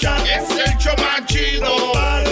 Es el show más chido para escuchar. Para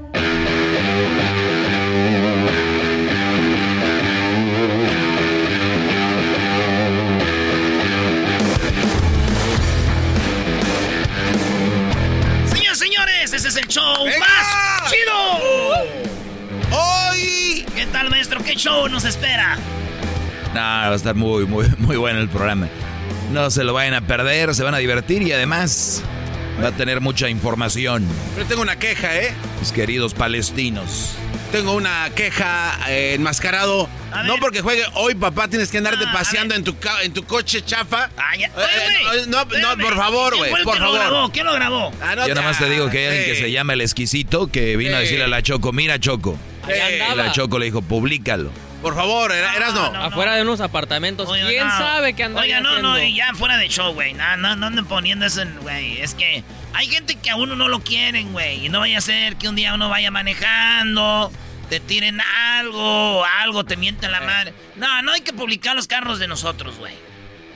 Show más chido. Hoy. ¿Qué tal, maestro? ¿Qué show nos espera? No, va a estar muy, muy, muy bueno el programa. No se lo vayan a perder, se van a divertir y además va a tener mucha información. Pero tengo una queja, ¿eh? Mis queridos palestinos. Tengo una queja eh, enmascarado. No porque juegue hoy, papá, tienes que andarte Ah, paseando en tu, ca- en tu coche chafa. Ah, ya. Eh, Oye, eh, no, no, por favor, ¿Quién güey, por lo favor. grabó? ¿Quién lo grabó? Ah, no Yo nada más te digo que hay alguien que se llama el exquisito que vino a decirle a la Choco, mira Choco. Y la Choco le dijo, públicalo. Por favor, era- eras no. Afuera de unos apartamentos. Oiga, ¿Quién no. sabe qué andan Oiga, no, haciendo? no, y ya fuera de show, güey. No, no, no anden poniendo eso, en- güey. Es que hay gente que a uno no lo quieren, güey. Y no vaya a ser que un día uno vaya manejando, te tiren algo, algo, te mienten la madre. No, no hay que publicar los carros de nosotros, güey.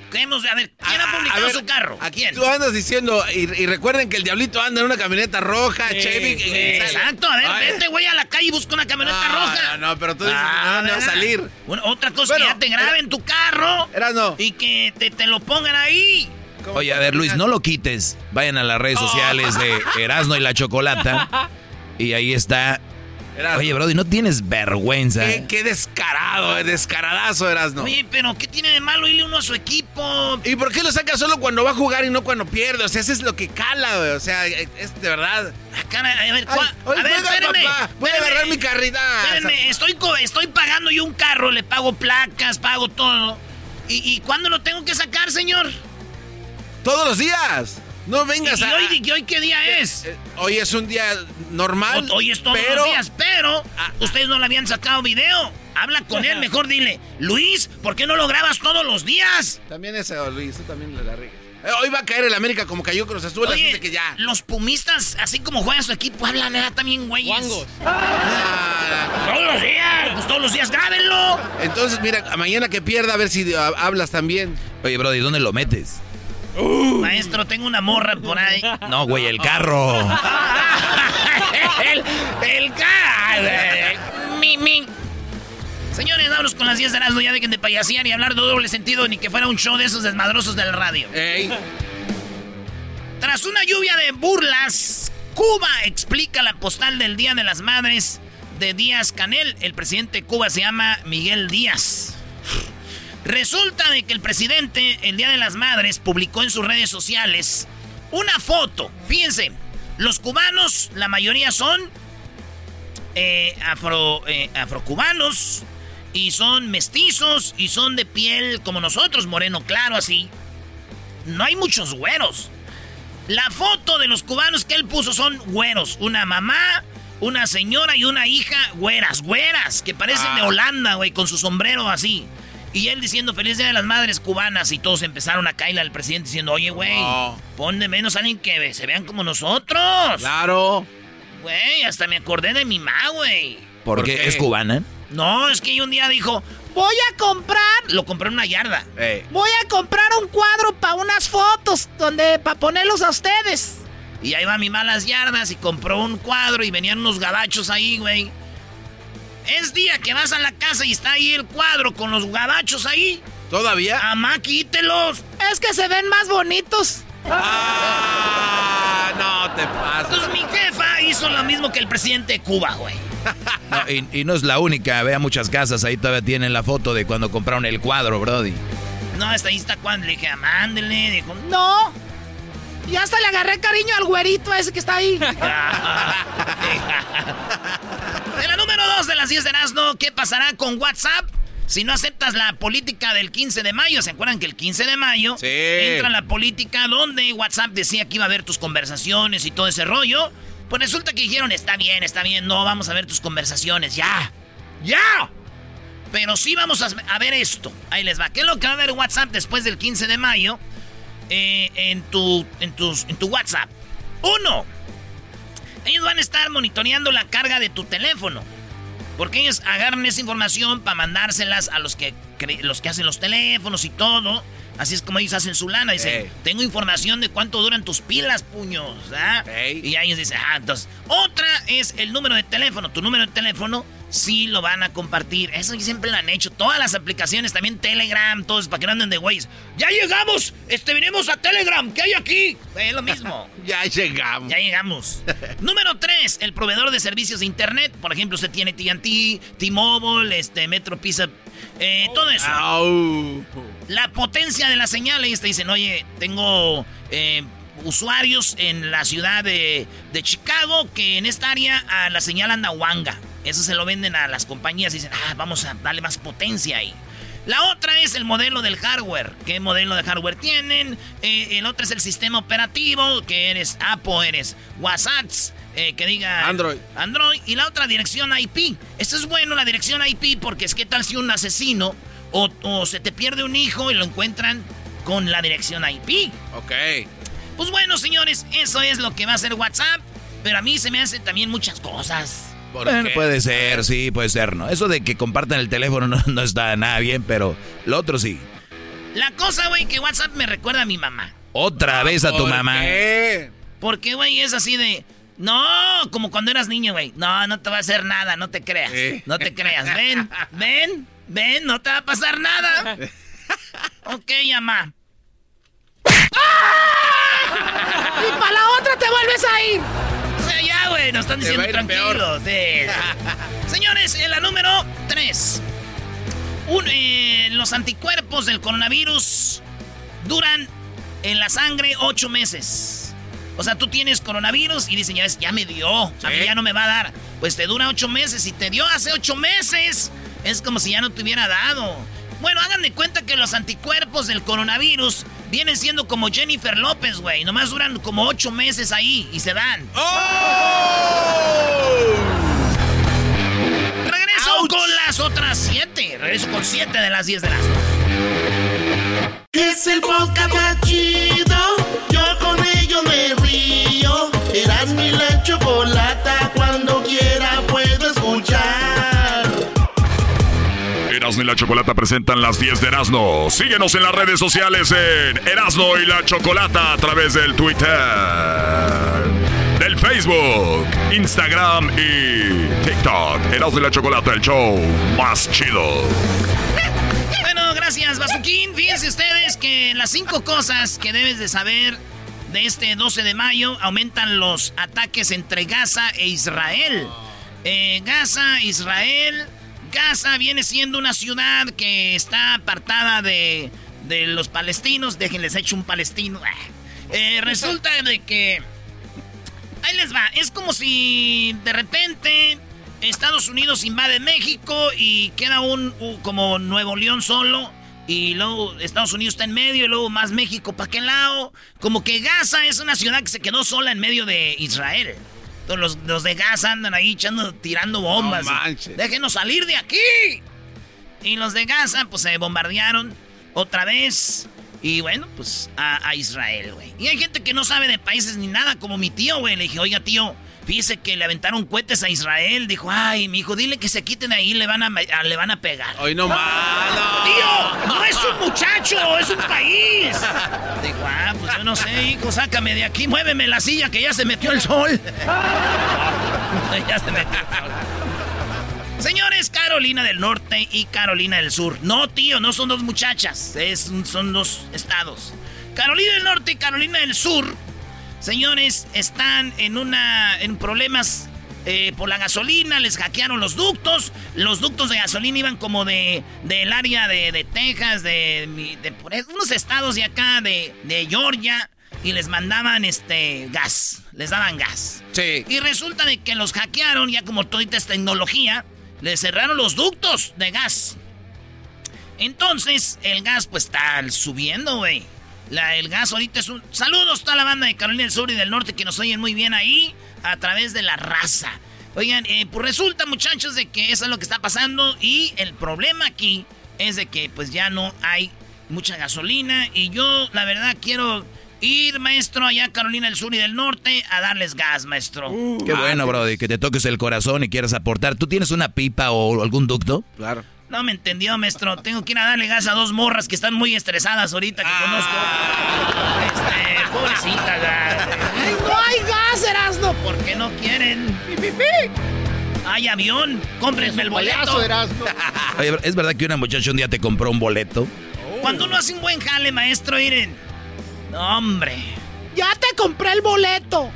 Queremos, a ver, ¿quién ha A- a publicado ver, su carro? ¿A quién? Tú andas diciendo, y, y recuerden que el diablito anda en una camioneta roja, Chevy. Sí, eh, exacto, a ver, Ay. vete, güey, a la calle y busca una camioneta No, roja. no, no, pero tú dices, Ah, no, no va a salir. Bueno, otra cosa Bueno, que ya te graben tu carro Eras no. y que te, te lo pongan ahí. Oye, a ver Luis, no lo quites. Vayan a las redes sociales de Erasmo y la Chocolata. Y ahí está. Erasno. Oye, Brody, no tienes vergüenza. Qué, qué descarado, eh, descaradazo eras, ¿no? Oye, pero ¿qué tiene de malo irle uno a su equipo? ¿Y por qué lo sacas solo cuando va a jugar y no cuando pierde? O sea, eso es lo que cala, güey. O sea, es de verdad. Ah, cara, a ver, Ay, ¿cuá- oye, a ver, juega, espérenme. papá. Voy a agarrar mi carrita. Espérenme, estoy, estoy pagando yo un carro, le pago placas, pago todo. ¿Y, y cuándo lo tengo que sacar, señor? Todos los días. No vengas ¿Y, a. hoy, y hoy qué día es? Eh, Hoy es un día normal. O- Hoy es todos pero, los días, pero Ah, ustedes no le habían sacado video. Habla con él, mejor dile, Luis, ¿por qué no lo grabas todos los días? También ese, oh, Luis, tú también le la riegas. Eh, Hoy va a caer el América como cayó Cruz Azul, así Oye, que ya. los pumistas, así como juega su equipo, hablan nada también, güeyes. Guangos. Ah, Todos los días, pues todos los días grábenlo. entonces, mira, mañana que pierda, a ver si ah, hablas también. Oye, Brody, ¿dónde lo metes? Maestro, tengo una morra por ahí. No, güey, el carro. el, el carro. Mi, mi. Señores, vámonos con las 10 de Erasmo, ya dejen de payasear y hablar de doble sentido, ni que fuera un show de esos desmadrosos del radio. Ey. Tras una lluvia de burlas, Cuba explica la postal del Día de las Madres de Díaz Canel. El presidente de Cuba se llama Miguel Díaz. Resulta de que el presidente, el Día de las Madres, publicó en sus redes sociales una foto. Fíjense, los cubanos, la mayoría son eh, afro, eh, afrocubanos y son mestizos y son de piel como nosotros, moreno claro así. No hay muchos güeros. La foto de los cubanos que él puso son güeros. Una mamá, una señora y una hija güeras, güeras, que parecen de Ah. Holanda, güey, con su sombrero así. Y él diciendo feliz día de las madres cubanas y todos empezaron a caerle al presidente diciendo, oye, güey, No. pon de menos a alguien que se vean como nosotros. Claro. Güey, hasta me acordé de mi ma, güey. ¿Por, ¿Por qué? qué? ¿Es cubana? No, es que un día dijo, voy a comprar, lo compré en una yarda. Voy a comprar un cuadro para unas fotos, donde para ponerlos a ustedes. Y ahí va mi malas yardas y compró un cuadro y venían unos gabachos ahí, güey. Es día que vas a la casa y está ahí el cuadro con los gabachos ahí. ¿Todavía? Amá, quítelos. Es que se ven más bonitos. Ah, no te Entonces pases. mi jefa hizo lo mismo que el presidente de Cuba, güey. No, y, y no es la única, vea muchas casas, ahí todavía tienen la foto de cuando compraron el cuadro, Brody. No, hasta ahí está cuando le dije, mándele. Dijo, no. Y hasta le agarré cariño al güerito ese que está ahí. en la número 2 de las 10 de Erasmo, ¿qué pasará con WhatsApp? Si no aceptas la política del 15 de mayo, ¿se acuerdan que el 15 de mayo Sí. entra la política donde WhatsApp decía que iba a ver tus conversaciones y todo ese rollo? Pues resulta que dijeron, está bien, está bien, no vamos a ver tus conversaciones, ya, ya. Pero sí vamos a, a ver esto. Ahí les va. ¿Qué es lo que va a ver WhatsApp después del 15 de mayo eh, en, tu, en, tus, en tu WhatsApp? Uno, ellos van a estar monitoreando la carga de tu teléfono. Porque ellos agarran esa información para mandárselas a los que, los que hacen los teléfonos y todo. Así es como ellos hacen su lana. Dicen, tengo información de cuánto duran tus pilas, puños. ¿ah? Y ellos dicen, ah, entonces. Otra es el número de teléfono. Tu número de teléfono sí lo van a compartir. Eso siempre lo han hecho. Todas las aplicaciones, también Telegram, todos, para que no anden de güeyes. ¡Ya llegamos! Este, venimos a Telegram. ¿Qué hay aquí? Es lo mismo. Ya llegamos. Ya llegamos. Número 3, el proveedor de servicios de internet. Por ejemplo, usted tiene TNT, T-Mobile, este, Metro Pizza, eh, todo eso. La potencia de la señal. Ellos te dicen, oye, tengo eh, usuarios en la ciudad de, de Chicago que en esta área a la señal anda wanga. Eso se lo venden a las compañías y dicen, ah, vamos a darle más potencia ahí. La otra es el modelo del hardware. ¿Qué modelo de hardware tienen? Eh, el otro es el sistema operativo, que eres Apple, eres WhatsApp, eh, que diga... Android. Android. Y la otra dirección IP. Esto es bueno, la dirección IP, porque es que tal si un asesino o, o se te pierde un hijo y lo encuentran con la dirección IP. Ok. Pues bueno, señores, eso es lo que va a hacer WhatsApp. Pero a mí se me hacen también muchas cosas. ¿Por Bueno, qué? puede ser, sí, puede ser, ¿no? Eso de que compartan el teléfono no, no está nada bien, pero lo otro sí. La cosa, güey, que WhatsApp me recuerda a mi mamá. Otra vez a tu ¿Por mamá. qué? Porque, güey, es así de... No, como cuando eras niño, güey. No, no te va a hacer nada, no te creas. No te creas. Ven, ven, ven, no te va a pasar nada. Ok, mamá. Y para la otra te vuelves a ir. Ya, güey, nos están diciendo tranquilos. sí. Señores, en la número 3. los anticuerpos del coronavirus duran en la sangre 8 meses. O sea, tú tienes coronavirus y dicen, ya, ves, ya me dio, a mí ya no me va a dar. Pues te dura 8 meses. Si te dio hace 8 meses, es como si ya no te hubiera dado. Bueno, hagan de cuenta que los anticuerpos del coronavirus vienen siendo como Jennifer López, güey. Nomás duran como 8 meses ahí y se dan. Regreso con las otras 7. Regreso con 7 de las 10 de las Es el podcast chido. Erasmo y la Chocolata presentan las 10 de Erasmo. Síguenos en las redes sociales en Erasmo y la Chocolata a través del Twitter, del Facebook, Instagram y TikTok. Erasmo y la Chocolata, el show más chido. Bueno, gracias, Bazuquín. Fíjense ustedes que las cinco cosas que debes de saber de este 12 de mayo aumentan los ataques entre Gaza e Israel. Eh, Gaza, Israel. Gaza viene siendo una ciudad que está apartada de, de los palestinos. Déjenles hecho un palestino. Ah. Eh, resulta de que Ahí les va. Es como si de repente Estados Unidos invade México y queda un, como Nuevo León solo Y luego Estados Unidos está en medio y luego más México para qué lado. Como que Gaza es una ciudad que se quedó sola en medio de Israel. Todos los, los de Gaza andan ahí echando, tirando bombas. No. Déjenos salir de aquí. Y los de Gaza pues se bombardearon otra vez. Y bueno, pues a, a Israel, güey. Y hay gente que no sabe de países ni nada, como mi tío, güey. Le dije, oiga, tío, fíjese que le aventaron cohetes a Israel. Dijo, ay, mi hijo, dile que se quiten de ahí, le van a, a- le van a pegar. Hoy no malo. ¡Tío! ¡No es un muchacho! ¡Es un país! Dijo, ah, pues yo no sé, hijo, sácame de aquí, muéveme la silla que ya se metió el sol. ya se metió el sol. Señores, Carolina del Norte y Carolina del Sur. No, tío, no son dos muchachas, es, son dos estados. Carolina del Norte y Carolina del Sur, señores, están en una en problemas eh, por la gasolina, les hackearon los ductos. Los ductos de gasolina iban como de del área de, de Texas, de, unos estados de acá, de, de Georgia, y les mandaban este gas, les daban gas. Sí. Y resulta de que los hackearon, ya como toda esta tecnología, les cerraron los ductos de gas. Entonces, el gas pues está subiendo, güey. La- el gas ahorita es un... Saludos a toda la banda de Carolina del Sur y del Norte que nos oyen muy bien ahí a través de la raza. Oigan, eh, pues resulta muchachos de que eso es lo que está pasando y el problema aquí es de que pues ya no hay mucha gasolina y yo la verdad quiero ir maestro allá a Carolina del Sur y del Norte a darles gas maestro. Qué bueno, Brody, que te toques el corazón y quieras aportar. ¿Tú tienes una pipa o algún ducto? Claro. No me entendió, maestro. Tengo que ir a darle gas a dos morras que están muy estresadas ahorita que conozco. Este, pobrecita, gas. Ay, no hay gas, Erasno. ¿Por qué no quieren? Hay avión. Cómprenme el boleto. Oye, ¿es verdad que una muchacha un día te compró un boleto? Cuando uno hace un buen jale, maestro, miren. No, hombre. Ya te compré el boleto.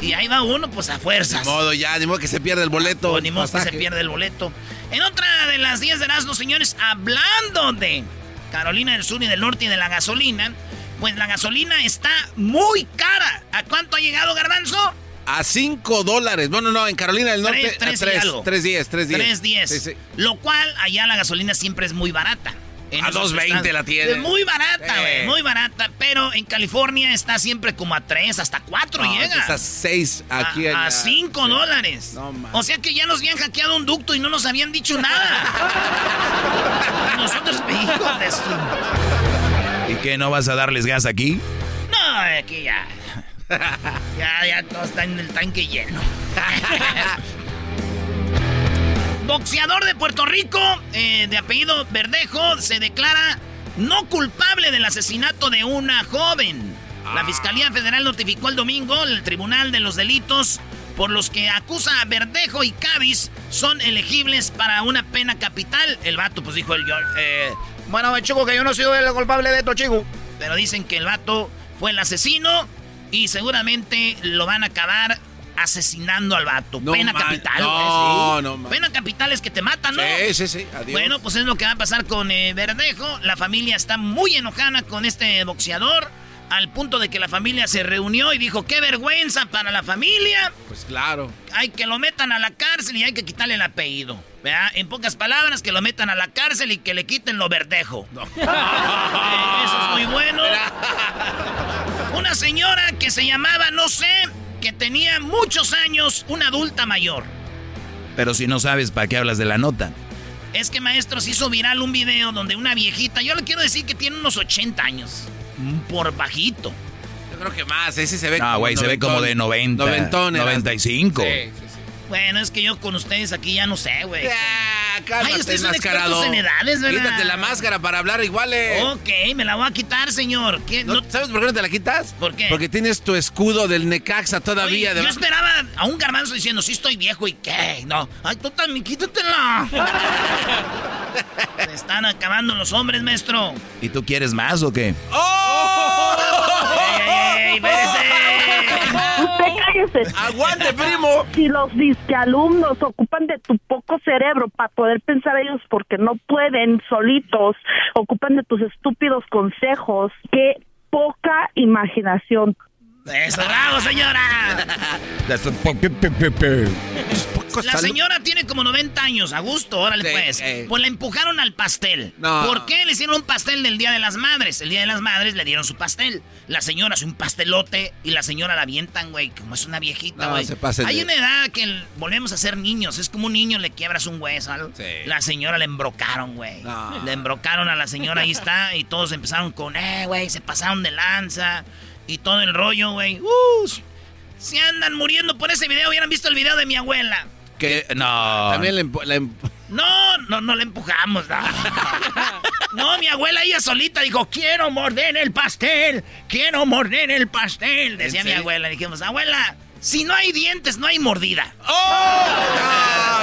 Y ahí va uno, pues a fuerzas. Ni modo ya, ni modo que se pierda el boleto. Pues ni modo que se pierde el boleto. En otra de las 10 de Erasmo, señores, hablando de Carolina del Sur y del Norte y de la gasolina, pues la gasolina está muy cara. ¿A cuánto ha llegado, Garbanzo? A 5 dólares. Bueno, no, en Carolina del Norte. Tres- tres a y tres, algo. tres diez, tres diez. 3.10. Sí, sí. Lo cual, allá la gasolina siempre es muy barata. En A esos 2.20 estados. la tiene. Muy barata, Sí. güey, muy barata. Pero en California está siempre como a 3, hasta 4 No, llega. es a 6 aquí. a, allá. 5 dólares. No, o sea que ya nos habían hackeado un ducto y no nos habían dicho nada. Nosotros, hijos de su... ¿Y qué, no vas a darles gas aquí? No, aquí ya. Ya, ya todo está en el tanque lleno. Boxeador de Puerto Rico, eh, de apellido Verdejo, se declara no culpable del asesinato de una joven. La Fiscalía Federal notificó el domingo el Tribunal de los Delitos por los que acusa a Verdejo y Cádiz son elegibles para una pena capital. El vato pues dijo el eh, bueno, chico, que yo no soy el culpable de esto, chico. Pero dicen que el vato fue el asesino y seguramente lo van a acabar asesinando al vato. No pena man- capital. no, sí. no man- Pena capital es que te matan, ¿no? Sí, sí, sí. Adiós. Bueno, pues es lo que va a pasar con eh, Verdejo. La familia está muy enojada con este boxeador. Al punto de que la familia se reunió y dijo, qué vergüenza para la familia. Pues claro. Hay que lo metan a la cárcel y hay que quitarle el apellido. ¿verdad? En pocas palabras, que lo metan a la cárcel y que le quiten lo verdejo. Eh, Eso es muy bueno. Una señora que se llamaba, no sé, que tenía muchos años, una adulta mayor. Pero si no sabes, ¿para qué hablas de la nota? Es que maestro se hizo viral un video donde una viejita, yo le quiero decir que tiene unos 80 años, por bajito. Yo creo que más. Ese se ve No, güey, se ve como de 90, Noventón, Erasmo. 95. Sí, sí, sí. Bueno, es que yo con ustedes aquí ya no sé, güey. Ya, cálmate, Ay, ustedes son expertos en edades, ¿verdad? Quítate la máscara para hablar igual. eh. Ok, me la voy a quitar, señor. ¿Qué? ¿No- No- ¿Sabes por qué no te la quitas? ¿Por qué? Porque tienes tu escudo del Necaxa todavía. Oye, de yo esperaba a un garbanzo diciendo, sí estoy viejo y qué. No, ay, tú también, quítatela. Se están acabando los hombres, maestro. ¿Y tú quieres más o qué? ¡Oh! ¡Ey, ey, ey, espérese! ¡Aguante, primo! Si los disquealumnos ocupan de tu poco cerebro para poder pensar ellos porque no pueden solitos, ocupan de tus estúpidos consejos, qué poca imaginación. ¡Eso, bravo, señora! La señora tiene como 90 años, a gusto, órale Sí, pues. eh. Pues la empujaron al pastel. No. ¿Por qué le hicieron un pastel del Día de las Madres? El Día de las Madres le dieron su pastel. La señora hace un pastelote y la señora la avientan, güey, como es una viejita, No, güey. pasen Hay de- una edad que el- volvemos a ser niños. Es como un niño le quiebras un hueso. ¿no? Sí. La señora le embrocaron, güey. No. Le embrocaron a la señora, ahí está. Y todos empezaron con, eh, güey, se pasaron de lanza. Y todo el rollo, güey. Uh, se andan muriendo por ese video. Hubieran visto el video de mi abuela. Que no. También le, empu- empu- No, no, no le empujamos. No, No, mi abuela ella solita dijo, quiero morder el pastel, quiero morder el pastel. Decía mi abuela. Dijimos, abuela, si no hay dientes, no hay mordida. ¡Oh!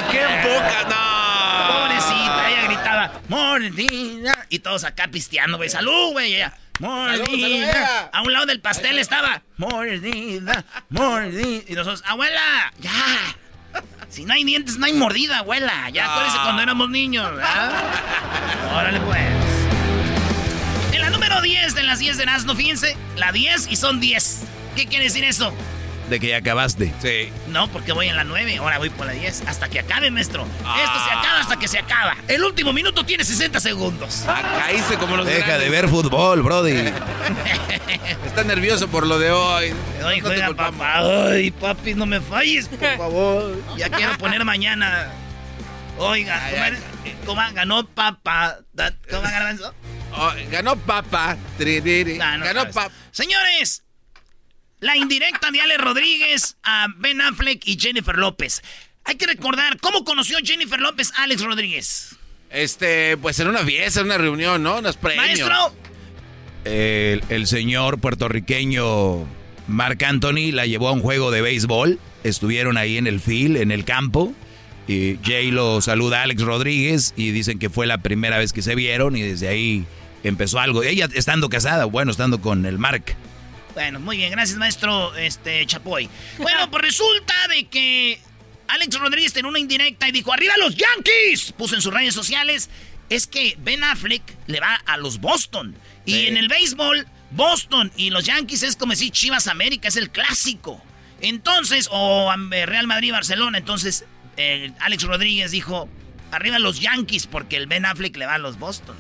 ¡No! ¡Qué boca! ¡No! Pobrecita, ella gritaba, mordida. Y todos acá pisteando, güey. Salud, güey. salud, Mordida. A un lado del pastel estaba, mordida, mordida. Y nosotros, abuela, ya. Si no hay dientes, no hay mordida, abuela. Ya acuérdese cuando éramos niños, ¿verdad? Órale, pues. En la número 10 de las 10 de Erasmo, fíjense, la 10 y son 10. ¿Qué quiere decir eso? De que ya acabaste. Sí. No, porque voy en la 9, ahora voy por la 10. Hasta que acabe, maestro. Ah. Esto se acaba hasta que se acaba. El último minuto tiene 60 segundos. Acá hice como los Deja de ver fútbol, Brody. Está nervioso por lo de hoy. Ay, No juega, papá. Ay, papi, no me falles, por favor. Ya quiero poner mañana. Oiga, ¿cómo? ¿Cómo ganó papá? ¿Cómo ganó? Oh, ganó. No, no ganó. Papa. Señores, la indirecta de Ale Rodríguez a Ben Affleck y Jennifer López. Hay que recordar cómo conoció Jennifer López a Alex Rodríguez. Este, pues en una fiesta, en una reunión, ¿no? Unos premios. Maestro, El, el señor puertorriqueño Marc Anthony la llevó a un juego de béisbol. Estuvieron ahí en el field, en el campo. Y Jay lo saluda a Alex Rodríguez y dicen que fue la primera vez que se vieron y desde ahí empezó algo. Ella estando casada, bueno, estando con el Marc. Bueno, muy bien, gracias maestro este Chapoy. Bueno, pues resulta de que Alex Rodríguez tenía una indirecta y dijo, ¡Arriba los Yankees! Puso en sus redes sociales. Es que Ben Affleck le va a los Boston. Y en el béisbol, Boston y los Yankees es como decir Chivas América, es el clásico. Entonces, o Real Madrid Barcelona, entonces eh, Alex Rodríguez dijo, arriba los Yankees porque el Ben Affleck le va a los Boston.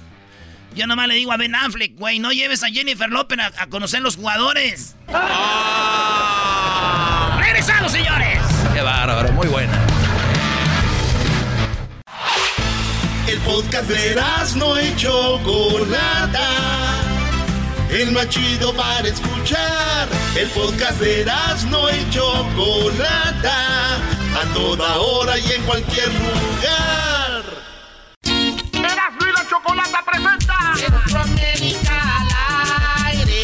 Yo nomás le digo a Ben Affleck, güey, no lleves a Jennifer López a, a conocer los jugadores. ¡Regresamos, señores! Qué bárbaro, muy buena. El podcast de no y Chocolata. El más chido para escuchar. El podcast de no y Chocolata. A toda hora y en cualquier lugar. La Chocolata presenta. Centroamérica al aire.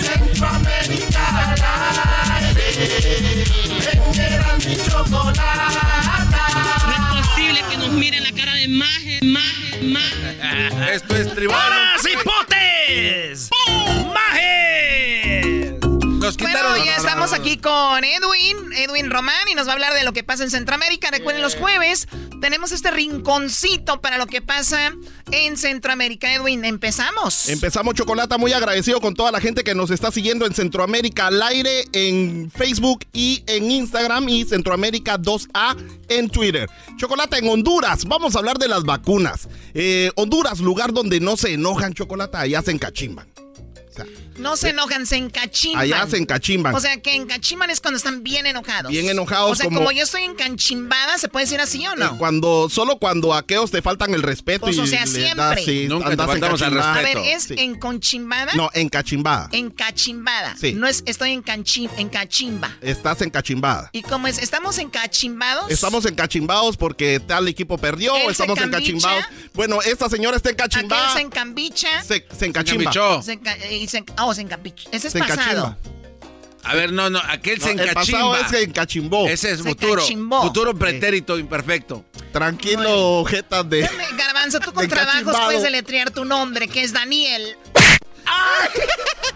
Centroamérica al aire. En y Chocolata. No es posible que nos miren la cara de maje, maje, maje. Esto es tribal. ¡Horas y ya estamos aquí con Edwin, Edwin Román, y nos va a hablar de lo que pasa en Centroamérica. Recuerden, los jueves tenemos este rinconcito para lo que pasa en Centroamérica. Edwin, empezamos. Empezamos Chocolata, muy agradecido con toda la gente que nos está siguiendo en Centroamérica al aire, en Facebook y en Instagram y Centroamérica 2A en Twitter. Chocolata en Honduras, vamos a hablar de las vacunas. Eh, Honduras, lugar donde no se enojan Chocolata, allá se encachimban. No se enojan, se encachimban. Allá se encachimban. O sea, que encachimban es cuando están bien enojados. Bien enojados, O sea, como- como, yo estoy encachimbada, ¿se puede decir así o no? Eh, Cuando, solo cuando a aquellos te faltan el respeto Pues, y o sea, siempre. das, sí, Nunca te faltamos al. A ver. ¿es Sí. enconchimbada? No, encachimbada. Encachimbada. Sí. No es estoy encachim, encachimba. Estás encachimbada. ¿Y cómo es? ¿Estamos encachimbados? Estamos encachimbados porque tal equipo perdió, ¿Él se estamos encachimbados. Bueno, esta señora está Aquel encachimbada. se encambicha. Se, se encachimba. Se enca- y se, oh, se encapicha. Ese es Se pasado. encachimba. A ver, no, no, aquel se No, el pasado encachimba. es que encachimbó. Ese es Se futuro. cachimbó. Futuro pretérito imperfecto. Tranquilo, jetas de. Garbanzo, tú con De trabajos puedes deletrear tu nombre, que es Daniel.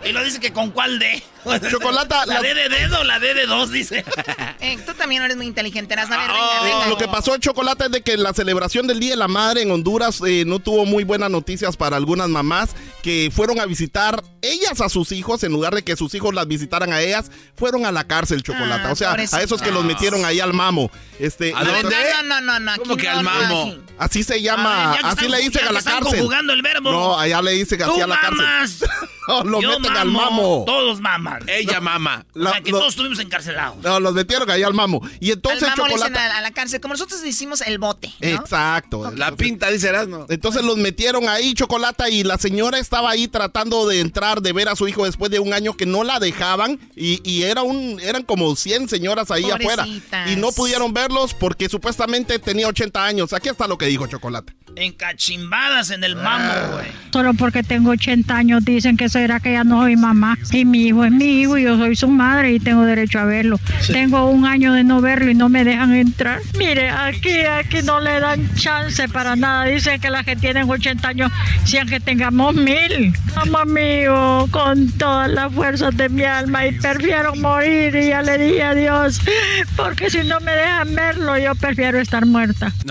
Y lo dice que con cuál D. Chocolata. La D de dedo o la D de dos, dice. Eh, tú también eres muy inteligente. A ver, Ah, venga, venga. Lo que pasó, Chocolate, es de que la celebración del Día de la Madre en Honduras eh, no tuvo muy buenas noticias para algunas mamás que fueron a visitar ellas a sus hijos en lugar de que sus hijos las visitaran a ellas, fueron a la cárcel, Chocolate. Ah, o sea, a esos que los metieron ahí al mamo. Este, ¿A no, dónde? No, no, no, no. ¿Cómo que no, al mamo? aquí. Así se llama, A ver, que así están- le dicen a la están cárcel. el verbo. No, allá le dicen así a la cárcel. mamas. No, los Yo meten al mamo. mamo. Todos maman. Ella mama. o La- sea, que lo- todos estuvimos encarcelados. No, los metieron ahí al mamo. Y entonces, Al mamo le dicen Chocolata. a, a la cárcel, como nosotros decimos el bote. ¿no? Exacto. La pinta, dice Erasmo. Entonces los metieron ahí, Chocolata, y la señora estaba ahí tratando de entrar, de ver a su hijo después de un año que no la dejaban, y, y era un, eran como 100 señoras ahí afuera. Y no pudieron verlos porque supuestamente tenía 80 años. Aquí está lo que dijo Chocolata. Encachimbadas en el mamo, güey. Solo porque tengo 80 años dicen que será que ya no soy mamá. Y mi hijo es mi hijo y yo soy su madre y tengo derecho a verlo. Tengo un año de no verlo y no me dejan entrar. Mire, aquí, aquí no le dan chance para nada. Dicen que las que tienen 80 años, sean que tengamos mil. Amo hijo con todas las fuerzas de mi alma y prefiero morir. Y ya le dije a Dios, porque si no me dejan verlo, yo prefiero estar muerta. Que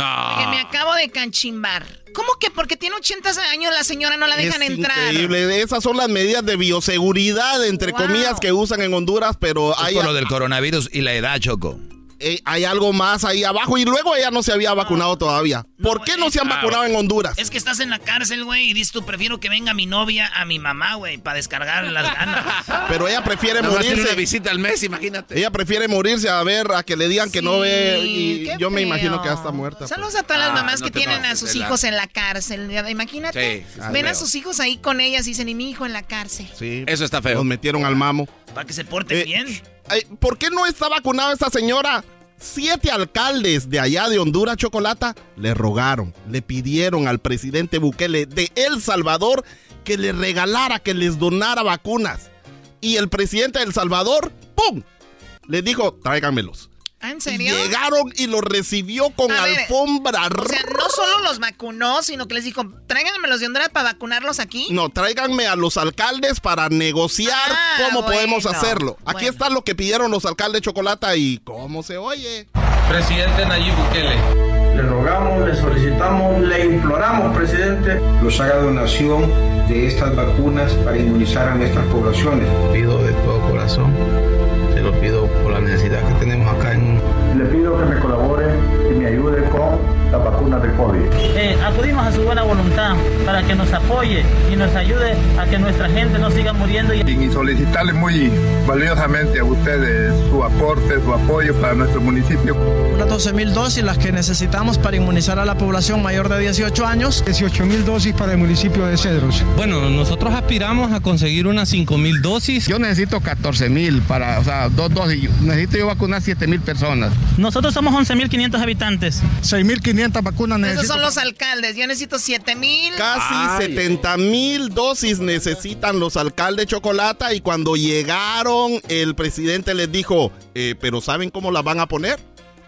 me No. acabo de canchimbar. ¿Cómo que porque tiene 80 años la señora no la dejan es entrar? increíble. Esas son las medidas de bioseguridad, entre Wow. comillas, que usan en Honduras, pero Es hay, por lo del coronavirus y la edad, Choco. eh, hay algo más ahí abajo. Y luego ella no se había vacunado todavía. ¿Por qué no se han ah, vacunado en Honduras? Es que estás en la cárcel, güey, y dices tú, prefiero que venga mi novia a mi mamá, güey, para descargar las ganas. Pero ella prefiere morirse. una visita al mes, imagínate. Ella prefiere morirse a ver, a que le digan que no ve. Y yo me imagino que ya está muerta. pues. Saludos a todas las Ah, mamás no que tienen a sus la- hijos en la cárcel. Imagínate. Sí, sí, ven feo. a sus hijos ahí con ellas y dicen, y mi hijo en la cárcel. Sí. Eso está feo. Los metieron al mamo. Para que se porten Eh, bien. Ay, ¿Por qué no está vacunada esta señora? Siete alcaldes de allá de Honduras, Chocolata, le rogaron, le pidieron al presidente Bukele de El Salvador que le regalara, que les donara vacunas. Y el presidente de El Salvador, ¡pum! Le dijo, tráiganmelos. ¿Ah, ¿En serio? llegaron y los recibió con A ver, alfombra O sea, no solo los vacunó, sino que les dijo, tráiganme los de Honduras para vacunarlos aquí. No, tráiganme a los alcaldes para negociar Ah, cómo podemos hacerlo. Aquí bueno. está lo que pidieron los alcaldes Chocolata y cómo se oye. Presidente Nayib Bukele. Le rogamos, le solicitamos, le imploramos, presidente, nos haga donación de estas vacunas para inmunizar a nuestras poblaciones. Pido de todo corazón, se lo pido por la necesidad que tenemos acá en... Le pido que me colabore y me ayude con la vacuna de COVID. Eh, acudimos a su buena voluntad para que nos apoye y nos ayude a que nuestra gente no siga muriendo. Y... Y solicitarle muy valiosamente a ustedes su aporte, su apoyo para nuestro municipio. Unas 12 mil dosis las que necesitamos para inmunizar a la población mayor de 18 años. 18 mil dosis para el municipio de Cedros. Bueno, nosotros aspiramos a conseguir unas 5 mil dosis. Yo necesito 14 mil para, o sea, dos dosis. Necesito yo vacunar 7 mil personas. Nosotros somos 11.500 habitantes. 6.500 vacunas Esos son los alcaldes. Yo necesito 7 mil. Casi 70 mil dosis necesitan los alcaldes Chocolata y cuando llegaron el presidente les dijo, eh, pero ¿saben cómo las van a poner?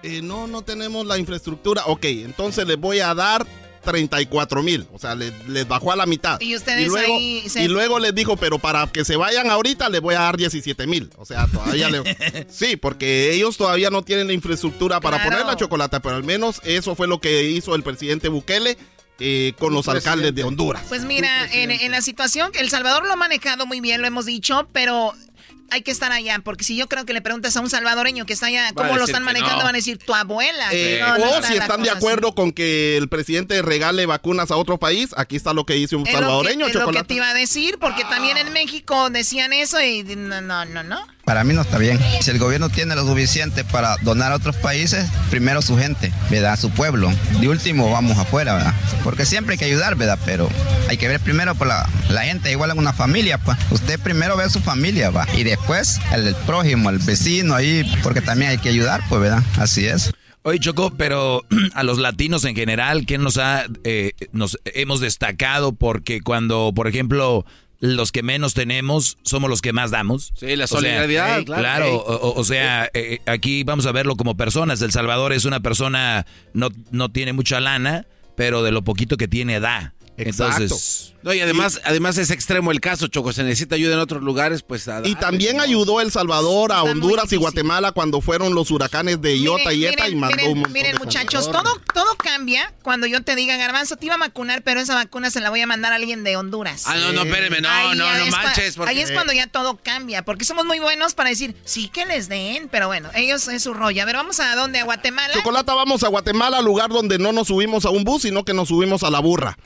"Eh, no, no tenemos la infraestructura. Ok, entonces les voy a dar 34 mil. O sea, les, les bajó a la mitad. Y ustedes luego, ahí se- y luego les dijo, pero para que se vayan ahorita les voy a dar 17 mil. O sea, todavía le... Sí, porque ellos todavía no tienen la infraestructura para Claro. poner la chocolata, pero al menos eso fue lo que hizo el presidente Bukele eh, con los alcaldes de Honduras. Pues mira, en, en la situación, El Salvador lo ha manejado muy bien, lo hemos dicho, pero hay que estar allá, porque si yo creo que le preguntas a un salvadoreño que está allá, ¿cómo lo están manejando? no. Van a decir, tu abuela. Eh, No, no o si están de acuerdo con que el presidente regale vacunas a otro país, aquí está lo que dice un. Es lo que- salvadoreño, es lo que te iba a decir, porque también en México decían eso y no, no, no, no. Para mí no está bien. Si el gobierno tiene lo suficiente para donar a otros países, primero su gente, ¿verdad? Su pueblo. De último vamos afuera, ¿verdad? Porque siempre hay que ayudar, ¿verdad? Pero hay que ver primero por la, la gente, igual en una familia, pues. Usted primero ve a su familia, ¿va? Y después el, el prójimo, el vecino ahí, porque también hay que ayudar, pues, ¿verdad? Así es. Oye, Choco, pero a los latinos en general, ¿qué nos ha, eh, nos hemos destacado? Porque cuando, por ejemplo, los que menos tenemos somos los que más damos. Sí, la O sea, solidaridad, eh, claro. Claro, o, o- o sea, eh, aquí vamos a verlo como personas. El Salvador es una persona, no, no tiene mucha lana, pero de lo poquito que tiene da. Exacto. Entonces, No, y además, además es extremo el caso, Choco. Se necesita ayuda en otros lugares, pues. a- Y también ayudó El Salvador a Honduras y Guatemala cuando fueron los huracanes de Iota y Eta y mandó miren, un montón miren, de muchachos, todo, todo cambia cuando yo te diga, Garbanzo, te iba a vacunar, pero esa vacuna se la voy a mandar a alguien de Honduras. Ah, no, no, espéreme, no, Ahí no, no manches. Porque... Ahí es cuando ya todo cambia, porque somos muy buenos para decir, sí que les den, pero bueno, ellos es su rollo. A ver, vamos a dónde, a Guatemala. Chocolata, vamos a Guatemala, lugar donde no nos subimos a un bus, sino que nos subimos a la burra.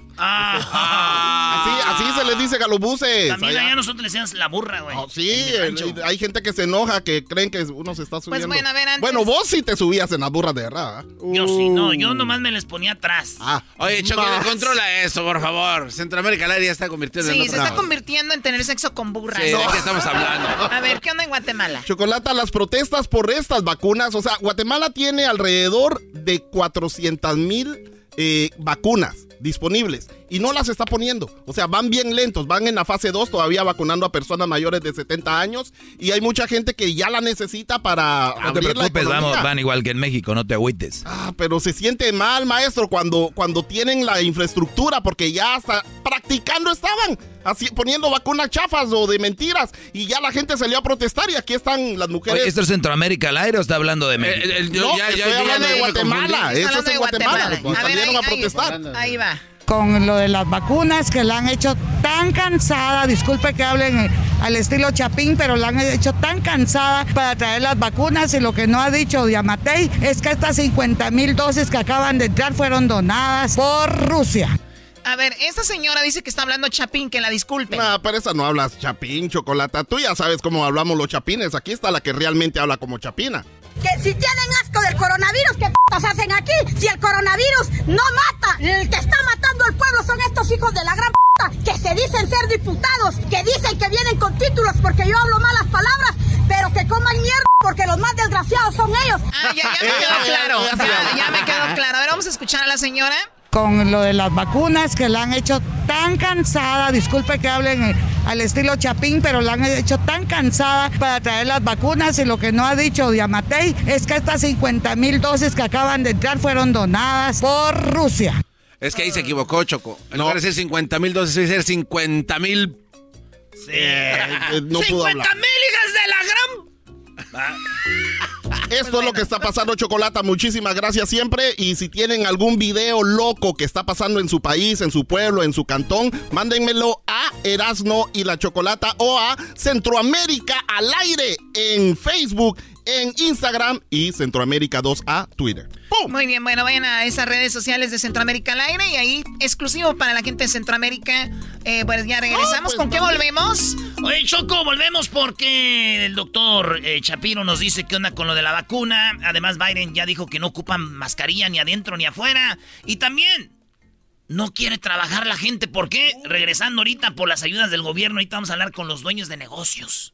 Así, así se les dice a los buses. También allá. allá nosotros le decíamos la burra, güey. Sí, el- hay gente que se enoja, que creen que uno se está subiendo. bueno, a ver, antes- Bueno, vos sí te subías en las burras de verdad. ¿eh? Yo sí, no, yo nomás me les ponía atrás. Ah, Oye, Choco, controla eso, por favor. Centroamérica al aire ya está convirtiendo en Sí, se está convirtiendo en tener sexo con burras. Sí, ¿de qué estamos hablando? A ver, ¿qué onda en Guatemala? Chocolata, las protestas por estas vacunas, o sea, Guatemala tiene alrededor de 400 mil eh, vacunas disponibles y no las está poniendo. O sea, van bien lentos, van en la fase 2 todavía vacunando a personas mayores de 70 años y hay mucha gente que ya la necesita para No te abrir la preocupes, economía. vamos, van igual que en México, no te agüites. Ah, pero se siente mal, maestro, cuando, cuando tienen la infraestructura, porque ya hasta practicando estaban, así, poniendo vacunas chafas o de mentiras, y ya la gente salió a protestar y aquí están las mujeres. Oye, ¿esto es Centroamérica al aire o está hablando de México? no, estoy hablando de Guatemala, eso es en Guatemala, pues, A salieron ahí- a protestar. Ahí va. Con lo de las vacunas que la han hecho tan cansada, disculpe que hablen al estilo Chapín, pero la han hecho tan cansada para traer las vacunas y lo que no ha dicho Diamatei es que estas 50 mil dosis que acaban de entrar fueron donadas por Rusia. A ver, esta señora dice que está hablando Chapín, que la disculpe. Nah, pero esa no hablas chapín, chocolata. Tú ya sabes cómo hablamos los chapines. Aquí está la que realmente habla como chapina. Que si tienen asco del coronavirus, ¿qué p***os hacen aquí? Si el coronavirus no mata, el que está matando al pueblo son estos hijos de la gran p***, que se dicen ser diputados, que dicen que vienen con títulos porque yo hablo malas palabras, pero que coman mierda porque los más desgraciados son ellos. Ah, ya, ya me quedó claro. Ya, ya me quedó claro. A ver, vamos a escuchar a la señora. Con lo de las vacunas que la han hecho tan cansada, disculpe que hablen eh, al estilo Chapín, pero la han hecho tan cansada para traer las vacunas y lo que no ha dicho Diamatei es que estas 50 mil dosis que acaban de entrar fueron donadas por Rusia. Es que ahí se equivocó, Choco. En lugar de decir 50 mil dosis, debe ser 50 mil. Eh, no pudo hablar. mil hijas de la gran... Esto es lo que está pasando, Chocolata. Muchísimas gracias siempre. Y si tienen algún video loco que está pasando en su país, en su pueblo, en su cantón, mándenmelo a Erasno y la Chocolata o a Centroamérica al aire en Facebook, en Instagram y Centroamérica 2A Twitter. Muy bien, bueno, vayan a esas redes sociales de Centroamérica al aire y ahí, exclusivo para la gente de Centroamérica, eh, pues ya regresamos. ¿Con qué volvemos? Oye, Choco, volvemos porque el doctor eh, Chapiro nos dice que onda con lo de la vacuna. Además, Biden ya dijo que no ocupan mascarilla ni adentro ni afuera. Y también no quiere trabajar la gente. ¿Por qué? Regresando ahorita por las ayudas del gobierno, ahorita vamos a hablar con los dueños de negocios.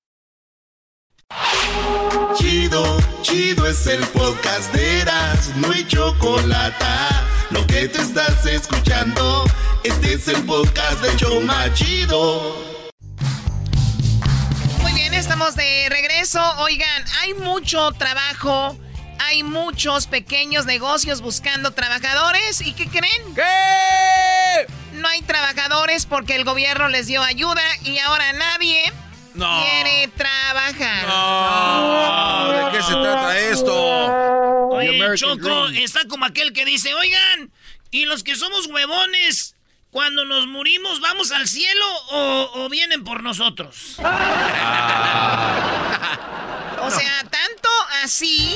Chido, chido es el podcast de Eras, no hay chocolate. Lo que te estás escuchando, este es el podcast de Choma Chido. Muy bien, estamos de regreso. Oigan, hay mucho trabajo. Hay muchos pequeños negocios buscando trabajadores. ¿Y qué creen? ¿Qué? No hay trabajadores porque el gobierno les dio ayuda y ahora nadie No. quiere trabajar. No, ¿de qué se trata esto? Oye, Choco, Dream. está como aquel que dice, oigan, ¿y los que somos huevones, cuando nos morimos, vamos al cielo o, o vienen por nosotros? O sea, tanto así.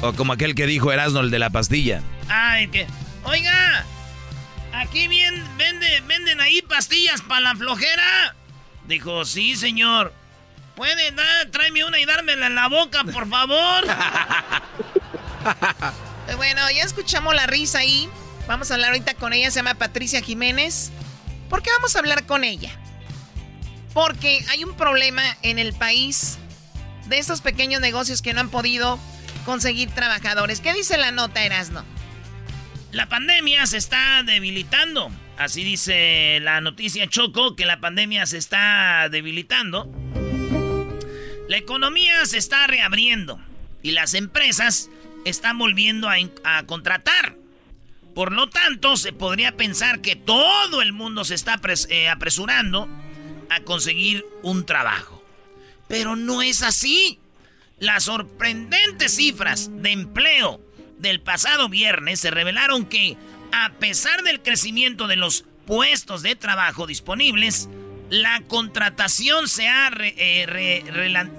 O como aquel que dijo Erasmo, el de la pastilla. Ay, que, oiga, aquí bien, vende, venden ahí pastillas para la flojera. Dijo, sí, señor. ¿Puede dar, tráeme una y dármela en la boca, por favor? Bueno, ya escuchamos la risa ahí. Vamos a hablar ahorita con ella, se llama Patricia Jiménez. ¿Por qué vamos a hablar con ella? Porque hay un problema en el país de estos pequeños negocios que no han podido conseguir trabajadores. ¿Qué dice la nota, Erasno? La pandemia se está debilitando. Así dice la noticia Choco, que la pandemia se está debilitando. La economía se está reabriendo y las empresas están volviendo a, contratar. Por lo tanto, se podría pensar que todo el mundo se está eh, apresurando a conseguir un trabajo. Pero no es así. Las sorprendentes cifras de empleo del pasado viernes se revelaron que, a pesar del crecimiento de los puestos de trabajo disponibles, la contratación se ha re- eh,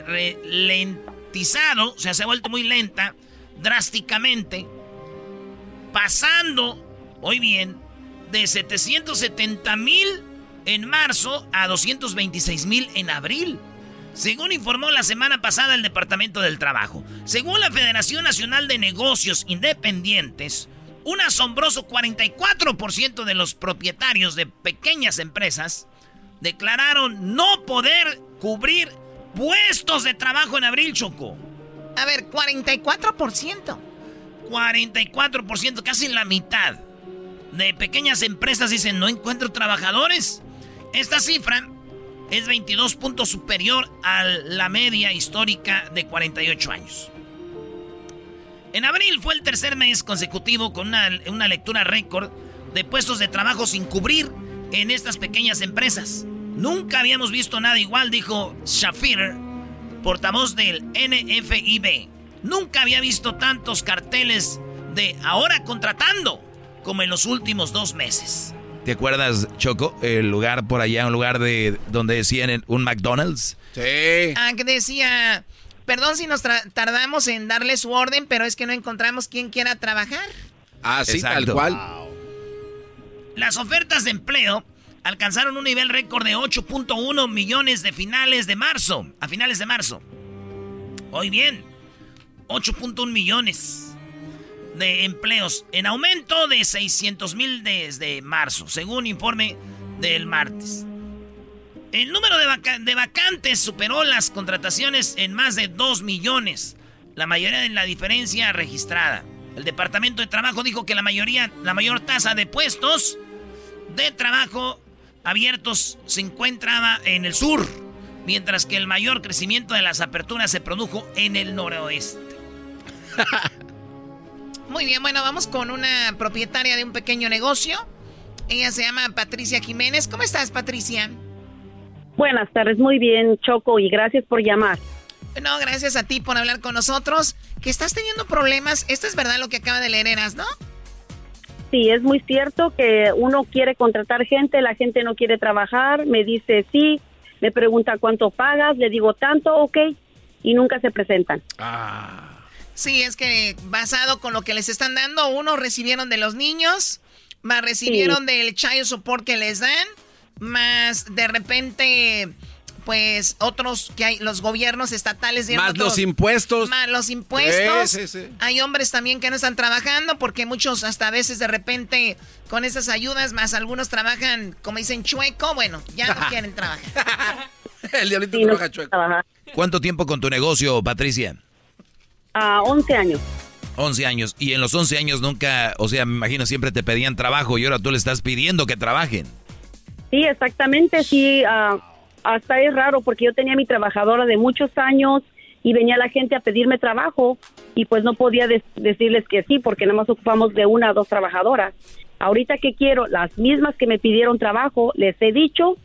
ralentizado, o sea, se ha vuelto muy lenta, drásticamente, pasando, hoy bien, de 770 mil en marzo a 226 mil en abril. Según informó la semana pasada el Departamento del Trabajo. Según la Federación Nacional de Negocios Independientes, un asombroso 44% de los propietarios de pequeñas empresas declararon no poder cubrir puestos de trabajo en abril, Choco. A ver, 44%. 44%, casi la mitad de pequeñas empresas dicen no encuentro trabajadores. Esta cifra es 22 puntos superior a la media histórica de 48 años. En abril fue el tercer mes consecutivo con una, una lectura récord de puestos de trabajo sin cubrir en estas pequeñas empresas. Nunca habíamos visto nada igual, dijo Shafir, portavoz del NFIB. Nunca había visto tantos carteles de ahora contratando como en los últimos dos meses. ¿Te acuerdas, Choco? El lugar por allá, un lugar de donde decían un McDonald's. Sí. Ah, que decía, perdón si nos tra- tardamos en darle su orden, pero es que no encontramos quien quiera trabajar. Ah, sí, tal cual. Las ofertas de empleo alcanzaron un nivel récord de 8.1 millones de finales de marzo, a finales de marzo. Hoy bien, 8.1 millones de empleos en aumento de 600 mil desde marzo, según informe del martes. El número de, vaca- de vacantes superó las contrataciones en más de 2 millones, la mayoría de la diferencia registrada. El Departamento de Trabajo dijo que la mayoría, la mayor tasa de puestos de trabajo abiertos se encontraba en el sur, mientras que el mayor crecimiento de las aperturas se produjo en el noroeste. Muy bien, bueno, vamos con una propietaria de un pequeño negocio. Ella se llama Patricia Jiménez. ¿Cómo estás, Patricia? Buenas tardes, muy bien, Choco, y gracias por llamar. No, gracias a ti por hablar con nosotros. Que estás teniendo problemas. Esto es verdad lo que acaba de leer Eras, ¿no? Sí, es muy cierto que uno quiere contratar gente, la gente no quiere trabajar, me dice sí, me pregunta cuánto pagas, le digo tanto, ok, y nunca se presentan. Sí, es que basado con lo que les están dando, unos recibieron de los niños, más recibieron del child support que les dan, más de repente pues otros que hay, los gobiernos estatales Más los impuestos. Más los impuestos. Hay hombres también que no están trabajando porque muchos hasta a veces de repente con esas ayudas, más algunos trabajan, como dicen, chueco, bueno, ya no quieren trabajar. El diablito trabaja chueco. ¿Cuánto tiempo con tu negocio, Patricia? A uh, 11 años. 11 años. Y en los 11 años nunca, o sea, me imagino siempre te pedían trabajo y ahora tú le estás pidiendo que trabajen. Sí, exactamente, sí. Uh, hasta es raro porque yo tenía mi trabajadora de muchos años y venía la gente a pedirme trabajo y pues no podía decirles que sí porque nada más ocupamos de una o dos trabajadoras. Ahorita que quiero, las mismas que me pidieron trabajo, les he dicho,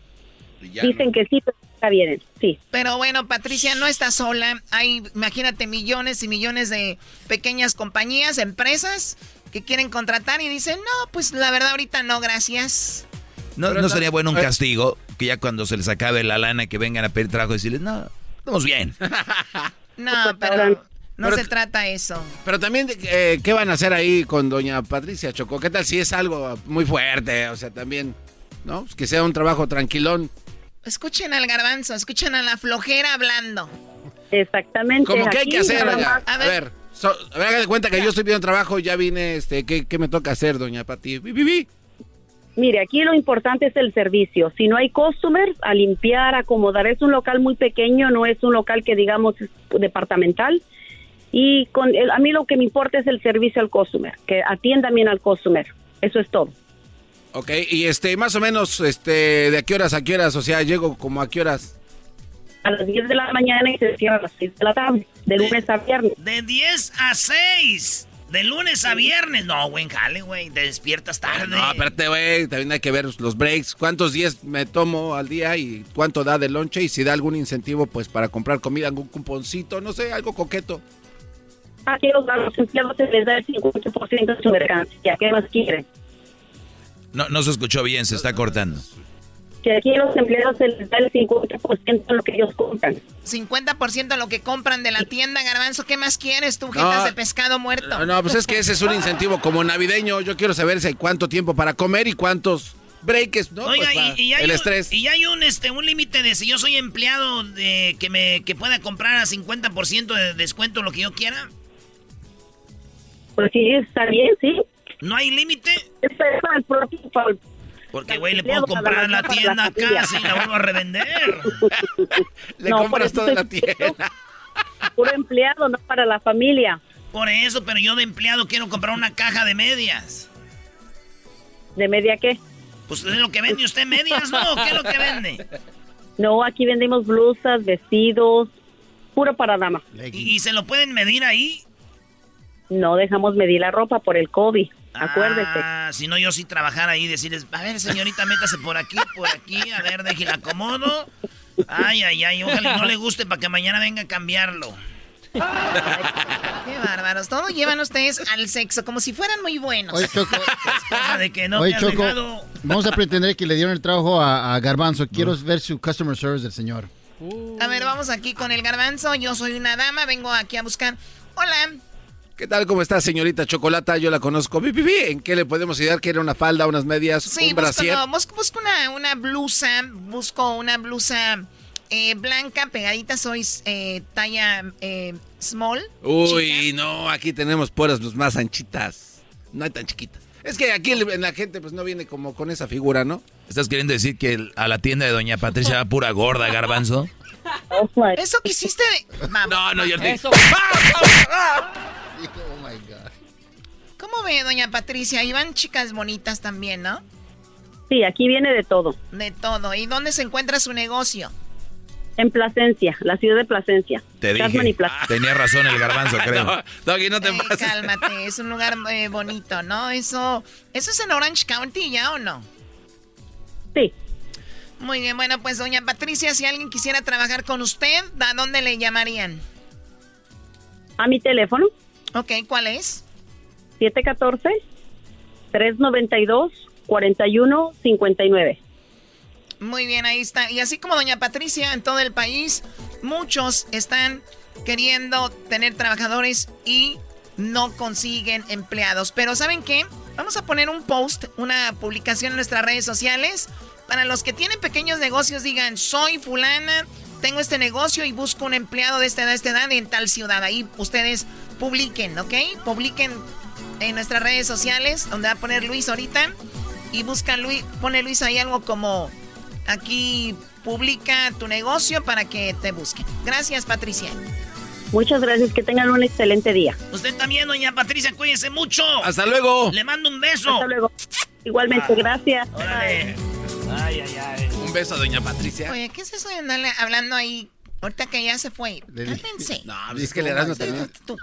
dicen que sí, pero está bien, sí. Pero bueno, Patricia, no está sola. Hay, imagínate, millones y millones de pequeñas compañías, empresas que quieren contratar y dicen, no, pues la verdad ahorita no, gracias. No, no sería bueno un castigo que ya cuando se les acabe la lana que vengan a pedir trabajo y decirles, no, estamos bien. no, pero no se trata eso. Pero también, eh, ¿qué van a hacer ahí con doña Patricia Choco? ¿Qué tal si es algo muy fuerte? O sea, también, ¿no? Pues que sea un trabajo tranquilón. Escuchen al garbanzo, escuchen a la flojera hablando. Exactamente. ¿Cómo que hay que hacer? A, a ver, a ver, de cuenta que yo estoy pidiendo trabajo, ya vine, este, ¿qué, qué me toca hacer, doña Pati? ¡Vivi! Mire, aquí lo importante es el servicio. Si no hay customers, a limpiar, acomodar. Es un local muy pequeño, no es un local que digamos es departamental. Y con a mí lo que me importa es el servicio al customer, que atienda bien al customer. Eso es todo. Ok, y este, más o menos, este, ¿de a qué horas a qué horas? O sea, llego como a qué horas. A las 10 de la mañana y se cierra a las 6 de la tarde, de lunes a viernes. De 10 a 6. De lunes a viernes. No, güey, jale, güey. Te despiertas tarde. No, espérate, güey. También hay que ver los breaks. ¿Cuántos días me tomo al día y cuánto da de lonche? Y si da algún incentivo, pues, para comprar comida, algún cuponcito, no sé, algo coqueto. Aquí los, los empleados se les da el 50% de su mercancía. ¿Qué más quieren? No, no se escuchó bien, se está cortando que aquí los empleados se les da el 50% de lo que ellos compran. 50% de lo que compran de la tienda, Garbanzo. ¿Qué más quieres tú, no, de pescado muerto? No, pues es que ese es un incentivo como navideño. Yo quiero saber si hay cuánto tiempo para comer y cuántos breaks, ¿no? Oiga, pues y, hay el un, estrés. Y hay un, este, un límite de si yo soy empleado de que me que pueda comprar a 50% de descuento lo que yo quiera. Pues sí, está bien, sí. ¿No hay límite? Es para el propio, porque, güey, le puedo comprar en la tienda acá y la vuelvo a revender. le compras toda la tienda. Puro empleado, no para la familia. Por eso, pero yo de empleado quiero comprar una caja de medias. ¿De media qué? Pues es lo que vende usted, medias, ¿no? ¿Qué es lo que vende? No, aquí vendemos blusas, vestidos, puro para dama. ¿Y, se lo pueden medir ahí? No dejamos medir la ropa por el COVID. Acuérdese. Ah, si no, yo sí trabajar ahí y decirles, a ver, señorita, métase por aquí, por aquí, a ver, déjela acomodo. Ay, ay, ay, ojalá no le guste para que mañana venga a cambiarlo. Qué bárbaros. Todo llevan ustedes al sexo como si fueran muy buenos. Oye, Choco. de que no Choco vamos a pretender que le dieron el trabajo a, Garbanzo. Quiero ver su customer service del señor. A ver, vamos aquí con el Garbanzo. Yo soy una dama, vengo aquí a buscar. Hola, ¿Qué tal? ¿Cómo está, señorita Chocolata? Yo la conozco. ¿En qué le podemos ayudar? ¿Quiere una falda, unas medias, sí, un brasier? busco, busco una, una, blusa, busco una blusa eh, blanca, pegadita, soy eh, talla eh, small. Uy, no, aquí tenemos puras los más anchitas. No hay tan chiquitas. Es que aquí en la gente pues no viene como con esa figura, ¿no? ¿Estás queriendo decir que a la tienda de Doña Patricia va pura gorda, garbanzo? Eso quisiste. No, no, yo Eso. Oh my God. ¿Cómo ve, doña Patricia? Iban chicas bonitas también, ¿no? Sí, aquí viene de todo. De todo. ¿Y dónde se encuentra su negocio? En Plasencia, la ciudad de Plasencia. Te dije. Tenía razón el garbanzo, creo. no, no te pases. Cálmate, es un lugar eh, bonito, ¿no? Eso, ¿Eso es en Orange County ya o no? Sí. Muy bien, bueno, pues doña Patricia, si alguien quisiera trabajar con usted, ¿a dónde le llamarían? A mi teléfono. Ok, ¿cuál es? 714-392-4159. Muy bien, ahí está. Y así como doña Patricia, en todo el país, muchos están queriendo tener trabajadores y no consiguen empleados. Pero ¿saben qué? Vamos a poner un post, una publicación en nuestras redes sociales. Para los que tienen pequeños negocios, digan, soy fulana, tengo este negocio y busco un empleado de esta edad, esta edad en tal ciudad. Ahí ustedes publiquen, ¿ok? Publiquen en nuestras redes sociales, donde va a poner Luis ahorita. Y busca Luis, pone Luis ahí algo como aquí publica tu negocio para que te busquen. Gracias, Patricia. Muchas gracias, que tengan un excelente día. Usted también, doña Patricia, cuídense mucho. Hasta luego. Le mando un beso. Hasta luego. Igualmente, gracias. Ay, ay, ay. Un beso a doña Patricia. Oye, ¿qué es eso de andarle hablando ahí? Ahorita que ya se fue. Cálmense. No, pues es que le das también. Tú.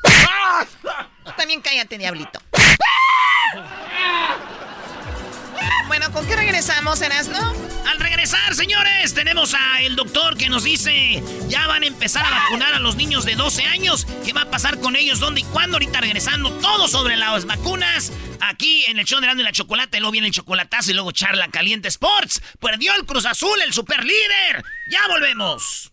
También cállate, diablito. Bueno, ¿con qué regresamos, Erasno? Al regresar, señores, tenemos a el doctor que nos dice, ya van a empezar a vacunar a los niños de 12 años. ¿Qué va a pasar con ellos? ¿Dónde y cuándo? Ahorita regresando todo sobre las vacunas. Aquí en el show de Erasmo y la Chocolate, luego viene el chocolatazo y luego charla caliente Sports. Perdió el Cruz Azul, el super líder. Ya volvemos.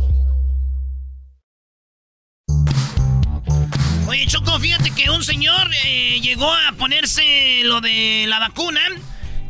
Oye, Choco, fíjate que un señor eh, llegó a ponerse lo de la vacuna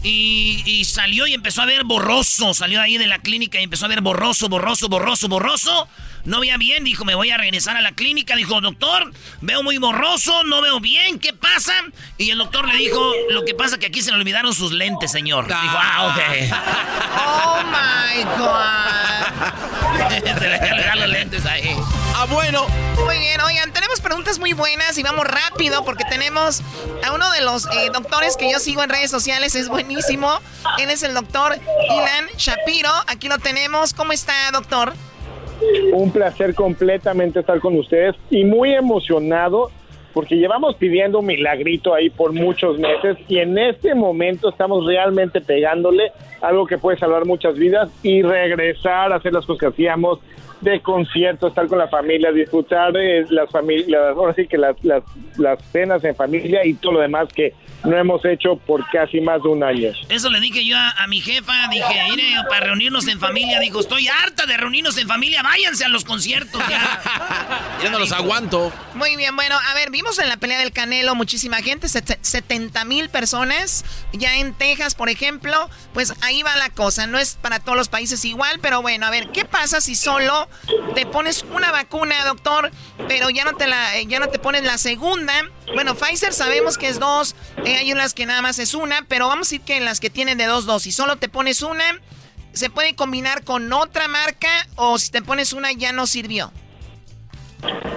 y, y salió y empezó a ver borroso. Salió ahí de la clínica y empezó a ver borroso, borroso, borroso, borroso. No veía bien, dijo, me voy a regresar a la clínica. Dijo, doctor, veo muy borroso, no veo bien, ¿qué pasa? Y el doctor le dijo, lo que pasa que aquí se le olvidaron sus lentes, señor. Dijo, ah, Oh my God. ok. se le olvidaron los lentes ahí. Ah, bueno. Muy bien, oigan, tenemos preguntas muy buenas y vamos rápido porque tenemos a uno de los eh, doctores que yo sigo en redes sociales, es buenísimo. Él es el doctor Ilan Shapiro. Aquí lo tenemos. ¿Cómo está, doctor? Un placer completamente estar con ustedes y muy emocionado porque llevamos pidiendo un milagrito ahí por muchos meses y en este momento estamos realmente pegándole algo que puede salvar muchas vidas y regresar a hacer las cosas que hacíamos de concierto, estar con la familia, disfrutar de las familias, ahora sí que las, las, las cenas en familia y todo lo demás que no hemos hecho por casi más de un año. Eso le dije yo a, a mi jefa, dije, mire, para reunirnos en familia, dijo, estoy harta de reunirnos en familia, váyanse a los conciertos ya. Ya no los aguanto. Muy bien, bueno, a ver, vimos en la pelea del Canelo muchísima gente, set- 70 mil personas, ya en Texas, por ejemplo, pues ahí va la cosa, no es para todos los países igual, pero bueno, a ver, ¿qué pasa si solo te pones una vacuna, doctor, pero ya no te la, eh, ya no te pones la segunda? Bueno, Pfizer sabemos que es dos, eh, hay unas que nada más es una, pero vamos a decir que en las que tienen de dos dosis, solo te pones una, ¿se puede combinar con otra marca o si te pones una ya no sirvió?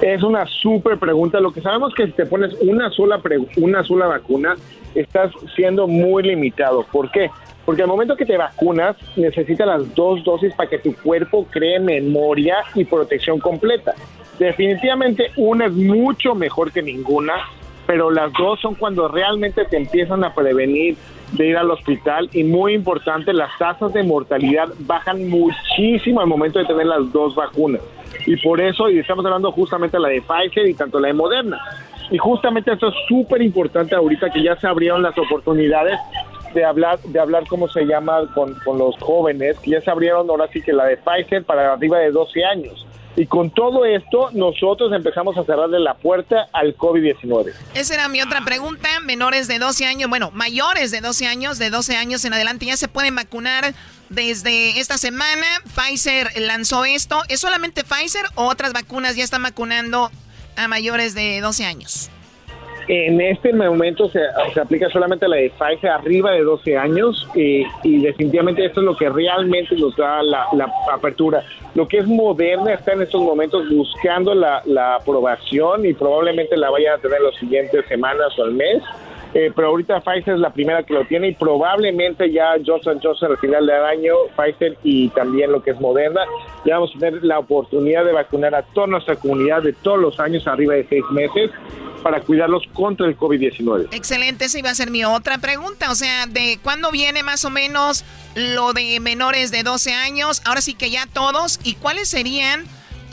Es una súper pregunta. Lo que sabemos que si te pones una sola, pre- una sola vacuna, estás siendo muy limitado. ¿Por qué? Porque al momento que te vacunas, necesitas las dos dosis para que tu cuerpo cree memoria y protección completa. Definitivamente una es mucho mejor que ninguna, pero las dos son cuando realmente te empiezan a prevenir de ir al hospital y muy importante, las tasas de mortalidad bajan muchísimo al momento de tener las dos vacunas. Y por eso, y estamos hablando justamente de la de Pfizer y tanto la de Moderna. Y justamente esto es súper importante ahorita que ya se abrieron las oportunidades de hablar, de hablar cómo se llama con, con los jóvenes, que ya se abrieron ahora sí que la de Pfizer para arriba de 12 años. Y con todo esto, nosotros empezamos a cerrarle la puerta al COVID-19. Esa era mi otra pregunta. Menores de 12 años, bueno, mayores de 12 años, de 12 años en adelante, ya se pueden vacunar desde esta semana. Pfizer lanzó esto. ¿Es solamente Pfizer o otras vacunas ya están vacunando a mayores de 12 años? En este momento se, aplica solamente la de Pfizer arriba de 12 años y, y definitivamente esto es lo que realmente nos da la, apertura. Lo que es Moderna está en estos momentos buscando la, la aprobación y probablemente la vayan a tener las siguientes semanas o al mes. Eh, pero ahorita Pfizer es la primera que lo tiene y probablemente ya Johnson Johnson al final del año, Pfizer y también lo que es Moderna, ya vamos a tener la oportunidad de vacunar a toda nuestra comunidad de todos los años arriba de seis meses para cuidarlos contra el COVID-19. Excelente, esa iba a ser mi otra pregunta. O sea, ¿de cuándo viene más o menos lo de menores de 12 años? Ahora sí que ya todos. ¿Y cuáles serían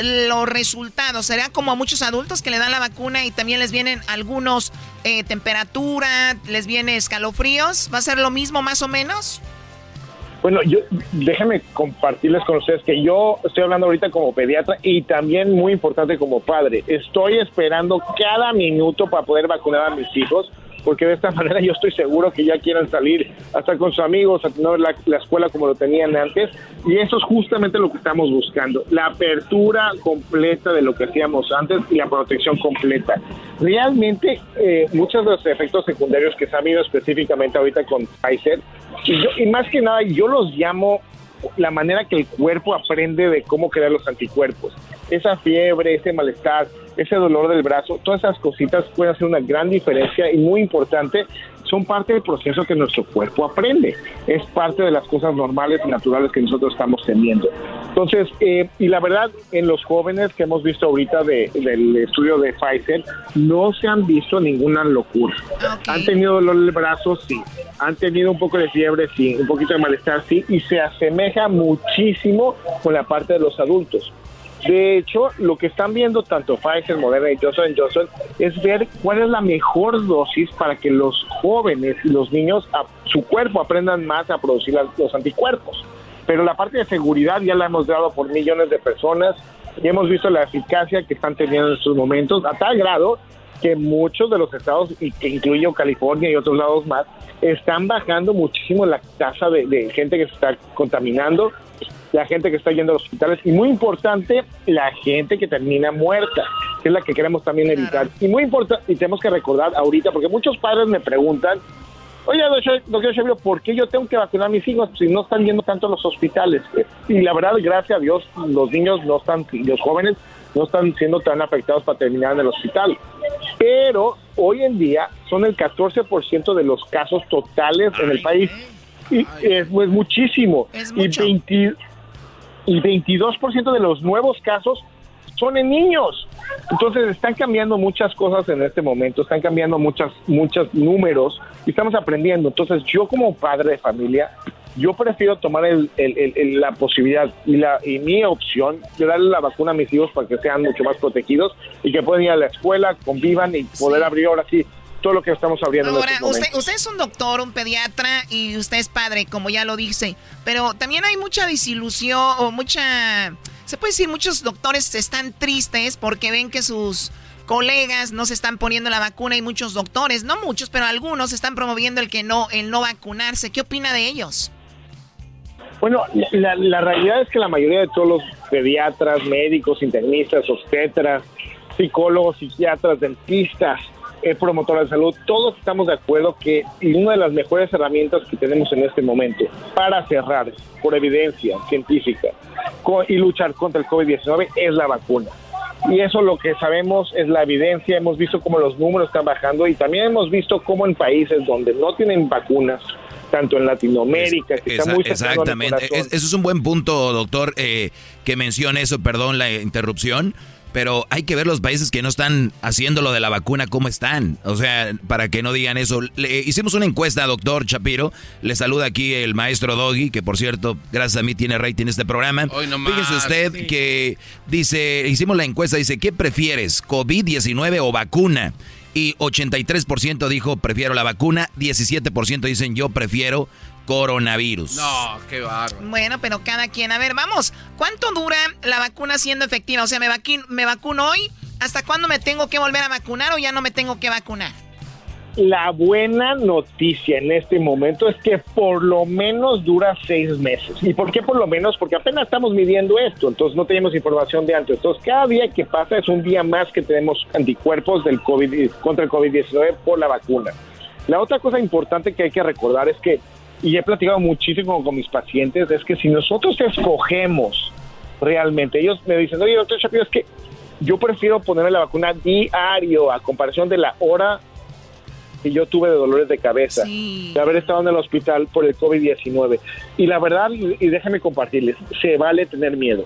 los resultados? ¿Será como a muchos adultos que le dan la vacuna y también les vienen algunos eh, temperatura, les viene escalofríos? ¿Va a ser lo mismo más o menos? Bueno, yo déjenme compartirles con ustedes que yo estoy hablando ahorita como pediatra y también muy importante como padre. Estoy esperando cada minuto para poder vacunar a mis hijos porque de esta manera yo estoy seguro que ya quieran salir hasta con sus amigos a tener la, la, escuela como lo tenían antes y eso es justamente lo que estamos buscando, la apertura completa de lo que hacíamos antes y la protección completa. Realmente eh, muchos de los efectos secundarios que se han visto específicamente ahorita con Pfizer y, yo, y más que nada yo los llamo la manera que el cuerpo aprende de cómo crear los anticuerpos. Esa fiebre, ese malestar, ese dolor del brazo, todas esas cositas pueden hacer una gran diferencia y muy importante, son parte del proceso que nuestro cuerpo aprende. Es parte de las cosas normales y naturales que nosotros estamos teniendo. Entonces, eh, y la verdad, en los jóvenes que hemos visto ahorita de, del estudio de Pfizer, no se han visto ninguna locura. Han tenido dolor del brazo, sí. Han tenido un poco de fiebre, sí. Un poquito de malestar, sí. Y se asemeja muchísimo con la parte de los adultos. De hecho, lo que están viendo tanto Pfizer, Moderna y Johnson Johnson es ver cuál es la mejor dosis para que los jóvenes y los niños, su cuerpo aprendan más a producir los anticuerpos. Pero la parte de seguridad ya la hemos dado por millones de personas y hemos visto la eficacia que están teniendo en estos momentos a tal grado que muchos de los estados, y que incluyo California y otros lados más, están bajando muchísimo la tasa de, de gente que se está contaminando la gente que está yendo a los hospitales y muy importante, la gente que termina muerta, que es la que queremos también evitar. Y muy importante, y tenemos que recordar ahorita, porque muchos padres me preguntan, oye, doctor Chevio, ¿por qué yo tengo que vacunar a mis hijos si no están yendo tanto a los hospitales? Y la verdad, gracias a Dios, los niños no están, los jóvenes no están siendo tan afectados para terminar en el hospital. Pero hoy en día son el 14% de los casos totales en el país. Y es pues, muchísimo. Es y mucho. 20 y 22% de los nuevos casos son en niños. Entonces están cambiando muchas cosas en este momento, están cambiando muchas, muchos números y estamos aprendiendo. Entonces yo como padre de familia, yo prefiero tomar el, el, el, el, la posibilidad y, la, y mi opción de darle la vacuna a mis hijos para que sean mucho más protegidos y que puedan ir a la escuela, convivan y poder abrir ahora sí todo lo que estamos abriendo. Ahora, en usted, usted es un doctor, un pediatra y usted es padre, como ya lo dice, pero también hay mucha desilusión o mucha... Se puede decir, muchos doctores están tristes porque ven que sus colegas no se están poniendo la vacuna y muchos doctores, no muchos, pero algunos están promoviendo el que no, el no vacunarse. ¿Qué opina de ellos? Bueno, la, la realidad es que la mayoría de todos los pediatras, médicos, internistas, obstetras, psicólogos, psiquiatras, dentistas, eh, promotora de salud, todos estamos de acuerdo que una de las mejores herramientas que tenemos en este momento para cerrar por evidencia científica y luchar contra el COVID-19 es la vacuna. Y eso lo que sabemos es la evidencia, hemos visto cómo los números están bajando y también hemos visto cómo en países donde no tienen vacunas, tanto en Latinoamérica, que está muy Exactamente, es, eso es un buen punto, doctor, eh, que mencione eso, perdón la interrupción. Pero hay que ver los países que no están haciendo lo de la vacuna, cómo están. O sea, para que no digan eso. Le hicimos una encuesta, doctor Chapiro. Le saluda aquí el maestro Doggy, que por cierto, gracias a mí tiene rating este programa. Hoy Fíjese usted sí. que dice, hicimos la encuesta, dice, ¿qué prefieres? ¿COVID-19 o vacuna? Y 83% dijo, prefiero la vacuna. 17% dicen, yo prefiero coronavirus. No, qué bárbaro. Bueno, pero cada quien. A ver, vamos. ¿Cuánto dura la vacuna siendo efectiva? O sea, ¿me, me vacuno hoy? ¿Hasta cuándo me tengo que volver a vacunar o ya no me tengo que vacunar? la buena noticia en este momento es que por lo menos dura seis meses. ¿Y por qué por lo menos? Porque apenas estamos midiendo esto, entonces no tenemos información de antes. Entonces cada día que pasa es un día más que tenemos anticuerpos del COVID, contra el COVID-19 por la vacuna. La otra cosa importante que hay que recordar es que, y he platicado muchísimo con mis pacientes, es que si nosotros escogemos realmente, ellos me dicen, oye, doctor Shapiro, es que yo prefiero ponerme la vacuna diario a comparación de la hora que yo tuve de dolores de cabeza, de haber estado en el hospital por el COVID-19. Y la verdad, y déjenme compartirles, se vale tener miedo,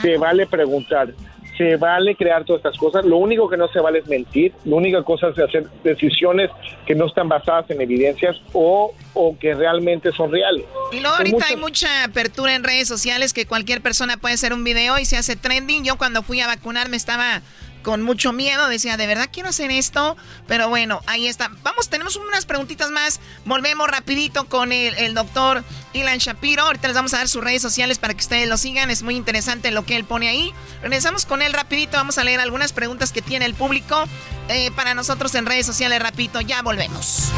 se vale preguntar, se vale crear todas estas cosas. Lo único que no se vale es mentir. La única cosa es hacer decisiones que no están basadas en evidencias o, o que realmente son reales. Y luego ahorita hay mucha apertura en redes sociales que cualquier persona puede hacer un video y se hace trending. Yo cuando fui a vacunarme estaba con mucho miedo. Decía, ¿de verdad quiero hacer esto? Pero bueno, ahí está. Vamos, tenemos unas preguntitas más. Volvemos rapidito con el, doctor Ilan Shapiro. Ahorita les vamos a dar sus redes sociales para que ustedes lo sigan. Es muy interesante lo que él pone ahí. Regresamos con él rapidito. Vamos a leer algunas preguntas que tiene el público eh, para nosotros en redes sociales rapidito. Ya volvemos.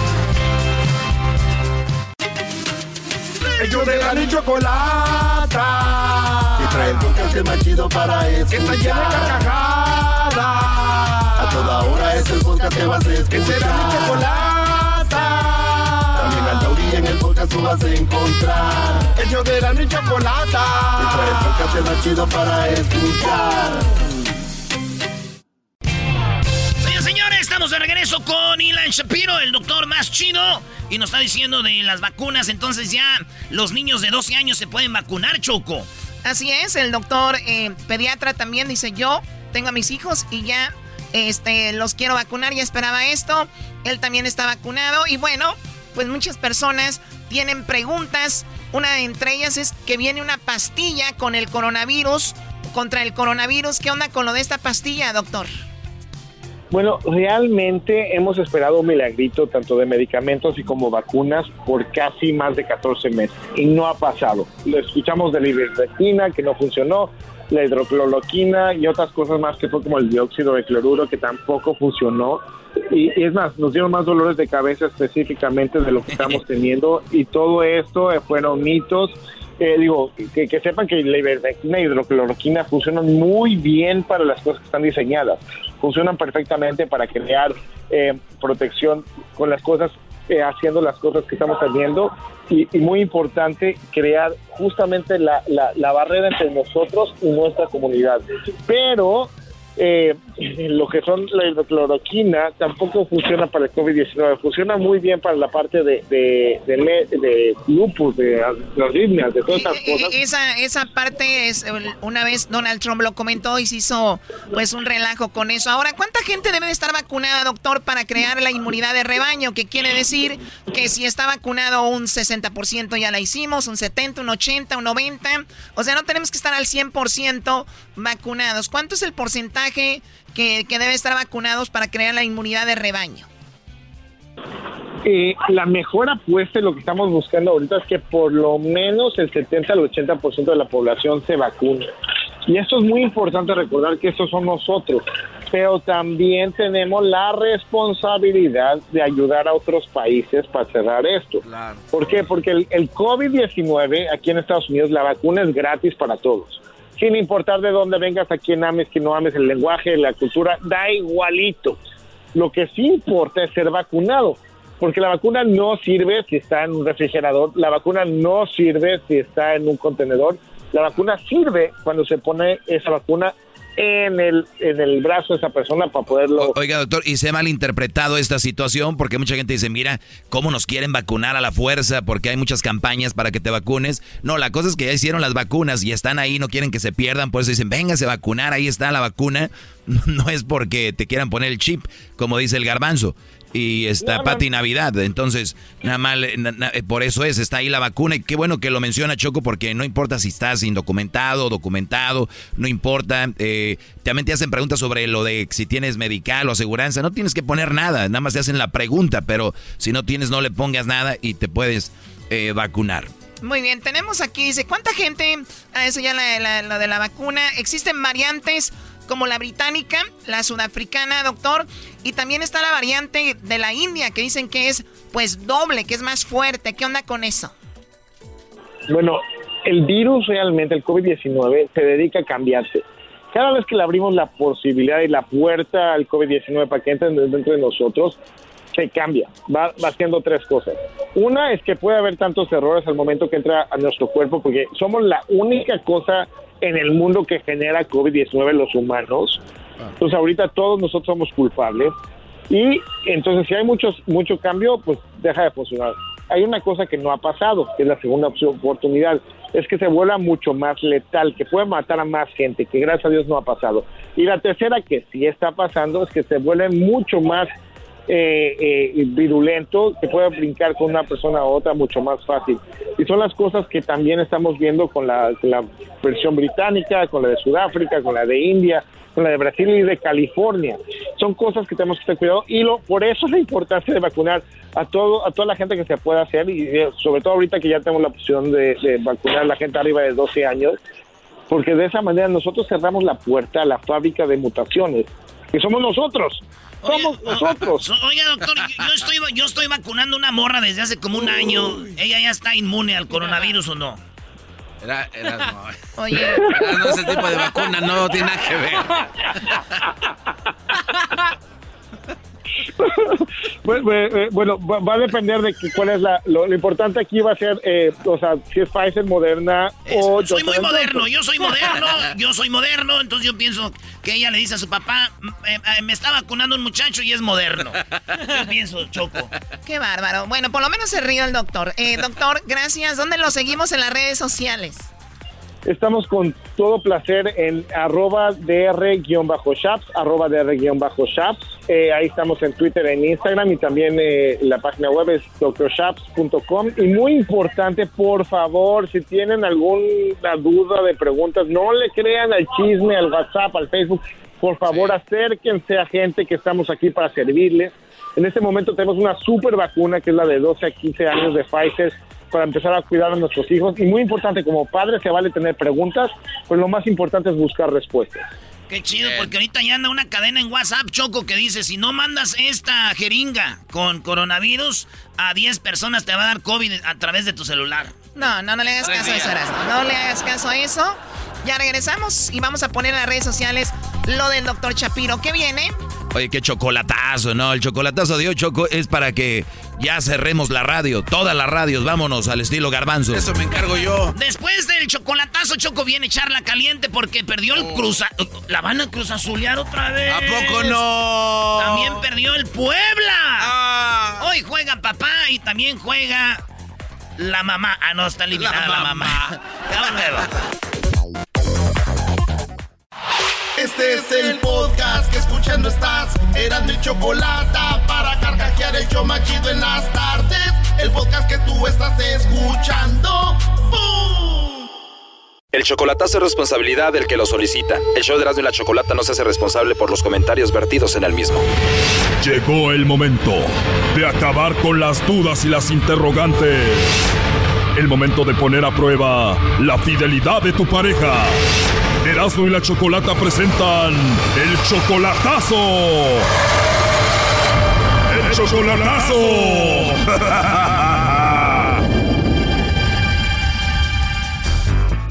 Ellos de la chocolata. Trae el podcast más chido para escuchar. Que está llena de carcajadas. A toda hora es el podcast que vas a escuchar. Que será mi chocolata. También al taurí en el podcast tú vas a encontrar. Ellos de la chocolata. Y trae el podcast más chido para escuchar. señores, estamos de regreso con Ilan Shapiro, el doctor más chido, y nos está diciendo de las vacunas. Entonces ya los niños de 12 años se pueden vacunar, Choco. Así es, el doctor eh, pediatra también dice, yo tengo a mis hijos y ya este, los quiero vacunar, ya esperaba esto. Él también está vacunado y bueno, pues muchas personas tienen preguntas. Una de entre ellas es que viene una pastilla con el coronavirus, contra el coronavirus. ¿Qué onda con lo de esta pastilla, doctor? Bueno, realmente hemos esperado un milagrito tanto de medicamentos y como vacunas por casi más de 14 meses y no ha pasado. Lo escuchamos de la ivermectina que no funcionó, la hidrocloroquina y otras cosas más que fue como el dióxido de cloruro que tampoco funcionó. Y, es más, nos dieron más dolores de cabeza específicamente de lo que estamos teniendo y todo esto fueron mitos eh, digo, que, sepan que la ivermectina y hidrocloroquina funcionan muy bien para las cosas que están diseñadas. Funcionan perfectamente para crear eh, protección con las cosas, eh, haciendo las cosas que estamos haciendo. Y, muy importante, crear justamente la, la barrera entre nosotros y nuestra comunidad. Pero eh, lo que son la hidrocloroquina tampoco funciona para el COVID-19, funciona muy bien para la parte de, de, de, lupus, de arritmias, de todas estas eh, eh, cosas. Esa, esa parte es, una vez Donald Trump lo comentó y se hizo pues un relajo con eso. Ahora, ¿cuánta gente debe de estar vacunada, doctor, para crear la inmunidad de rebaño? Que quiere decir que si está vacunado un 60% ya la hicimos, un 70, un 80, un 90. O sea, no tenemos que estar al 100% vacunados. ¿Cuánto es el porcentaje? que, que debe estar vacunados para crear la inmunidad de rebaño? Eh, la mejor apuesta y lo que estamos buscando ahorita es que por lo menos el 70 al 80% de la población se vacune. Y esto es muy importante recordar que estos son nosotros, pero también tenemos la responsabilidad de ayudar a otros países para cerrar esto. ¿Por qué? Porque el, el COVID-19 aquí en Estados Unidos, la vacuna es gratis para todos sin importar de dónde vengas, a quién ames, quién no ames, el lenguaje, la cultura, da igualito. Lo que sí importa es ser vacunado, porque la vacuna no sirve si está en un refrigerador, la vacuna no sirve si está en un contenedor, la vacuna sirve cuando se pone esa vacuna en el, en el brazo de esa persona para poderlo... Oiga, doctor, y se ha malinterpretado esta situación porque mucha gente dice, mira, ¿cómo nos quieren vacunar a la fuerza? Porque hay muchas campañas para que te vacunes. No, la cosa es que ya hicieron las vacunas y están ahí, no quieren que se pierdan, por eso dicen, véngase a vacunar, ahí está la vacuna. No es porque te quieran poner el chip, como dice el garbanzo y está Pati Navidad. Entonces, nada más, eh, por eso es, está ahí la vacuna. Y qué bueno que lo menciona Choco, porque no importa si estás indocumentado, documentado, no importa. Eh, también te hacen preguntas sobre lo de si tienes medical o aseguranza. No tienes que poner nada, nada más te hacen la pregunta, pero si no tienes, no le pongas nada y te puedes eh, vacunar. Muy bien, tenemos aquí, dice, ¿cuánta gente? Ah, eso ya lo de la vacuna. ¿Existen variantes como la británica, la sudafricana, doctor, y también está la variante de la India que dicen que es pues doble, que es más fuerte. ¿Qué onda con eso? Bueno, el virus realmente, el COVID-19, se dedica a cambiarse. Cada vez que le abrimos la posibilidad y la puerta al COVID-19 para que entre dentro de nosotros, se cambia. Va, va haciendo tres cosas. Una es que puede haber tantos errores al momento que entra a nuestro cuerpo, porque somos la única cosa en el mundo que genera COVID-19 los humanos. Entonces ahorita todos nosotros somos culpables. Y entonces si hay muchos, mucho cambio, pues deja de funcionar. Hay una cosa que no ha pasado, que es la segunda opción, oportunidad, es que se vuelva mucho más letal, que puede matar a más gente, que gracias a Dios no ha pasado. Y la tercera que sí está pasando es que se vuelve mucho más eh, eh, virulento, que puede brincar con una persona a otra mucho más fácil. Y son las cosas que también estamos viendo con la, la versión británica, con la de Sudáfrica, con la de India, con la de Brasil y de California. Son cosas que tenemos que tener cuidado y lo, por eso es la importancia de vacunar a todo a toda la gente que se pueda hacer y eh, sobre todo ahorita que ya tenemos la opción de, de vacunar a la gente arriba de 12 años, porque de esa manera nosotros cerramos la puerta a la fábrica de mutaciones, que somos nosotros. Somos nosotros. Oiga, doctor, yo estoy, yo estoy vacunando una morra desde hace como un año. ¿Ella ya está inmune al coronavirus o no? Era, era, no. Oye. Era, no, ese tipo de vacuna no tiene nada que ver. Pues, eh, bueno, va, va a depender de que- cuál es la. Lo, lo importante aquí va a ser, eh, o sea, si es Pfizer, Moderna o. Soy muy moderno, yo soy moderno, yo soy moderno, entonces yo pienso que ella le dice a su papá, "M- eh, eh, me está vacunando un muchacho y es moderno. Yo pienso, Choco. Qué bárbaro. Bueno, por lo menos se ríe el doctor. Eh, doctor, gracias. ¿Dónde lo seguimos en las redes sociales? Estamos con todo placer en arroba dr-shaps, arroba dr-shaps. Eh, ahí estamos en Twitter, en Instagram y también eh, la página web es drshaps.com. Y muy importante, por favor, si tienen alguna duda de preguntas, no le crean al chisme, al WhatsApp, al Facebook. Por favor, acérquense a gente que estamos aquí para servirles. En este momento tenemos una super vacuna que es la de 12 a 15 años de Pfizer para empezar a cuidar a nuestros hijos. Y muy importante, como padre se vale tener preguntas, pues lo más importante es buscar respuestas. Qué chido, porque ahorita ya anda una cadena en WhatsApp, Choco, que dice, si no mandas esta jeringa con coronavirus, a 10 personas te va a dar COVID a través de tu celular. No, no, no le hagas caso a eso, Erasmo. No le hagas caso a eso. Ya regresamos y vamos a poner en las redes sociales lo del doctor Chapiro. ¿Qué viene? Oye, qué chocolatazo, ¿no? El chocolatazo de hoy, Choco, es para que ya cerremos la radio, todas las radios, vámonos al estilo garbanzo. Eso me encargo yo. Después del chocolatazo, Choco viene charla caliente porque perdió el cruz... La van a cruz azulear otra vez. ¿A poco no? También perdió el Puebla. Hoy juega papá y también juega la mamá. Ah, no, está eliminada la, mamá. Ya volvemos. Este es el podcast que escuchando estás. Eran mi chocolate para carcajear el show más chido en las tardes. El podcast que tú estás escuchando. ¡Bum! El chocolatazo es responsabilidad del que lo solicita. El show de Erasmo y la Chocolata no se hace responsable por los comentarios vertidos en el mismo. Llegó el momento de acabar con las dudas y las interrogantes. El momento de poner a prueba la fidelidad de tu pareja. Y la Chocolata presentan el chocolatazo. El chocolatazo.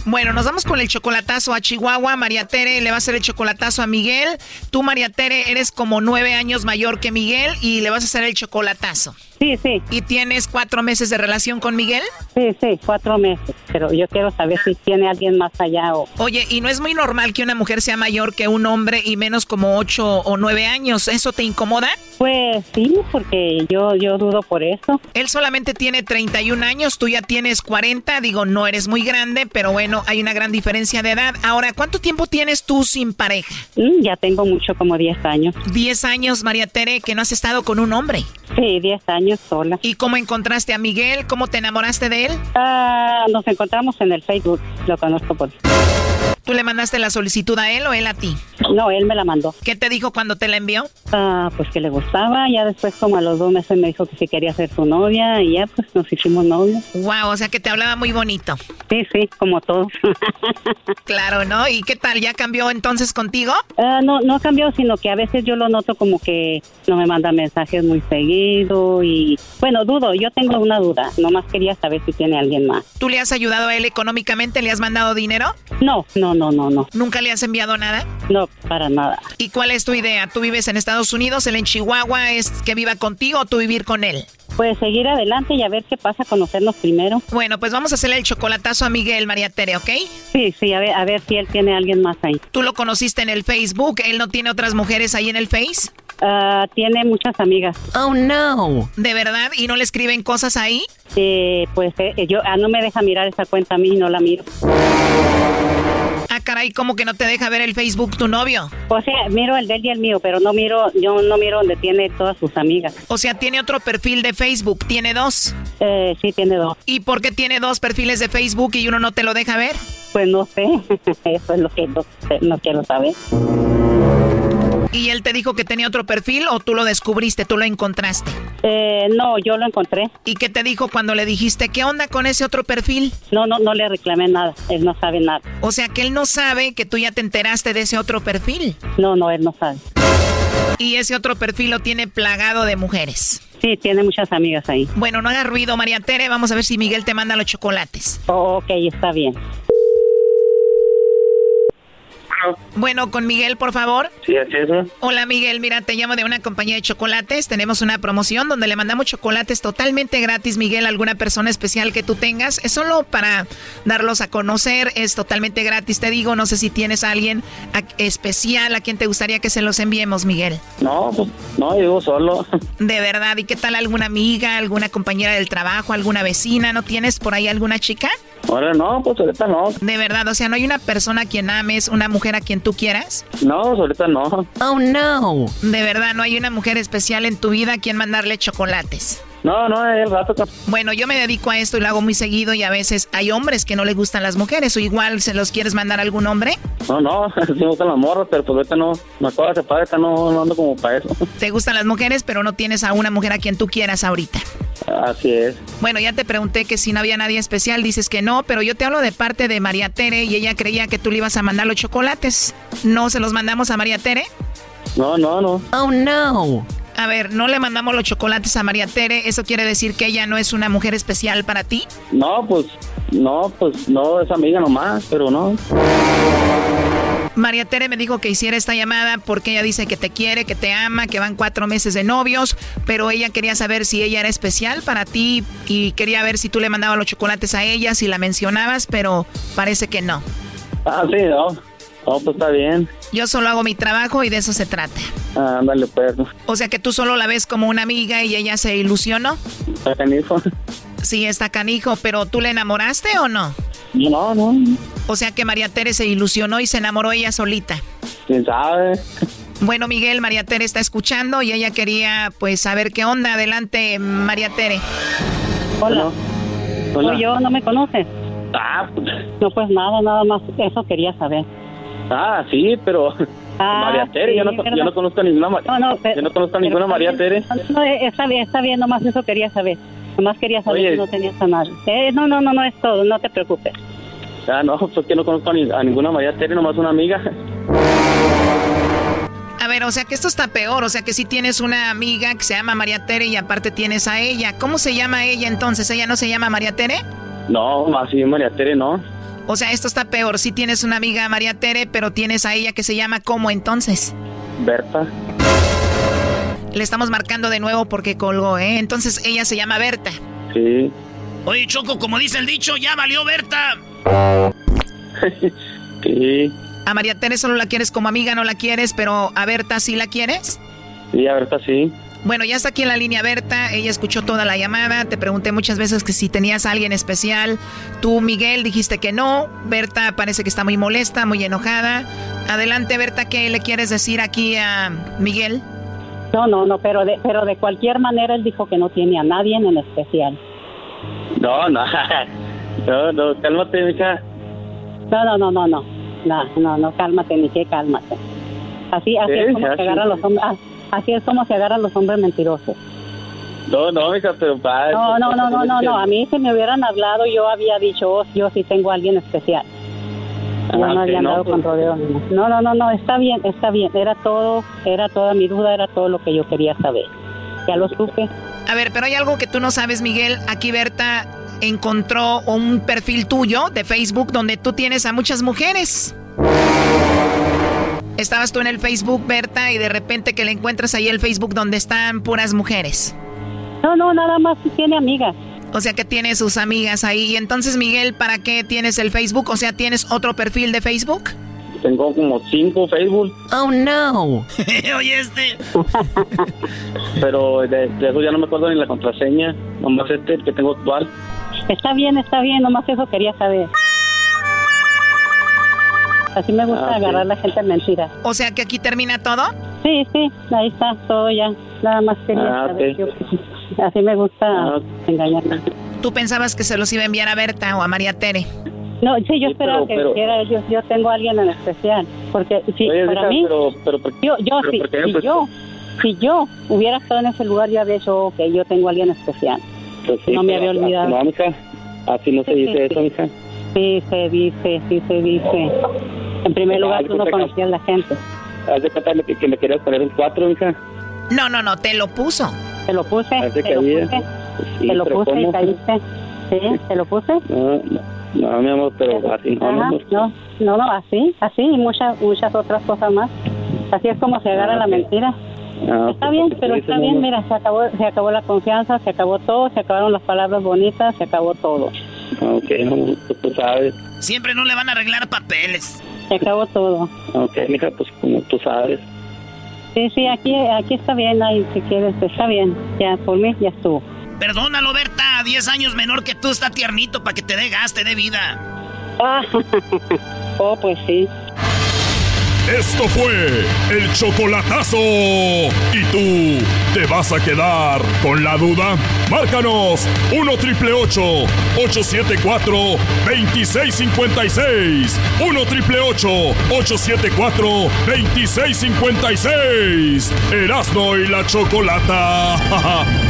Bueno, nos vamos con el chocolatazo a Chihuahua. María Tere le va a hacer el chocolatazo a Miguel. Tú, María Tere, eres como nueve años mayor que Miguel y le vas a hacer el chocolatazo. Sí, sí. ¿Y tienes cuatro meses de relación con Miguel? Sí, sí, cuatro meses. Pero yo quiero saber si tiene alguien más allá o... Oye, y no es muy normal que una mujer sea mayor que un hombre y menos como ocho o nueve años. ¿Eso te incomoda? Pues sí, porque yo, yo dudo por eso. Él solamente tiene 31 años, tú ya tienes 40. Digo, no eres muy grande, pero bueno, hay una gran diferencia de edad. Ahora, ¿cuánto tiempo tienes tú sin pareja? Mm, ya tengo mucho, como 10 años. 10 años, María Tere, que no has estado con un hombre. Sí, 10 años sola. ¿Y cómo encontraste a Miguel? ¿Cómo te enamoraste de él? Ah, nos encontramos en el Facebook, lo conozco por... ¿Tú le mandaste la solicitud a él o él a ti? No, él me la mandó. ¿Qué te dijo cuando te la envió? Ah, pues que le gustaba. Ya después, como a los dos meses, me dijo que si quería ser su novia y ya, pues nos hicimos novios. Wow, o sea que te hablaba muy bonito. Sí, sí, como todos. claro, ¿no? ¿Y qué tal? ¿Ya cambió entonces contigo? Ah, no, no cambió, sino que a veces yo lo noto como que no me manda mensajes muy seguido y, bueno, dudo. Yo tengo una duda. Nomás quería saber si tiene alguien más. ¿Tú le has ayudado a él económicamente? ¿Le has mandado dinero? No, no, no, no, no. ¿Nunca le has enviado nada? No, para nada. ¿Y cuál es tu idea? ¿Tú vives en Estados Unidos? ¿Él en Chihuahua? ¿Es que viva contigo o tú vivir con él? Pues seguir adelante y a ver qué pasa, conocernos primero. Bueno, pues vamos a hacerle el chocolatazo a Miguel María Tere, ¿ok? Sí, sí, a ver, a ver si él tiene a alguien más ahí. ¿Tú lo conociste en el Facebook? ¿Él no tiene otras mujeres ahí en el Face? Ah, tiene muchas amigas. Oh, no. ¿De verdad? ¿Y no le escriben cosas ahí? Eh, pues eh, yo ah, no me deja mirar esa cuenta a mí, no la miro. Caray, ¿cómo que no te deja ver el Facebook tu novio? O sea, miro el de él y el mío, pero no miro, yo no miro donde tiene todas sus amigas. O sea, tiene otro perfil de Facebook, ¿tiene dos? Eh, sí, tiene dos. ¿Y por qué tiene dos perfiles de Facebook y uno no te lo deja ver? Pues no sé, eso es lo que no, no quiero saber. ¿Y él te dijo que tenía otro perfil o tú lo descubriste, tú lo encontraste? Eh, no, yo lo encontré. ¿Y qué te dijo cuando le dijiste qué onda con ese otro perfil? No, no, no le reclamé nada. Él no sabe nada. O sea que él no sabe que tú ya te enteraste de ese otro perfil. No, no, él no sabe. Y ese otro perfil lo tiene plagado de mujeres. Sí, tiene muchas amigas ahí. Bueno, no hagas ruido, María Tere. Vamos a ver si Miguel te manda los chocolates. Oh, ok, está bien. Bueno, con Miguel, por favor. Sí, así es. Hola, Miguel. Mira, te llamo de una compañía de chocolates. Tenemos una promoción donde le mandamos chocolates totalmente gratis, Miguel, a alguna persona especial que tú tengas. Es solo para darlos a conocer. Es totalmente gratis, te digo. No sé si tienes a alguien a- especial a quien te gustaría que se los enviemos, Miguel. No, pues no, yo solo. De verdad. ¿Y qué tal alguna amiga, alguna compañera del trabajo, alguna vecina? ¿No tienes por ahí alguna chica? Ahora no, pues ahorita no. De verdad, o sea, ¿no hay una persona a quien ames, una mujer a quien tú quieras? No, ahorita no. Oh, no. De verdad, ¿no hay una mujer especial en tu vida a quien mandarle chocolates? No, no, es el rato. Bueno, yo me dedico a esto y lo hago muy seguido y a veces hay hombres que no les gustan las mujeres o igual se los quieres mandar a algún hombre. No, no, sí me gustan las morras, pero pues ahorita no. Me acabo de separar, ahorita no, no ando como para eso. Te gustan las mujeres, pero no tienes a una mujer a quien tú quieras ahorita. Así es. Bueno, ya te pregunté que si no había nadie especial, dices que no, pero yo te hablo de parte de María Tere y ella creía que tú le ibas a mandar los chocolates. ¿No se los mandamos a María Tere? No, no, no. Oh, no. A ver, no le mandamos los chocolates a María Tere. ¿Eso quiere decir que ella no es una mujer especial para ti? No, pues, no, pues no, es amiga nomás, pero no. María Tere me dijo que hiciera esta llamada porque ella dice que te quiere, que te ama, que van cuatro meses de novios, pero ella quería saber si ella era especial para ti y quería ver si tú le mandabas los chocolates a ella, si la mencionabas, pero parece que no. Ah, sí, no. No, pues está bien. Yo solo hago mi trabajo y de eso se trata. Ah, Ándale, pues. O sea que tú solo la ves como una amiga y ella se ilusionó. Está canijo. Sí, está canijo, pero ¿tú le enamoraste o no? No, no. O sea que María Tere se ilusionó y se enamoró ella solita. ¿Quién sabe? Bueno, Miguel, María Tere está escuchando y ella quería pues saber qué onda. Adelante, María Tere. Hola. Hola. Soy yo, ¿no me conoces? Ah, pues, No, pues nada, nada más. Eso quería saber. Ah, sí, pero... Ah, María Tere, yo, no, yo no conozco a ninguna, ma- No, no, pero- yo no conozco ninguna pero María está Tere. bien. No, está bien, está bien, nomás eso quería saber. Nomás quería saber Oye. si no tenías a nadie. Eh, no, no, no, no es todo, no te preocupes. Ah, no, pues que no conozco a, ni- a ninguna María Tere, nomás una amiga. A ver, o sea que esto está peor. O sea que si tienes una amiga que se llama María Tere y aparte tienes a ella. ¿Cómo se llama ella entonces? ¿Ella no se llama María Tere? No, así María Tere no. O sea, esto está peor. Si tienes una amiga María Tere, pero tienes a ella que se llama ¿cómo entonces? Berta. Le estamos marcando de nuevo porque colgó, ¿eh? Entonces ella se llama Berta. Sí. Oye, Choco, como dice el dicho, ya valió Berta. Sí. A María Tere solo la quieres como amiga, no la quieres, pero a Berta sí la quieres. Sí, a Berta sí. Bueno, ya está aquí en la línea Berta, ella escuchó toda la llamada, te pregunté muchas veces que si tenías a alguien especial, tú Miguel dijiste que no, Berta parece que está muy molesta, muy enojada. Adelante Berta, ¿qué le quieres decir aquí a Miguel? No, no, no, pero de, pero de cualquier manera él dijo que no tiene a nadie en especial. No, no. No, no, cálmate, mija. No, no, no, no, no. no, no, no, cálmate, que cálmate. Así, así es como se así. agarran los hombres, ah, así es como se agarran los hombres mentirosos. No, no, hija, pero va. No, no, no, no, no, no, a mí si me hubieran hablado yo había dicho, oh, yo sí tengo a alguien especial. Ah, no ok, había no, andado pues. con rodeos. No, no, no, no, está bien, está bien. Era todo, era toda mi duda, era todo lo que yo quería saber. Ya lo supe. A ver, pero hay algo que tú no sabes, Miguel. Aquí Berta encontró un perfil tuyo de Facebook donde tú tienes a muchas mujeres. Estabas tú en el Facebook, Berta, y de repente que le encuentras ahí el Facebook donde están puras mujeres. No, no, nada más tiene amigas. O sea que tiene sus amigas ahí. Y entonces, Miguel, ¿para qué tienes el Facebook? O sea, ¿tienes otro perfil de Facebook? Tengo como cinco Facebook, Oh, no. Oye, este. pero de, de eso ya no me acuerdo ni la contraseña. Nomás este el que tengo actual. Está bien, está bien, nomás eso quería saber. Así me gusta Ah, agarrar a la gente en mentiras. O sea que aquí termina todo. Sí, sí, ahí está, todo ya. Nada más quería Ah, saber. ok. yo- así me gusta engañar. ¿Tú pensabas que se los iba a enviar a Berta o a María Tere? No, sí, yo Sí, esperaba pero- que pero- quiera, yo, yo tengo a alguien en especial, porque sí, Oye, para mí, pero, pero, ¿por- yo, yo, pero sí, ¿por qué? si Pues- yo, si yo hubiera estado en ese lugar, yo había dicho, que yo tengo a alguien especial. pues sí, no me pero había olvidado. No, mija, así no se Sí, dice sí, eso, mija. Sí, se dice, sí se dice. En primer lugar, tú no conocías a la gente. Haz de cuenta que, que me querías poner un cuatro, mija. No, no, no, te lo puso. Te lo puse, te lo puse, Sí, te lo puse y caíste. Sí, te lo puse. No, no, no, mi amor, pero así no, Ajá, no, no, no, así, así y muchas, muchas otras cosas más. Así es como se agarra Ah, la ok. mentira. Ah, Está pues, bien, porque pero está bien, mira, se acabó, se acabó la confianza, se acabó todo, se acabaron las palabras bonitas, se acabó todo. Ok, no, tú, tú sabes. Siempre no le van a arreglar papeles. Se acabó todo. Ok, mija, pues como tú sabes. Sí, sí, aquí, aquí está bien, ahí si quieres, está bien. Ya, por mí ya estuvo. Perdónalo, Berta. 10 años menor que tú está tiernito para que te dé gas, te dé vida. Ah, oh, pues sí. Esto fue el chocolatazo. ¿Y tú te vas a quedar con la duda? Márcanos 1 triple 874 2656. 1 triple 874 2656. Erasno y la chocolata.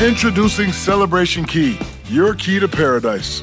Introducing Celebration Key, your key to paradise.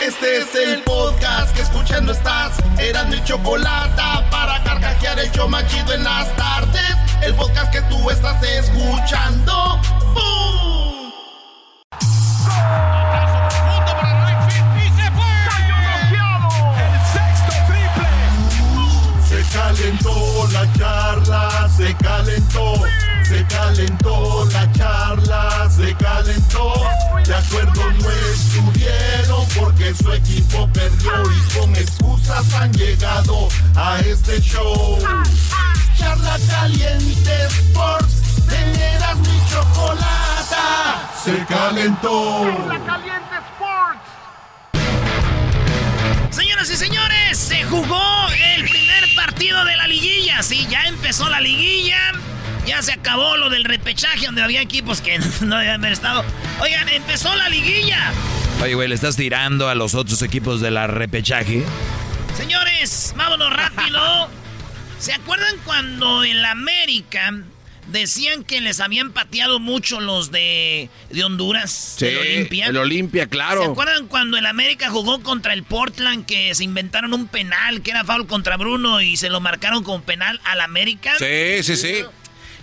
Este es el podcast que escuchando estás. Eran mi chocolate para carcajear el show más chido en las tardes. El podcast que tú estás escuchando. ¡Bum! Se calentó la charla, se calentó, se calentó la charla, se calentó. De acuerdo no estuvieron porque su equipo perdió y con excusas han llegado a este show. Charla caliente Sports, teneras mi chocolata, se calentó. Señoras y señores, se jugó el primer partido de la liguilla. Sí, ya empezó la liguilla. Ya se acabó lo del repechaje donde había equipos que no debían haber estado. Oigan, empezó la liguilla. Oye, güey, le estás tirando a los otros equipos de la repechaje. Señores, vámonos rápido. ¿Se acuerdan cuando el América Decían que les habían pateado mucho los de, de Honduras, Sí, el Olimpia. el Olimpia, claro. ¿Se acuerdan cuando el América jugó contra el Portland que se inventaron un penal que era foul contra Bruno y se lo marcaron como penal al América? Sí, sí, sí.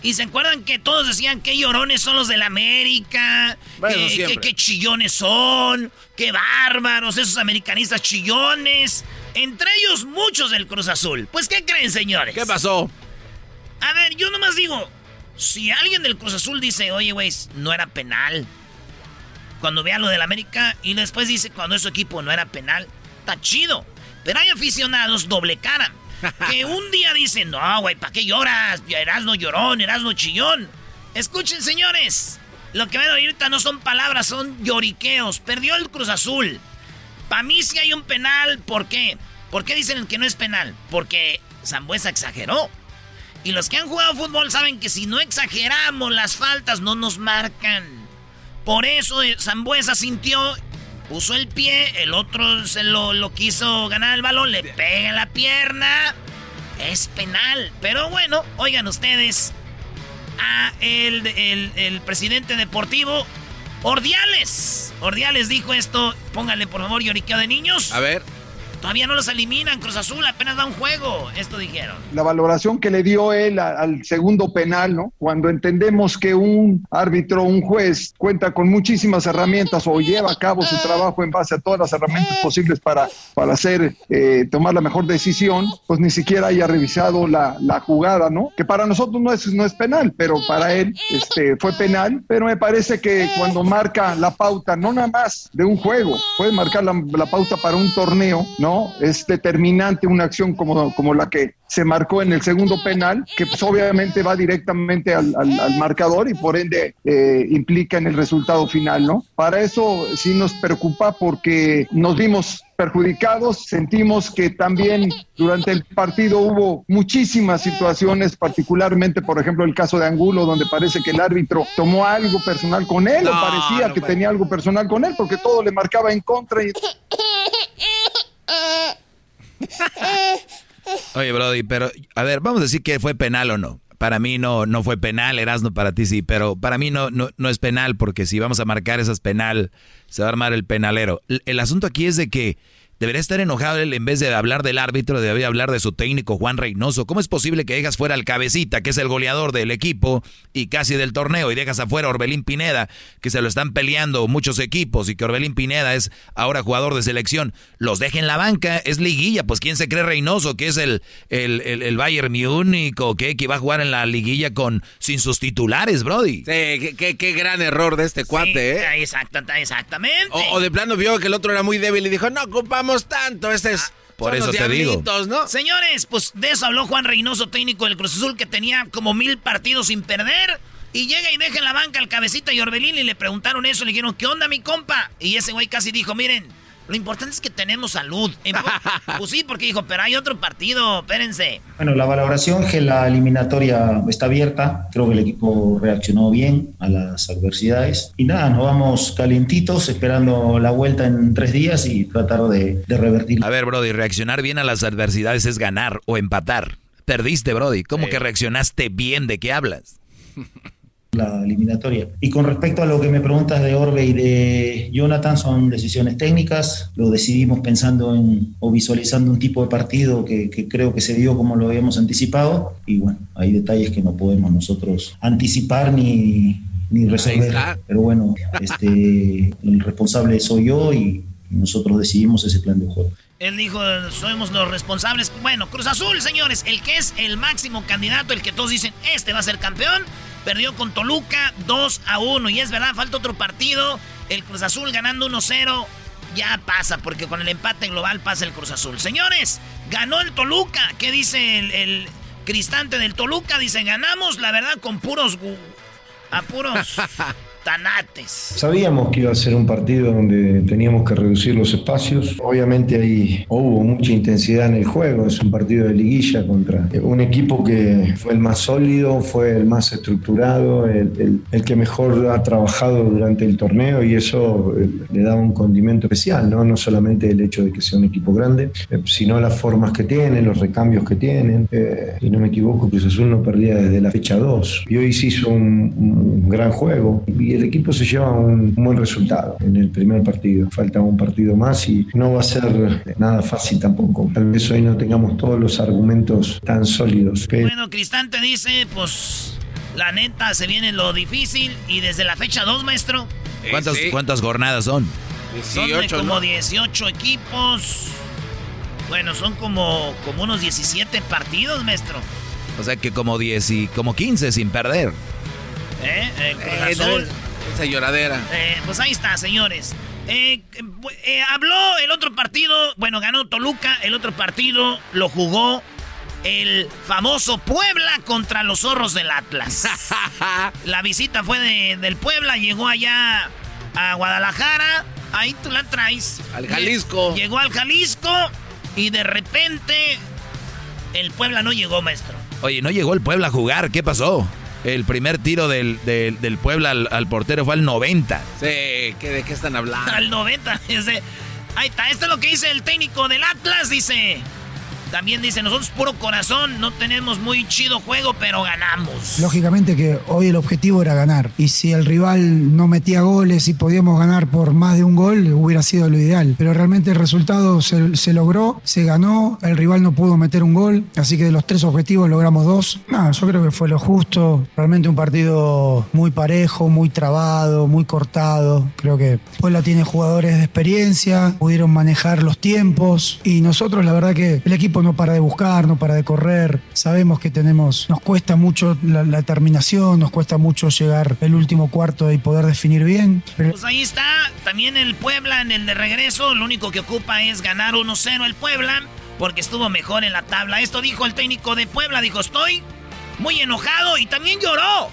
Y se acuerdan que todos decían que llorones son los del América, Bueno, siempre. que- que chillones son, que bárbaros, esos americanistas chillones. Entre ellos muchos del Cruz Azul. Pues, ¿qué creen, señores? ¿Qué pasó? A ver, yo nomás digo, si alguien del Cruz Azul dice, oye, güey, no era penal. Cuando vea lo del América y después dice, cuando es su equipo no era penal, está chido. Pero hay aficionados doble cara. Que un día dicen, no, güey, ¿para qué lloras? Erasno llorón, Erasno chillón. Escuchen, señores. Lo que van a oír ahorita no son palabras, son lloriqueos. Perdió el Cruz Azul. Para mí sí hay un penal. ¿Por qué? ¿Por qué dicen que no es penal? Porque Zambuesa exageró. Y los que han jugado fútbol saben que si no exageramos las faltas no nos marcan. Por eso eh, Zambuesa sintió, puso el pie, el otro se lo, lo quiso ganar el balón, le pega la pierna. Es penal. Pero bueno, oigan ustedes. A el, el, el presidente deportivo, Ordiales. Ordiales dijo esto. Pónganle por favor lloriqueo de niños. A ver. Todavía no los eliminan. Cruz Azul apenas da un juego. Esto dijeron. la valoración que le dio él a- al segundo penal, ¿no? Cuando entendemos que un árbitro, un juez, cuenta con muchísimas herramientas o lleva a cabo su trabajo en base a todas las herramientas posibles para, para hacer, eh, tomar la mejor decisión, pues ni siquiera haya revisado la, la jugada, ¿no? Que para nosotros no es, no es penal, pero para él este, fue penal, pero me parece que cuando marca la pauta, no nada más de un juego, puede marcar la, la pauta para un torneo, ¿no? Es determinante una acción como, como la que se marcó en el segundo penal, que pues obviamente va directamente al, al- al marcador y por ende eh, implica en el resultado final, ¿no? Para eso sí nos preocupa porque nos vimos perjudicados, sentimos que también durante el partido hubo muchísimas situaciones, particularmente por ejemplo el caso de Angulo, donde parece que el árbitro tomó algo personal con él, o No, parecía no que puede. tenía algo personal con él, porque todo le marcaba en contra y Oye, Brody, pero a ver, vamos a decir que fue penal o no. Para mí no, no fue penal, Erasmo para ti sí, pero para mí no, no, es penal porque si vamos a marcar esas penal, se va a armar el penalero. El asunto aquí es de que debería estar enojado él en vez de hablar del árbitro, debería hablar de su técnico Juan Reynoso. ¿Cómo es posible que dejas fuera al cabecita, que es el goleador del equipo y casi del torneo, y dejas afuera a Orbelín Pineda, que se lo están peleando muchos equipos y que Orbelín Pineda es ahora jugador de selección? Los deja en la banca, es liguilla, pues ¿quién se cree Reynoso, que es el, el, el, el Bayern Múnich o qué, que va a jugar en la liguilla con sin sus titulares, Brody? Sí, qué, qué- qué gran error de este cuate, ¿eh? Exacta- exactamente. O, o de plano vio que el otro era muy débil y dijo, no tanto, este es... Por son eso los te digo. ¿no? Señores, pues de eso habló Juan Reynoso, técnico del Cruz Azul, que tenía como mil partidos sin perder. Y llega y deja en la banca al cabecita y Orbelín y le preguntaron eso. Le dijeron, ¿qué onda, mi compa? Y ese güey casi dijo, miren, lo importante es que tenemos salud. Pues sí, porque dijo, pero hay otro partido, espérense. Bueno, la valoración es que la eliminatoria está abierta. Creo que el equipo reaccionó bien a las adversidades. Y nada, nos vamos calientitos, esperando la vuelta en tres días y tratar de, de revertir. A ver, Brody, reaccionar bien a las adversidades es ganar o empatar. Perdiste, Brody. ¿Cómo que reaccionaste bien? ¿De qué hablas? la eliminatoria. Y con respecto a lo que me preguntas de Orbe y de Jonathan, son decisiones técnicas. Lo decidimos pensando en o visualizando un tipo de partido que, que creo que se dio como lo habíamos anticipado. Y bueno, hay detalles que no podemos nosotros anticipar ni, ni resolver. Pero bueno, este, el responsable soy yo y nosotros decidimos ese plan de juego. Él dijo, somos los responsables. Bueno, Cruz Azul, señores, el que es el máximo candidato, el que todos dicen, este va a ser campeón, perdió con Toluca 2 a 1. Y es verdad, falta otro partido. El Cruz Azul ganando 1-0. Ya pasa, porque con el empate global pasa el Cruz Azul. Señores, ganó el Toluca. ¿Qué dice el, cristante del Toluca? Dice, ganamos, la verdad, con puros... A puros... Tanates. Sabíamos que iba a ser un partido donde teníamos que reducir los espacios. Obviamente ahí hubo mucha intensidad en el juego. Es un partido de liguilla contra un equipo que fue el más sólido, fue el más estructurado, el, el, que mejor ha trabajado durante el torneo y eso eh, le da un condimento especial, ¿no? No solamente el hecho de que sea un equipo grande, eh, sino las formas que tienen, los recambios que tienen. Eh, y no me equivoco, Cruz Azul no perdía desde la fecha 2. Y hoy se hizo un, un gran juego y el equipo se lleva un, buen resultado en el primer partido. Falta un partido más y no va a ser nada fácil tampoco. Tal vez hoy no tengamos todos los argumentos tan sólidos. Bueno, Cristante dice, pues la neta se viene lo difícil y desde la fecha 2, maestro. ¿Cuántas, ¿cuántas jornadas son? son como 18 equipos. Bueno, son como, como unos 17 partidos, maestro. O sea que como 10 y como 15 sin perder. ¿Eh? El Cruz Azul. Esa lloradera. Eh, pues ahí está, señores. Eh, eh, habló el otro partido, bueno, ganó Toluca, el otro partido lo jugó el famoso Puebla contra los zorros del Atlas. la visita fue del Puebla, llegó allá a Guadalajara, ahí tú la traes. Al Jalisco. Llegó al Jalisco y de repente el Puebla no llegó, maestro. Oye, no llegó el Puebla a jugar, ¿qué pasó? El primer tiro del, del, Puebla al, portero fue al 90. Sí, ¿de qué están hablando? Al 90. ahí está, esto es lo que dice el técnico del Atlas, dice... También dice, nosotros puro corazón, no tenemos muy chido juego, pero ganamos. Lógicamente que hoy el objetivo era ganar. Y si el rival no metía goles y podíamos ganar por más de un gol, hubiera sido lo ideal. Pero realmente el resultado se, logró, se ganó, el rival no pudo meter un gol, así que de los tres objetivos logramos dos. No, yo creo que fue lo justo. Realmente un partido muy parejo, muy trabado, muy cortado. Creo que Puebla tiene jugadores de experiencia, pudieron manejar los tiempos y nosotros la verdad que el equipo no para de buscar, no para de correr. Sabemos que tenemos, nos cuesta mucho la, terminación, nos cuesta mucho llegar el último cuarto y poder definir bien. Pues ahí está, también el Puebla en el de regreso, lo único que ocupa es ganar 1-0 el Puebla, porque estuvo mejor en la tabla. Esto dijo el técnico de Puebla, dijo, estoy muy enojado y también lloró.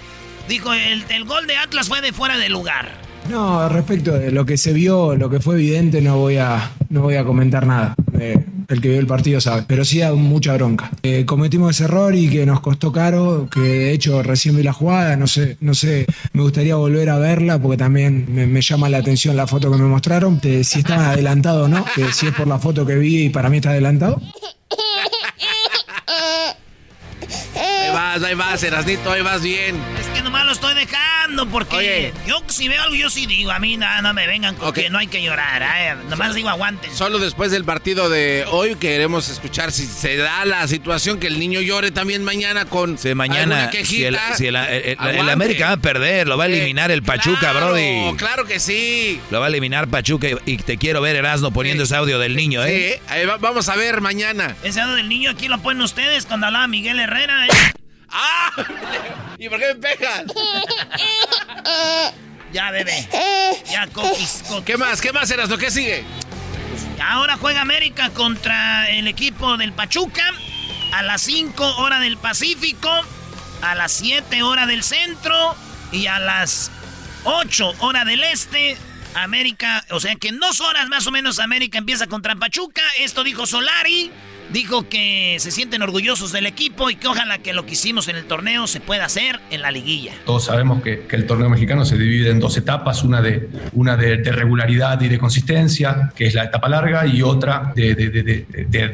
Dijo, el, el gol de Atlas fue de fuera de lugar. No, respecto de lo que se vio, lo que fue evidente, no voy a, no voy a comentar nada. El que vio el partido sabe. Pero sí da mucha bronca. Eh, cometimos ese error y que nos costó caro, que de hecho recién vi la jugada, no sé, no sé, me gustaría volver a verla porque también me, llama la atención la foto que me mostraron, si está adelantado o no, que si es por la foto que vi y para mí está adelantado. Ahí vas, ahí vas, Erasnito, ahí vas bien. Es que nomás lo estoy dejando porque yo si veo algo yo sí digo, a mí nada, no me vengan con que no hay que llorar, ¿eh? nomás digo aguanten. Solo después del partido de hoy queremos escuchar si se da la situación que el niño llore también mañana con si mañana si, el, si el, América va a perder, lo va a eliminar el Pachuca, Brody. Claro que sí. Lo va a eliminar Pachuca y, te quiero ver Erasno poniendo ese audio del niño, ¿eh? Sí, ahí vamos a ver mañana. Ese audio del niño aquí lo ponen ustedes cuando hablaba Miguel Herrera, ¿eh? ¡Ah! ¿Y por qué me pegan? ya, bebé. Ya, coquis, ¿Qué más? ¿Qué más, eras lo que sigue? Ahora juega América contra el equipo del Pachuca a las 5 horas del Pacífico, a las 7 horas del centro y a las 8 horas del este. América, o sea que en dos horas más o menos América empieza contra Pachuca. Esto dijo Solari. Dijo que se sienten orgullosos del equipo y que ojalá que lo que hicimos en el torneo se pueda hacer en la liguilla. Todos sabemos que, el torneo mexicano se divide en dos etapas, una de, una de, regularidad y de consistencia, que es la etapa larga, y otra de,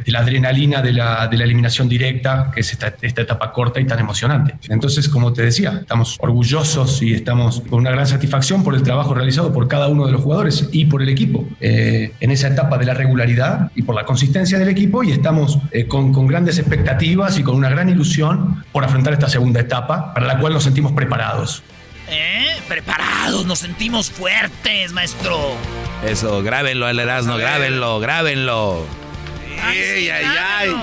la adrenalina de la, eliminación directa, que es esta, etapa corta y tan emocionante. Entonces, como te decía, estamos orgullosos y estamos con una gran satisfacción por el trabajo realizado por cada uno de los jugadores y por el equipo eh, en esa etapa de la regularidad y por la consistencia del equipo y estamos eh, con, grandes expectativas y con una gran ilusión por afrontar esta segunda etapa, para la cual nos sentimos preparados. ¿Eh? Preparados, nos sentimos fuertes, maestro. Eso, grábenlo al Erasmo, grábenlo, grábenlo. Ay, ay, ay.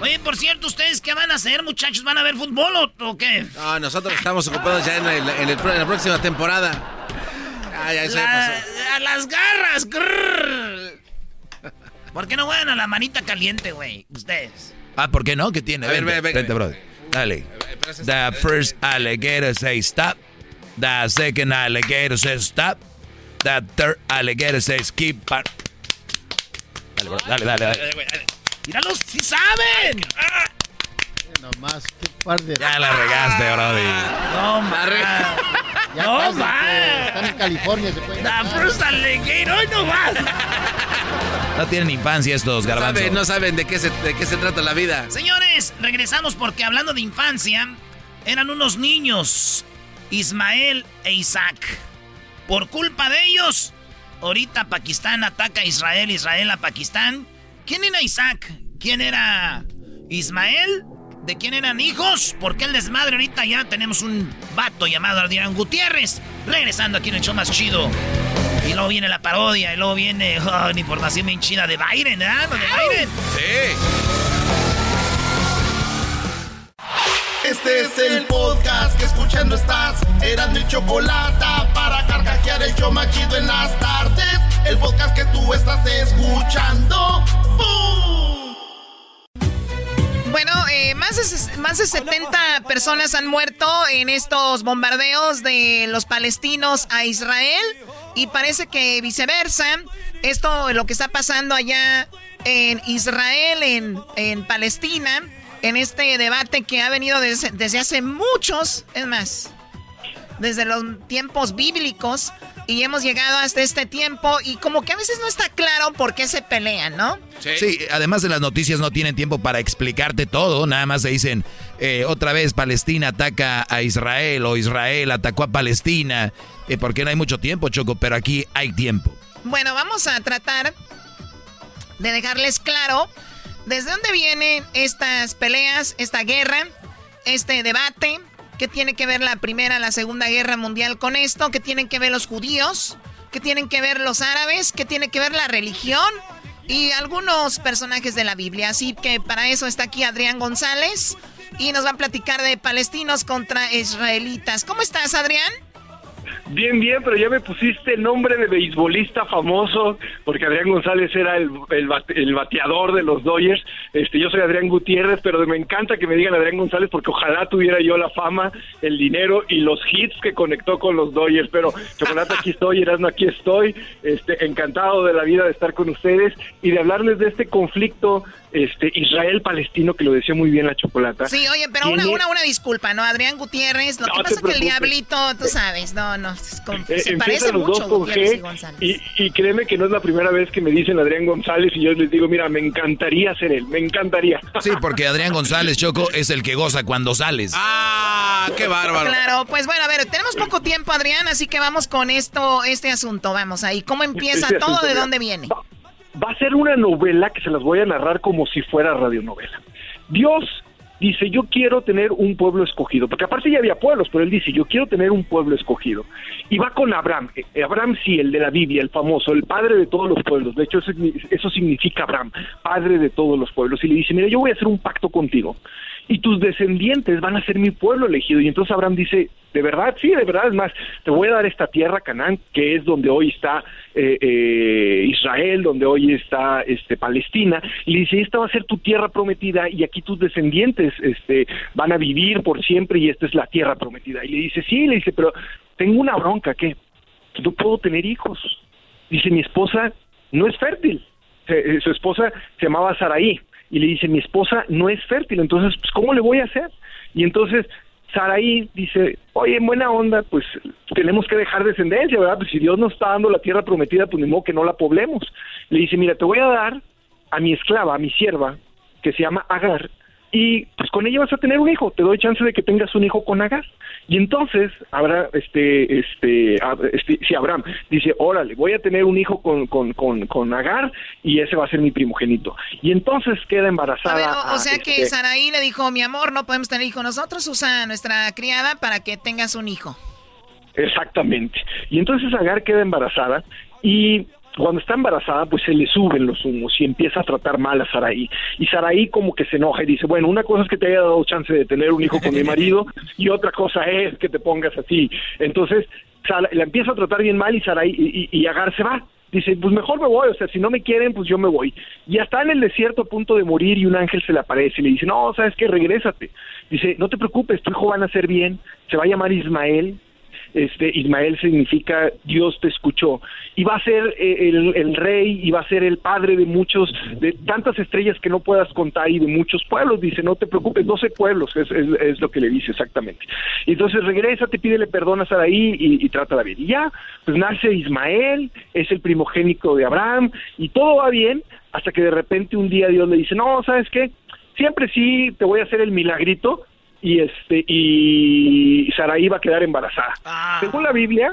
Oye, por cierto, ¿ustedes qué van a hacer, muchachos? ¿Van a ver fútbol o, qué? No, nosotros estamos ocupados ya en, la próxima temporada. Ay, ay, A las garras. ¿Por qué no juegan a la manita caliente, güey? Ustedes. Ah, ¿por qué no? ¿Qué tiene? A ver, vente, vente, brother. Dale. The first alligator say stop. The second alligator says stop. The third alligator says keep. Dale, dale, dale, dale. ¡Míralos, si saben! Nomás, qué par de... Ya la regaste, Brody. No, ma. Ya no, casi, ma. que Están en California, se pueden... The first alligator, hoy no más. No tienen infancia estos No garbanzos. saben, no saben de qué, se, de qué se trata la vida. Señores, regresamos porque hablando de infancia, eran unos niños, Ismael e Isaac. Por culpa de ellos, ahorita Pakistán ataca a Israel, Israel a Pakistán. ¿Quién era Isaac? ¿Quién era Ismael? ¿De quién eran hijos? ¿Por qué el desmadre ahorita ya tenemos un vato llamado Adrián Gutiérrez? Regresando aquí en el show más chido. Y luego viene la parodia, y luego viene oh, una información bien chida de Byron, ¿verdad? Lo de Byron. Sí. Este es el podcast que escuchando estás. Eran mi chocolate para carcajear el show machido en las tardes. El podcast que tú estás escuchando. ¡Bum! Bueno, eh, más, de, más de 70 personas han muerto en estos bombardeos de los palestinos a Israel y parece que viceversa. Esto, lo que está pasando allá en Israel, en, en Palestina, en este debate que ha venido desde, desde hace muchos, es más, desde los tiempos bíblicos y hemos llegado hasta este tiempo y como que a veces no está claro por qué se pelean, ¿no? Sí. además de las noticias no tienen tiempo para explicarte todo, nada más se dicen eh, otra vez Palestina ataca a Israel o Israel atacó a Palestina, eh, porque no hay mucho tiempo, Choco, pero aquí hay tiempo. Bueno, vamos a tratar de dejarles claro desde dónde vienen estas peleas, esta guerra, este debate, qué tiene que ver la Primera, la Segunda Guerra Mundial con esto, qué tienen que ver los judíos, qué tienen que ver los árabes, qué tiene que ver la religión y algunos personajes de la Biblia. Así que para eso está aquí Adrián González y nos va a platicar de palestinos contra israelitas. ¿Cómo estás, Adrián? Bien, bien, pero ya me pusiste nombre de beisbolista famoso, porque Adrián González era el, el, el bateador de los Dodgers. Este, yo soy Adrián Gutiérrez, pero me encanta que me digan Adrián González, porque ojalá tuviera yo la fama, el dinero y los hits que conectó con los Dodgers. Pero Chocolate, aquí estoy, Erasmo, aquí estoy. Este, encantado de la vida de estar con ustedes y de hablarles de este conflicto este, Israel-Palestino, que lo decía muy bien la Chocolata. Sí, oye, pero una, Tiene- una, una disculpa, ¿no? Adrián Gutiérrez, lo No que pasa es que el diablito, tú sabes, no, no, es como- Eh, se empiezan parece los mucho dos con Gutiérrez y G González. y, y créeme que no es la primera vez que me dicen Adrián González y yo les digo, mira, me encantaría ser él, me encantaría. Sí, porque Adrián González, Choco, es el que goza cuando sales. ¡Ah, qué bárbaro! Claro, pues bueno, a ver, tenemos poco tiempo, Adrián, así que vamos con esto, este asunto, vamos ahí. ¿Cómo empieza Este todo? asunto, ¿De dónde viene? Va a ser una novela que se las voy a narrar como si fuera radionovela. Dios dice, yo quiero tener un pueblo escogido, porque aparte ya había pueblos, pero él dice, yo quiero tener un pueblo escogido. Y va con Abraham, Eh, Abraham sí, el de la Biblia, el famoso, el padre de todos los pueblos, de hecho eso, eso significa Abraham, padre de todos los pueblos, y le dice, mira, yo voy a hacer un pacto contigo, y tus descendientes van a ser mi pueblo elegido. Y entonces Abraham dice, de verdad, sí, de verdad, es más, te voy a dar esta tierra, Canaán, que es donde hoy está eh, eh, Israel, donde hoy está este, Palestina. Y le dice, esta va a ser tu tierra prometida y aquí tus descendientes este, van a vivir por siempre y esta es la tierra prometida. Y le dice, sí, le dice, pero tengo una bronca, ¿qué? No puedo tener hijos. Dice, mi esposa no es fértil. Eh, su esposa se llamaba Saraí y le dice, mi esposa no es fértil, entonces, pues, ¿cómo le voy a hacer? Y entonces Saraí dice, oye, en buena onda, pues tenemos que dejar descendencia, ¿verdad? Pues si Dios nos está dando la tierra prometida, pues ni modo que no la poblemos. Le dice, mira, te voy a dar a mi esclava, a mi sierva, que se llama Agar, y pues con ella vas a tener un hijo, te doy chance de que tengas un hijo con Agar. Y entonces, habrá, este, este, este, si Abraham dice, órale, voy a tener un hijo con, con, con, con Agar y ese va a ser mi primogénito. Y entonces queda A embarazada. ver, o, o a, sea que este, Saraí le dijo, mi amor, no podemos tener hijo nosotros, usa a nuestra criada para que tengas un hijo. Exactamente. Y entonces Agar queda embarazada y cuando está embarazada, pues se le suben los humos y empieza a tratar mal a Saraí. Y Saraí como que se enoja y dice, bueno, una cosa es que te haya dado chance de tener un hijo con mi marido y otra cosa es que te pongas así. Entonces la empieza a tratar bien mal y Saraí y, y- y Agar se va. Dice, pues mejor me voy, o sea, si no me quieren, pues yo me voy. Y está en el desierto a punto de morir y un ángel se le aparece y le dice, no, ¿sabes qué? Regrésate. Dice, no te preocupes, tu hijo va a nacer bien, se va a llamar Ismael, este, Ismael significa Dios te escuchó. Y va a ser eh, el, rey y va a ser el padre de muchos, de tantas estrellas que no puedas contar y de muchos pueblos. Dice, no te preocupes, 12 pueblos es, es, es lo que le dice exactamente. Y entonces regresa, te pídele perdón a Saraí y, y trátala bien. Y ya, pues nace Ismael, es el primogénito de Abraham y todo va bien hasta que de repente un día Dios le dice, no, ¿sabes qué? Siempre sí te voy a hacer el milagrito y este y Saraí va a quedar embarazada. Según la Biblia,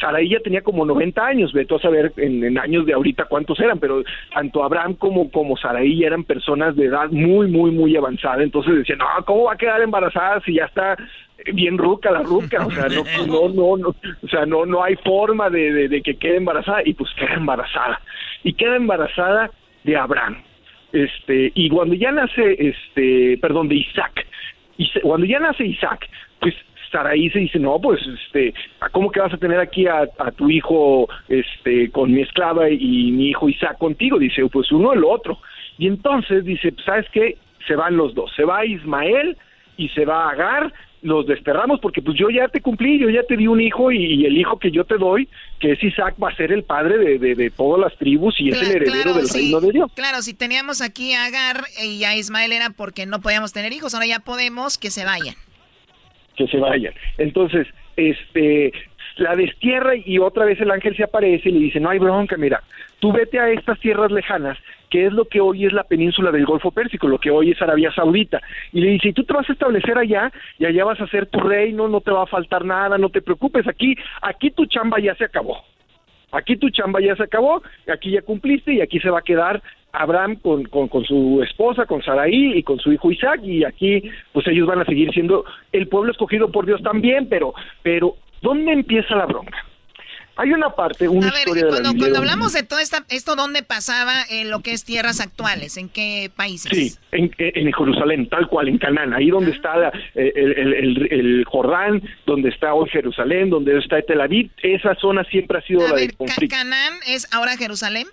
Saraí ya tenía como 90 años, veto a saber en, en años de ahorita cuántos eran, pero tanto Abraham como, como Saraí eran personas de edad muy, muy, muy avanzada, entonces decían, no, ¿cómo va a quedar embarazada si ya está bien ruca la ruca? O sea, no, no, no, no, o sea, no, no hay forma de, de, de que quede embarazada, y pues queda embarazada, y queda embarazada de Abraham, este, y cuando ya nace, este, perdón, de Isaac, y cuando ya nace Isaac, pues Saraí se dice, no, pues, este, ¿cómo que vas a tener aquí a, tu hijo, este, con mi esclava y mi hijo Isaac contigo? Dice, pues uno el otro. Y entonces dice, ¿sabes qué? Se van los dos, se va Ismael y se va Agar, los desterramos porque pues yo ya te cumplí, yo ya te di un hijo y, y el hijo que yo te doy, que es Isaac, va a ser el padre de, de, de todas las tribus y es el heredero Claro, del sí. reino de Dios. Claro, si teníamos aquí a Agar y a Ismael era porque no podíamos tener hijos, ahora ya podemos, que se vayan. que se vayan. Entonces, este, la destierra y otra vez el ángel se aparece y le dice, no hay bronca, mira, tú vete a estas tierras lejanas, que es lo que hoy es la península del Golfo Pérsico, lo que hoy es Arabia Saudita. Y le dice, y tú te vas a establecer allá y allá vas a hacer tu reino, no te va a faltar nada, no te preocupes, aquí, aquí tu chamba ya se acabó. Aquí tu chamba ya se acabó, aquí ya cumpliste y aquí se va a quedar Abraham con, con, con su esposa, con Saraí y con su hijo Isaac y aquí pues ellos van a seguir siendo el pueblo escogido por Dios también, pero, pero ¿dónde empieza la bronca? Hay una parte, una A ver, historia de la cuando, cuando hablamos de todo esta, esto, ¿dónde pasaba en lo que es tierras actuales? ¿En qué países? Sí, en, en Jerusalén, tal cual, en Canaán, ahí donde está la- el, el- el- el Jordán, donde está hoy Jerusalén, donde está Tel Aviv, esa zona siempre ha sido la del Ca- conflicto. ¿Canaán es ahora Jerusalén?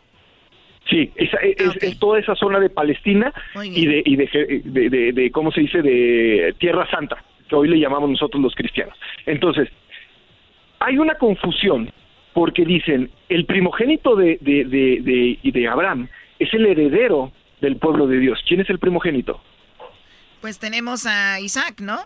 Sí, esa- es, es toda esa zona de Palestina y, de, y de, de, de- de, ¿cómo se dice?, de Tierra Santa, que hoy le llamamos nosotros los cristianos. Entonces, hay una confusión porque dicen, el primogénito de, de, de, de, Abraham es el heredero del pueblo de Dios. ¿Quién es el primogénito? Pues tenemos a Isaac, ¿no?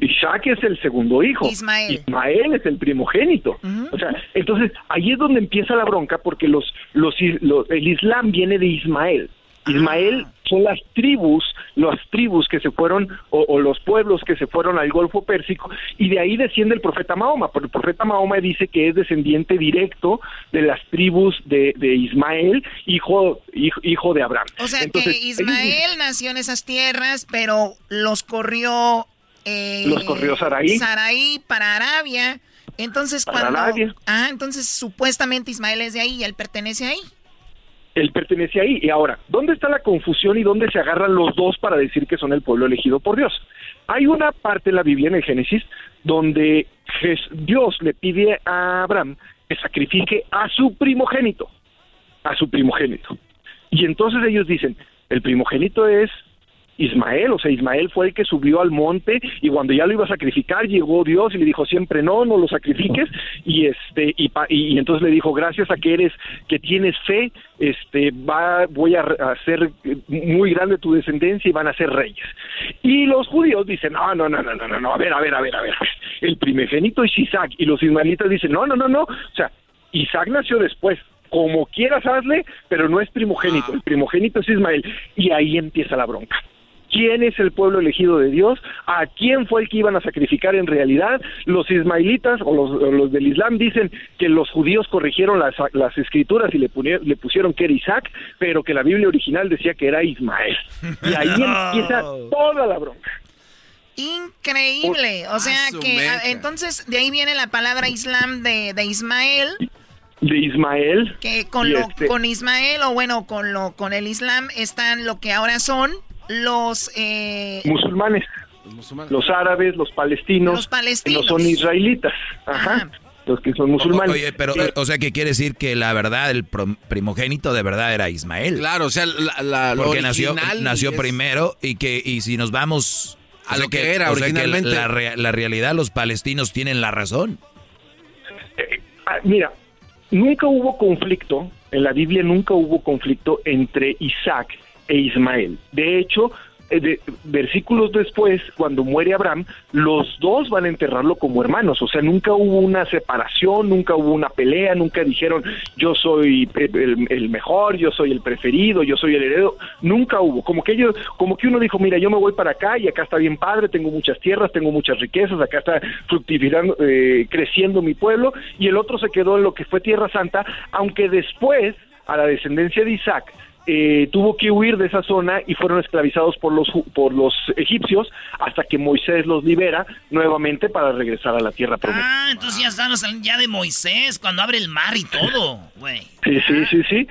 Isaac es el segundo hijo. Ismael. Ismael es el primogénito. O sea, entonces ahí es donde empieza la bronca porque los, los, los- el Islam viene de Ismael. Ismael son las tribus, las tribus que se fueron, o, o los pueblos que se fueron al Golfo Pérsico, y de ahí desciende el profeta Mahoma, porque el profeta Mahoma dice que es descendiente directo de las tribus de, de Ismael, hijo, hijo, hijo de Abraham. O sea Entonces, que ellos Ismael nació en esas tierras, pero los corrió... eh, Los corrió Saraí. Saraí para Arabia. Entonces Para cuando... Arabia. Ah, entonces supuestamente Ismael es de ahí y él pertenece ahí. Él pertenece ahí. Y ahora, ¿dónde está la confusión y dónde se agarran los dos para decir que son el pueblo elegido por Dios? Hay una parte en la Biblia, en el Génesis, donde Dios le pide a Abraham que sacrifique a su primogénito, a su primogénito. Y entonces ellos dicen, el primogénito es Ismael, o sea, Ismael fue el que subió al monte y cuando ya lo iba a sacrificar llegó Dios y le dijo siempre no, no lo sacrifiques y este y, pa- y, y entonces le dijo gracias a que eres que tienes fe, este va voy a hacer muy grande tu descendencia y van a ser reyes. Y los judíos dicen no, no, no, no, no, no, no, a ver, a ver, a ver, a ver, el primogénito es Isaac y los ismaelitas dicen no, no, no, no, o sea, Isaac nació después. Como quieras hazle, pero no es primogénito. El primogénito es Ismael. Y ahí empieza la bronca quién es el pueblo elegido de Dios, a quién fue el que iban a sacrificar en realidad. Los ismaelitas o los, o los del Islam dicen que los judíos corrigieron las, las escrituras y le, pusieron que era Isaac, pero que la Biblia original decía que era Ismael. Y ahí empieza toda la bronca. Increíble. O sea Ah, que ah, entonces de ahí viene la palabra Islam de, de Ismael, De Ismael. que con lo este- con Ismael o bueno con lo con el Islam están lo que ahora son los eh, musulmanes, los árabes, los palestinos, Los palestinos. no son israelitas, ajá, los que son musulmanes. Oye, pero, eh, o sea, que quiere decir que la verdad, el pro- primogénito de verdad era Ismael. Claro, o sea, la, la- lo Porque nació, nació es- primero y que y si nos vamos a lo que, era o sea originalmente. la, la realidad, los palestinos tienen la razón. Ah, mira, nunca hubo conflicto, en la Biblia nunca hubo conflicto entre Isaac e Ismael. De hecho, eh, de- versículos después, cuando muere Abraham, los dos van a enterrarlo como hermanos. O sea, nunca hubo una separación, nunca hubo una pelea, nunca dijeron yo soy eh, el, el mejor, yo soy el preferido, yo soy el heredero. Nunca hubo. Como que ellos, como que uno dijo, mira, yo me voy para acá y acá está bien padre, tengo muchas tierras, tengo muchas riquezas, acá está fructificando, eh, creciendo mi pueblo, y el otro se quedó en lo que fue Tierra Santa, aunque después a la descendencia de Isaac eh, tuvo que huir de esa zona y fueron esclavizados por los por los egipcios hasta que Moisés los libera nuevamente para regresar a la tierra prometida. Ah, entonces ya estamos ya de Moisés, cuando abre el mar y todo, güey. Sí, sí, sí, sí.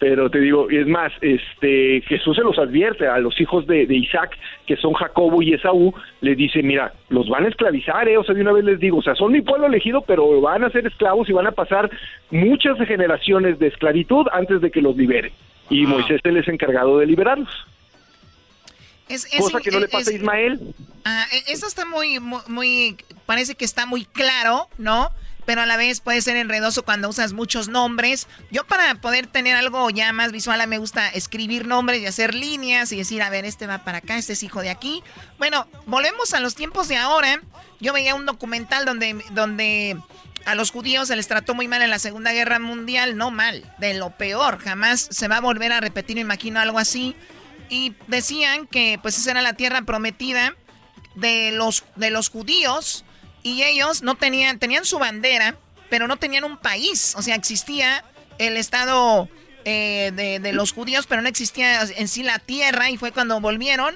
Pero te digo, y es más, este Jesús se los advierte a los hijos de, de Isaac, que son Jacobo y Esaú, les dice, mira, los van a esclavizar, ¿eh? o sea, de una vez les digo, o sea, son mi pueblo elegido, pero van a ser esclavos y van a pasar muchas generaciones de esclavitud antes de que los libere. Y Moisés él es encargado de liberarlos. Es, es- Cosa que no le es- pasa a Ismael. Ah, e- eso está muy, muy, muy- parece que está muy claro, ¿no? Pero a la vez puede ser enredoso cuando usas muchos nombres. Yo para poder tener algo ya más visual, me gusta escribir nombres y hacer líneas y decir, a ver, este va para acá, este es hijo de aquí. Bueno, volvemos a los tiempos de ahora. Yo veía un documental donde, donde a los judíos se les trató muy mal en la Segunda Guerra Mundial, no mal, de lo peor. Jamás se va a volver a repetir, me imagino, algo así. Y decían que pues esa era la tierra prometida de los, de los judíos y ellos no tenían, tenían su bandera, pero no tenían un país. O sea, existía el estado eh, de, de los judíos, pero no existía en sí la tierra y fue cuando volvieron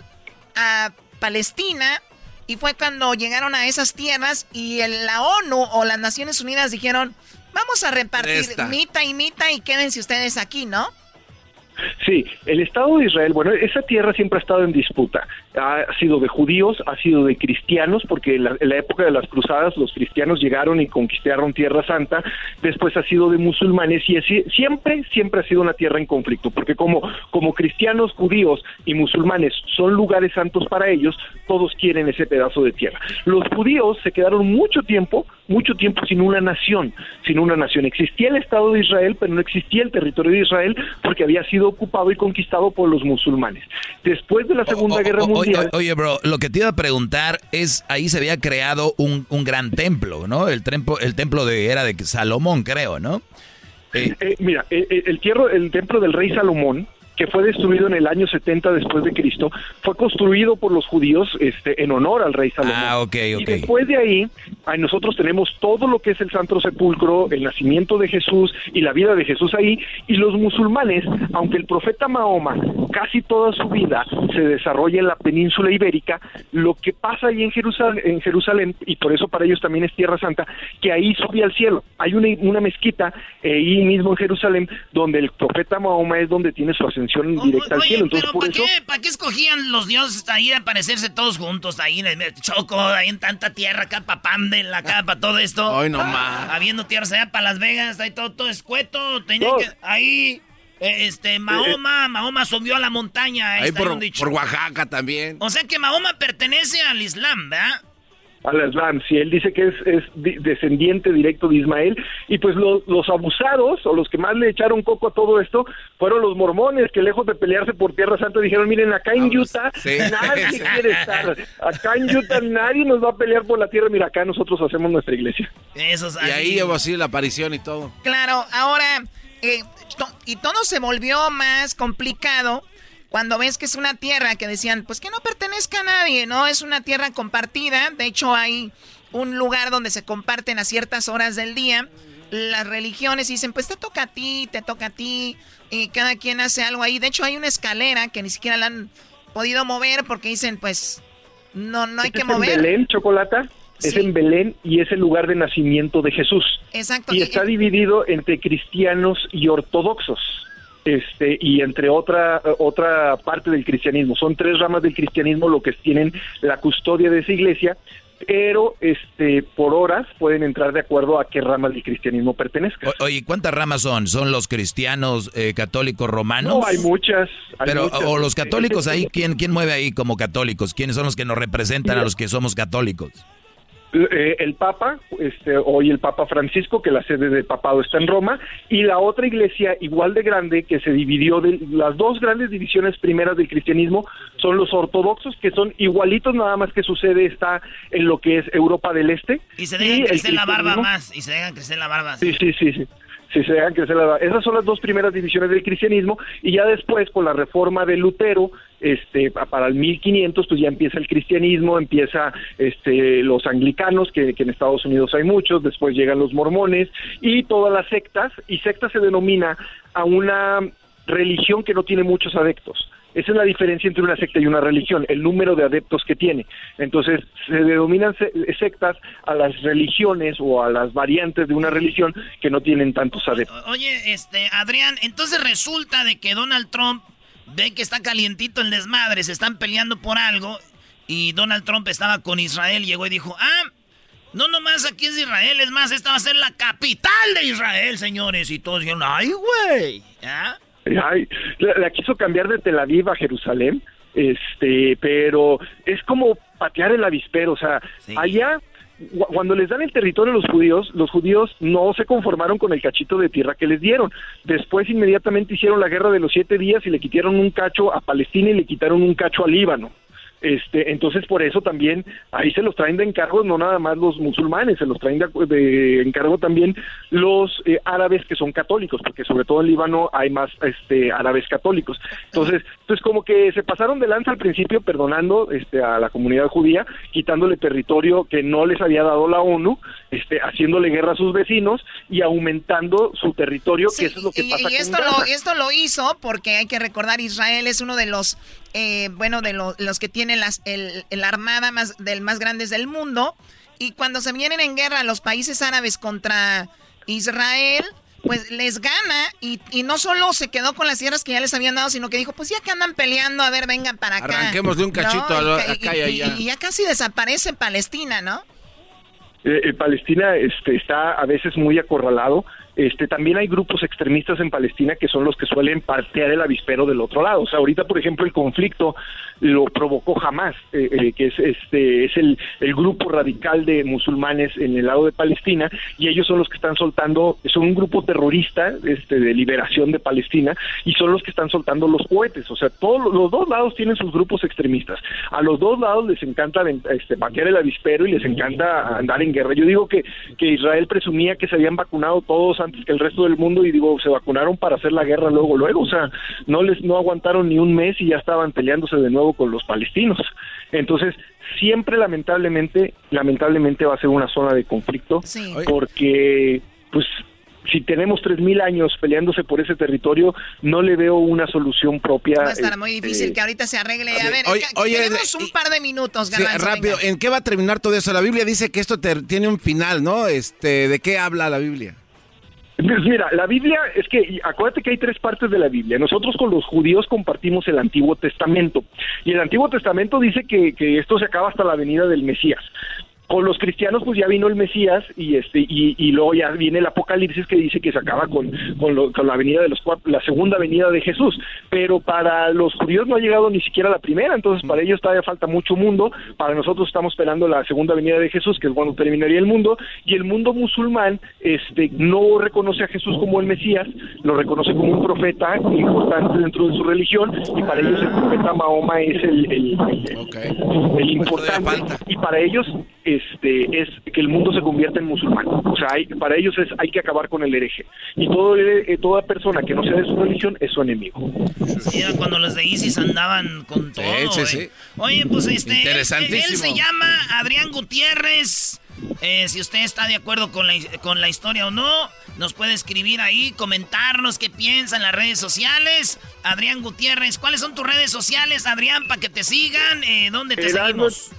a Palestina y fue cuando llegaron a esas tierras y el- la ONU o las Naciones Unidas dijeron, vamos a repartir mita y mita y quédense ustedes aquí, ¿no? Sí, el Estado de Israel, bueno, esa tierra siempre ha estado en disputa. Ha sido de judíos, ha sido de cristianos, porque en la, en la época de las cruzadas los cristianos llegaron y conquistaron Tierra Santa. Después ha sido de musulmanes y siempre, siempre ha sido una tierra en conflicto, porque como, como cristianos, judíos y musulmanes son lugares santos para ellos, todos quieren ese pedazo de tierra. Los judíos se quedaron mucho tiempo, mucho tiempo sin una nación, sin una nación. Existía el Estado de Israel, pero no existía el territorio de Israel porque había sido ocupado y conquistado por los musulmanes. Después de la Segunda Guerra Mundial, oye, bro, lo que te iba a preguntar es, ahí se había creado un, un gran templo, ¿no? El templo, el templo de, era de Salomón, creo, ¿no? Eh, mira, eh, eh, el, tierro- el templo del rey Salomón, que fue destruido en el año 70 después de Cristo, fue construido por los judíos este, en honor al rey Salomón. Ah, ok, Y ok. después de ahí, ahí nosotros tenemos todo lo que es el Santo Sepulcro, el nacimiento de Jesús y la vida de Jesús ahí. Y los musulmanes, aunque el profeta Mahoma casi toda su vida se desarrolla en la península ibérica, lo que pasa ahí en Jerusalén, en Jerusalén y por eso para ellos también es Tierra Santa, que ahí sube al cielo. Hay una, una mezquita eh, ahí mismo en Jerusalén donde el profeta Mahoma es donde tiene su ascensión directa al cielo. Entonces, Pero por ¿para eso... qué, ¿para qué escogían los dioses ahí a aparecerse todos juntos ahí en el Choco, ahí en tanta tierra, acá para Pandel, acá para todo esto? Ay, no más. Habiendo tierras allá para Las Vegas, ahí todo, todo escueto. Tenía que, ahí, eh, este, Mahoma, Mahoma subió a la montaña. Ahí Ahí está por, por Oaxaca también. O sea que Mahoma pertenece al Islam, ¿verdad? Al Islam, si él dice que es, es di- descendiente directo de Ismael, y pues lo- los abusados o los que más le echaron coco a todo esto fueron los mormones que lejos de pelearse por Tierra Santa dijeron, miren, acá en Utah sí. nadie quiere estar, acá en Utah nadie nos va a pelear por la tierra, mira, acá nosotros hacemos nuestra iglesia. Esos Y ahí llevó así la aparición y todo. Claro, ahora, eh, to- y todo se volvió más complicado cuando ves que es una tierra que decían, pues que no pertenezca a nadie, ¿no? Es una tierra compartida, de hecho hay un lugar donde se comparten a ciertas horas del día. Las religiones dicen, pues te toca a ti, te toca a ti, y cada quien hace algo ahí. De hecho hay una escalera que ni siquiera la han podido mover porque dicen, pues no, no hay que es en mover. Belén, Chocolata, es en Belén y es el lugar de nacimiento de Jesús. Exacto. y está dividido entre cristianos y ortodoxos este y entre otra otra parte del cristianismo son tres ramas del cristianismo lo que tienen la custodia de esa iglesia pero este por horas pueden entrar de acuerdo a qué rama del cristianismo pertenezca. O- oye, ¿cuántas ramas son? ¿Son los cristianos eh, católicos romanos? No, hay muchas. hay Pero, muchas. o los católicos ahí, ¿quién, ¿quién mueve ahí como católicos? ¿Quiénes son los que nos representan a los que somos católicos? Eh, el Papa, este, hoy el Papa Francisco, que la sede del papado está en Roma, y la otra iglesia igual de grande que se dividió de las dos grandes divisiones primeras del cristianismo son los ortodoxos, que son igualitos, nada más que su sede está en lo que es Europa del Este. Y se dejan crecer la barba más. Y se dejan crecer la barba. Sí, sí, sí, sí. Sí, se dejan crecer la- Esas son las dos primeras divisiones del cristianismo y ya después con la reforma de Lutero, este, pa- para el 1500, pues ya empieza el cristianismo, empieza este, los anglicanos, que, que en Estados Unidos hay muchos, después llegan los mormones y todas las sectas, y secta se denomina a una religión que no tiene muchos adeptos. Esa es la diferencia entre una secta y una religión, el número de adeptos que tiene. Entonces, se denominan se- sectas a las religiones o a las variantes de una religión que no tienen tantos adeptos. Oye, este, Adrián, entonces resulta de que Donald Trump ve que está calientito el desmadre, se están peleando por algo, y Donald Trump estaba con Israel, llegó y dijo, ah, no nomás aquí es Israel, es más, esta va a ser la capital de Israel, señores. Y todos dijeron, ay, güey. ¿Ah? Ay, la, la quiso cambiar de Tel Aviv a Jerusalén, este, pero es como patear el avispero, o sea, allá cuando les dan el territorio a los judíos, los judíos no se conformaron con el cachito de tierra que les dieron. Después inmediatamente hicieron la guerra de los siete días y le quitaron un cacho a Palestina y le quitaron un cacho a Líbano. Este, entonces por eso también ahí se los traen de encargo no nada más los musulmanes, se los traen de, encargo también los eh, árabes que son católicos, porque sobre todo en Líbano hay más este árabes católicos. Entonces, pues como que se pasaron de lanza al principio perdonando este a la comunidad judía, quitándole territorio que no les había dado la ONU, este haciéndole guerra a sus vecinos y aumentando su territorio, que eso es lo que Y, pasa y esto, lo, esto lo hizo porque hay que recordar, Israel es uno de los, eh, bueno, de lo- los que tiene las, el, el armada más, del más grandes del mundo. Y cuando se vienen en guerra los países árabes contra Israel, pues les gana y, y no solo se quedó con las tierras que ya les habían dado, sino que dijo, pues ya que andan peleando, a ver, vengan para acá. Arranquémosle un cachito a lo- Y acá y allá. y ya casi desaparece Palestina, ¿no? Eh, eh, Palestina este, está a veces muy acorralado. Este, también hay grupos extremistas en Palestina que son los que suelen patear el avispero del otro lado. O sea, ahorita, por ejemplo, el conflicto lo provocó Hamas, eh, eh, que es, este, es el, el grupo radical de musulmanes en el lado de Palestina, y ellos son los que están soltando, son un grupo terrorista este, de liberación de Palestina, y son los que están soltando los cohetes. O sea, todos los dos lados tienen sus grupos extremistas. A los dos lados les encanta este, patear el avispero y les encanta andar en guerra. Yo digo que, que Israel presumía que se habían vacunado todos antes que el resto del mundo y digo, se vacunaron para hacer la guerra luego, luego. O sea, no les no aguantaron ni un mes y ya estaban peleándose de nuevo con los palestinos. Entonces, siempre lamentablemente, lamentablemente va a ser una zona de conflicto porque, pues, si tenemos tres mil años peleándose por ese territorio, no le veo una solución propia. Va a estar muy este, difícil que ahorita se arregle. A ver, oye, oye, tenemos un par de minutos, Sí, rápido, venga. ¿en qué va a terminar todo eso? La Biblia dice que esto te- tiene un final, ¿no? Este, ¿de qué habla la Biblia? Pues mira, la Biblia es que acuérdate que hay tres partes de la Biblia. Nosotros con los judíos compartimos el Antiguo Testamento y el Antiguo Testamento dice que, que esto se acaba hasta la venida del Mesías. Con los cristianos pues ya vino el Mesías y este y, y luego ya viene el Apocalipsis que dice que se acaba con, con, lo- con la venida de los la segunda venida de Jesús. Pero para los judíos no ha llegado ni siquiera la primera, entonces para ellos todavía falta mucho mundo. Para nosotros estamos esperando la segunda venida de Jesús, que es cuando terminaría el mundo. Y el mundo musulmán este no reconoce a Jesús como el Mesías, lo reconoce como un profeta importante dentro de su religión y para ellos el profeta Mahoma es el, el- el- el importante y para ellos este es que el mundo se convierta en musulmán. O sea, hay- para ellos es hay que acabar con el hereje. Y todo eh, toda persona que no sea de su religión es su enemigo. Sí, cuando los de ISIS andaban con todo. sí, sí. Oye, pues este. Él, Interesantísimo. él se llama Adrián Gutiérrez. Eh, si usted está de acuerdo con la, con la historia o no, nos puede escribir ahí, comentarnos qué piensa en las redes sociales. Adrián Gutiérrez, ¿cuáles son tus redes sociales, Adrián, para que te sigan? Eh, ¿Dónde te Erasmo- seguimos?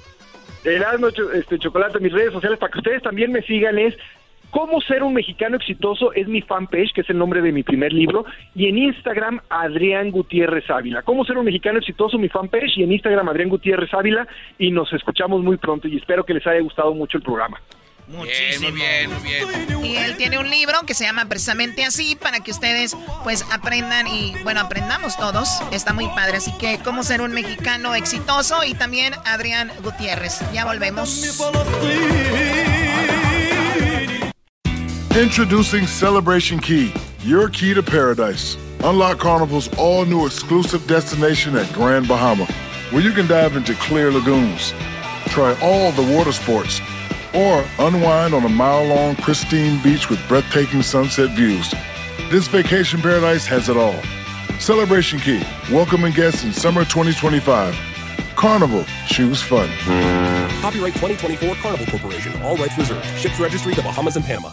Erasmo, este, Chocolate, mis redes sociales, para que ustedes también me sigan es Cómo ser un mexicano exitoso es mi fanpage, que es el nombre de mi primer libro, y en Instagram Adrián Gutiérrez Ávila. Cómo ser un mexicano exitoso, mi fanpage, y en Instagram Adrián Gutiérrez Ávila, y nos escuchamos muy pronto y espero que les haya gustado mucho el programa. Muchísimo. Muy bien, muy bien. Y él tiene un libro que se llama precisamente así para que ustedes pues aprendan y bueno, aprendamos todos. Está muy padre. Así que cómo ser un mexicano exitoso y también Adrián Gutiérrez. Ya volvemos. Introducing Celebration Key, your key to paradise. Unlock Carnival's all new exclusive destination at Grand Bahama, where you can dive into clear lagoons, try all the water sports, or unwind on a mile long pristine beach with breathtaking sunset views. This vacation paradise has it all. Celebration Key, welcoming guests in summer 2025. Carnival, choose fun. Copyright 2024 Carnival Corporation. All rights reserved. Ships registry the Bahamas and Panama.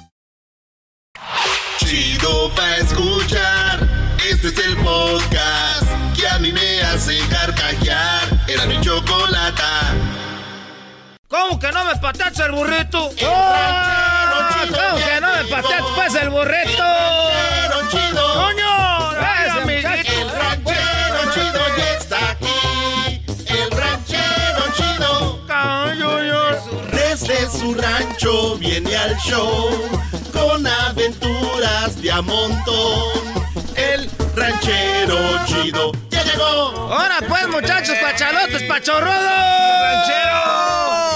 Chido pa escuchar. Este es el podcast que a mí me hace carcajear. Era mi chocolate. ¿Cómo que no me patacha el burrito? ¡Oh! ¿Cómo que no me patacha pues el burrito? chido. ¡Coño! Gracias, amiguito! El ranchero chido ya está aquí. El ranchero chido. Desde su rancho viene al show con aventuras de a montón. El ranchero chido ya llegó. Ahora pues, muchachos, pachalotes, pachorrodos. ¡Ranchero!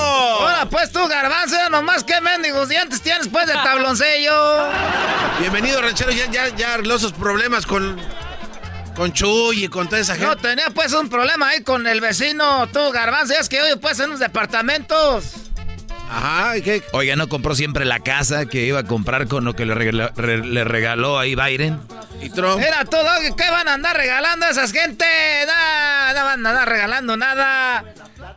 Pues tú, garbanzo, ya nomás qué mendigos dientes tienes pues de tabloncillo. Bienvenido, ranchero. Ya, ya, ya arregló sus problemas con, con Chuy y con toda esa gente. No, tenía pues un problema ahí con el vecino, tú, garbanzo. Ya es que hoy pues en los departamentos. Ajá, ¿y qué? Oiga, ¿no compró siempre la casa que iba a comprar con lo que le regaló, re- le regaló ahí Biden? ¿Y Trump? Mira tú, Doggy, ¿qué van a andar regalando a esas gente? Nada, no van a andar regalando nada.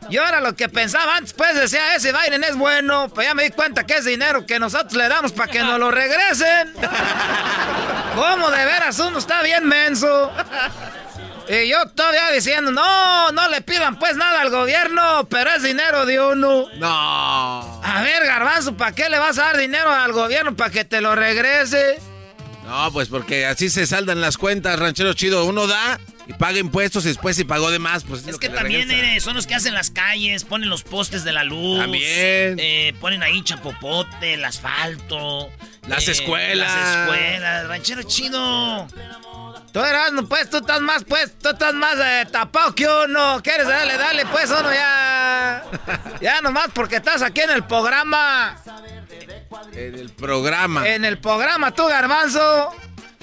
Yo ahora lo que pensaba antes, pues decía, ese Biden es bueno, pero ya me di cuenta que es dinero que nosotros le damos para que nos lo regresen. ¿Cómo de veras uno está bien menso? Y yo todavía diciendo, no, no le pidan pues nada al gobierno, pero es dinero de uno. No. A ver, garbanzo, ¿para qué le vas a dar dinero al gobierno para que te lo regrese? No, pues porque así se saldan las cuentas, ranchero chido. Uno da y paga impuestos y después si pagó de más, pues es, que, también mire, son los que hacen las calles, ponen los postes de la luz. También. eh, ponen ahí chapopote, el asfalto. Las eh, escuelas. Las escuelas, ranchero chido. Tú eras, no, pues, tú estás más, pues, tú estás más eh, tapado que uno. ¿Quieres? Dale, dale, pues, uno ya. Ya nomás porque estás aquí en el programa. En el programa. En el programa, tú, garbanzo.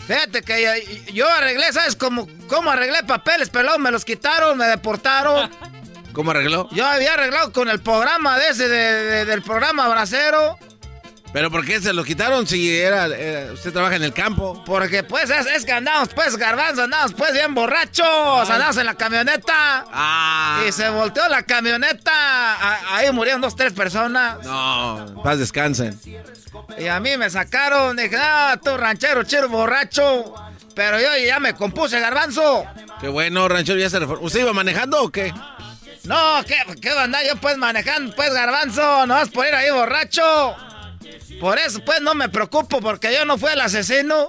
Fíjate que yo, arreglé, ¿sabes cómo, cómo arreglé papeles? Pero luego me los quitaron, me deportaron. ¿Cómo arregló? Yo había arreglado con el programa de ese, de- de- del programa Bracero. ¿Pero por qué se lo quitaron si era, era- usted trabaja en el campo? Porque pues es, es que andamos pues garbanzo, andamos pues bien borrachos, andamos en la camioneta. Ah. Y se volteó la camioneta. a- ahí murieron dos, tres personas. No, paz descansen. Y a mí me sacaron, dije, ah, tú ranchero, chido, borracho. Pero yo ya me compuse, garbanzo. Qué bueno, ranchero, ya se reformó. ¿Usted iba manejando o qué? No, ¿qué, qué andar yo pues manejando pues garbanzo? No vas por ir ahí borracho. Por eso pues no me preocupo porque yo no fui el asesino.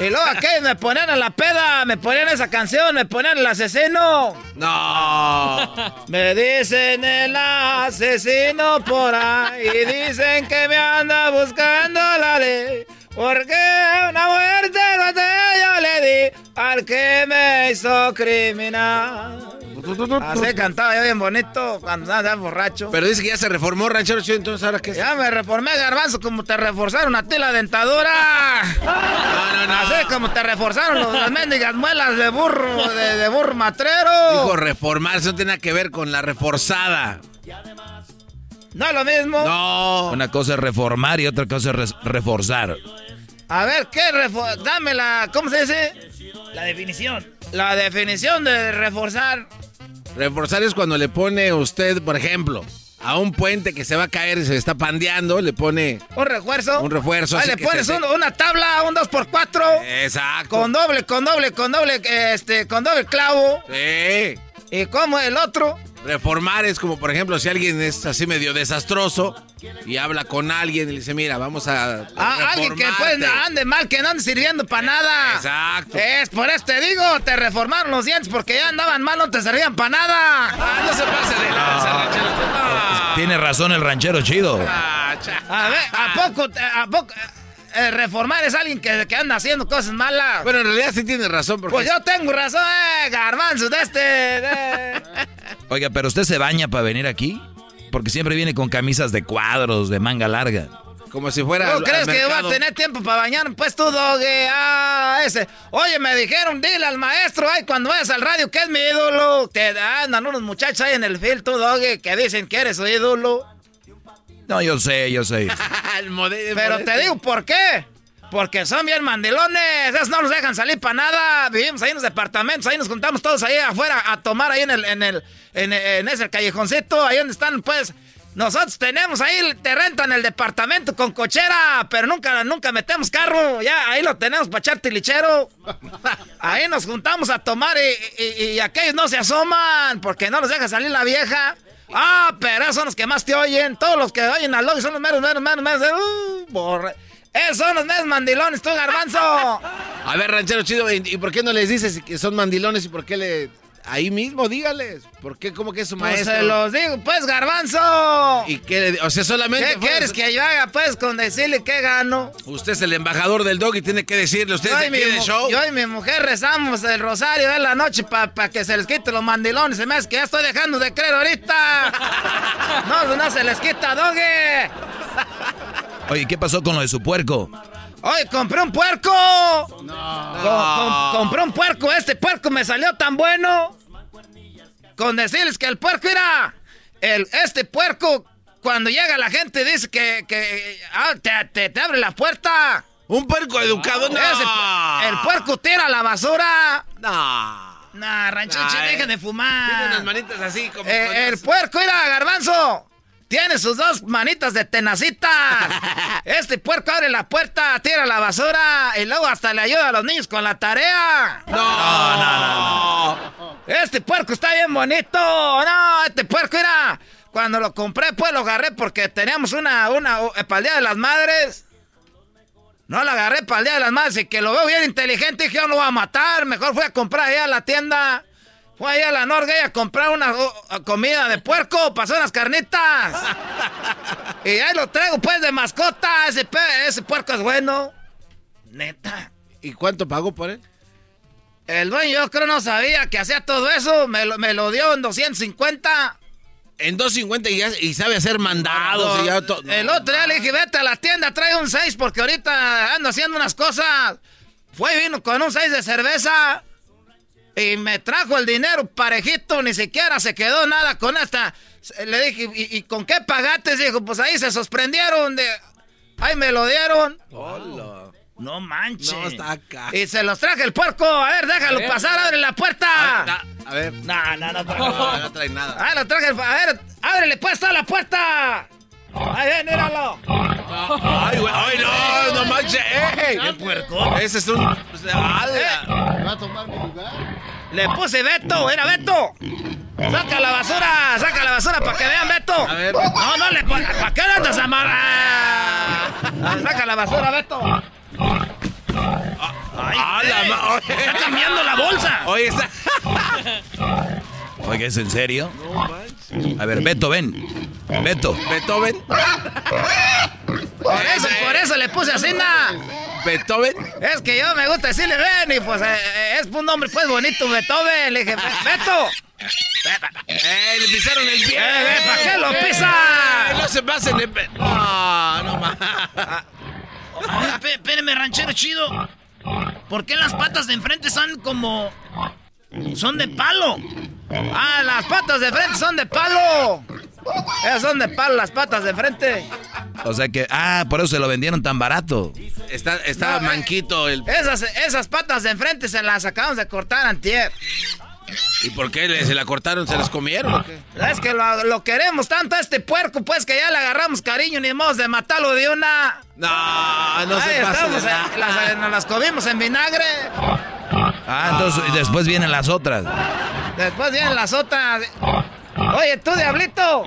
Y luego aquí me ponían en la peda, me ponían esa canción, me ponían el asesino. No. Me dicen el asesino por ahí, dicen que me anda buscando la ley. Porque una muerte yo le di al que me hizo criminal. Así cantaba yo bien bonito cuando andaba borracho. Pero dice que ya se reformó, ranchero chido, entonces ahora qué es? Ya me reformé, garbanzo, como te reforzaron a ti la dentadura. No, no, no. Así como te reforzaron los- las mendigas muelas de burro, de, de burro matrero. Dijo reformarse, no tiene que ver con la reforzada. No es lo mismo. No. Una cosa es reformar y otra cosa es reforzar. A ver, ¿qué refo- Dame la. ¿Cómo se dice? La definición. La definición de reforzar. Reforzar es cuando le pone usted, por ejemplo, a un puente que se va a caer y se está pandeando, le pone Un refuerzo. un refuerzo. Ahí así le pones se- un- una tabla, un 2x4. Exacto. Con doble, con doble, con doble, este, con doble clavo. Sí. ¿Y cómo el otro? Reformar es como, por ejemplo, si alguien es así medio desastroso y habla con alguien y le dice, mira, vamos a. Ah, alguien que pues ande mal, que no ande sirviendo para nada. Exacto. Es por eso te digo, te reformaron los dientes porque ya andaban mal, no te servían para nada. Ah, no se pase de lanza, ranchero. Ah. Tiene razón el ranchero chido. A ver, ¿a poco, a poco eh, reformar es alguien que, que, anda haciendo cosas malas? Bueno, en realidad sí tiene razón. Porque... Pues yo tengo razón, eh, garbanzo de este. De... Oiga, pero usted se baña para venir aquí? Porque siempre viene con camisas de cuadros, de manga larga. Como si fuera. ¿No crees que va a tener tiempo para bañar? Pues tú, dogue. Ah, ese. Oye, me dijeron, dile al maestro, ay, cuando vayas al radio, que es mi ídolo. Que andan unos muchachos ahí en el field, tú, dogue, que dicen que eres su ídolo. No, yo sé, yo sé. Pero te digo, ¿por qué? Porque son bien mandilones, esos no los dejan salir para nada. Vivimos ahí en los departamentos, ahí nos juntamos todos ahí afuera a tomar ahí en el, en el, en, ese callejoncito, ahí donde están, pues. Nosotros tenemos ahí, te rentan el departamento con cochera, pero nunca, nunca metemos carro. Ya, ahí lo tenemos para echar tilichero. Ahí nos juntamos a tomar y aquellos no se asoman porque no los deja salir la vieja. Ah, pero esos son los que más te oyen. Todos los que oyen al lobby son los meros, meros, meros, meros. Uh, borre. Esos son los meros mandilones, tú, garbanzo. A ver, ranchero chido, ¿y por qué no les dices que son mandilones y por qué le... Ahí mismo, dígales. ¿Por qué? ¿Cómo que es su pues maestro? se los digo, pues, garbanzo. ¿Y qué le O sea, solamente... ¿Qué quieres que yo haga, pues, con decirle que gano? Usted es el embajador del dog y tiene que decirle, usted es de de show. Yo y mi mujer rezamos el rosario de la noche para pa que se les quite los mandilones. Se me hace que ya estoy dejando de creer ahorita. no, no se les quita, dogue. Oye, ¿qué pasó con lo de su puerco? Oye, compré un puerco. No. Com com compré un puerco. Este puerco me salió tan bueno. Con decirles que el puerco era. El, este puerco, cuando llega la gente, dice que, que ah, te, te, te, abre la puerta. Un puerco educado, no. Ese, el puerco tira la basura. No. Nah, ranchichi, nah, deja de fumar. Tiene unas manitas así como. Eh, el puerco, era garbanzo. Tiene sus dos manitas de tenacita. Este puerco abre la puerta, tira la basura y luego hasta le ayuda a los niños con la tarea. No, no, no, no. Este puerco está bien bonito. No, este puerco era. Cuando lo compré, pues lo agarré porque teníamos una, una, para el Día de las Madres. No lo agarré para el Día de las Madres y que lo veo bien inteligente y dije, yo no lo voy a matar. Mejor fui a comprar allá a la tienda. Fue allá a la Norgay a comprar una uh, comida de puerco, pasó unas carnitas. y ahí lo traigo pues de mascota. Ese, ese puerco es bueno. Neta. ¿Y cuánto pagó por él? El dueño yo creo no sabía que hacía todo eso. Me lo, me lo dio en 250. En 250 y, ya, y sabe hacer mandados. No, y ya no, el otro día le dije, vete a la tienda, trae un 6 porque ahorita ando haciendo unas cosas. Fue y vino con un 6 de cerveza. Y me trajo el dinero parejito, ni siquiera se quedó nada con esta. Le dije, ¿y, y con qué pagaste? Dijo, pues ahí se sorprendieron de... Ahí me lo dieron. Hola. No manches. No, está acá. Y se los traje el puerco. A ver, déjalo ver. pasar, abre la puerta. A ver, a ver. No, no, no. No, no, no trae nada. Ah, lo traje. A ver, ábrele pues, está la puerta. Ahí ven, míralo. Ay, güey, ay, no, no manches. ¡Ey! ¡Qué puerco! Ese es un. ¡Hala! ¿Me va a tomar mi lugar? Le puse Beto, era Beto. Saca la basura, saca la basura para que vean Beto. A ver. No, no le ¿Para qué le andas amarrando? Saca la basura, Beto. Ay, ¡Ah, ey, la está cambiando la bolsa. Oye, está. Oiga, ¿es en serio? A ver, Beto, ven. Beto. Beethoven. Por eso, por eso le puse así, na. Beethoven. Es que yo me gusta decirle ven y pues eh, es un nombre pues bonito, Beethoven. Le dije, Beto. Eh, le pisaron el pie. Eh, eh, ¿Para qué lo pisa? Eh, no se pasen de... No, no más. A ver, espéreme, ranchero chido. ¿Por qué las patas de enfrente son como... Son de palo? Ah, las patas de frente son de palo. Esas son de palo las patas de frente. O sea que, ah, por eso se lo vendieron tan barato. Está, estaba No, manquito el... Esas, esas patas de enfrente se las acabamos de cortar antier. ¿Y por qué se la cortaron? ¿Se las comieron o qué? Es que lo, lo queremos tanto a este puerco, pues que ya le agarramos cariño, ni modo de matarlo de una. No, no Ahí se estamos, eh, las, nos las comimos en vinagre. Ah, entonces y después vienen las otras. Después vienen las otras. Oye, tú, Diablito.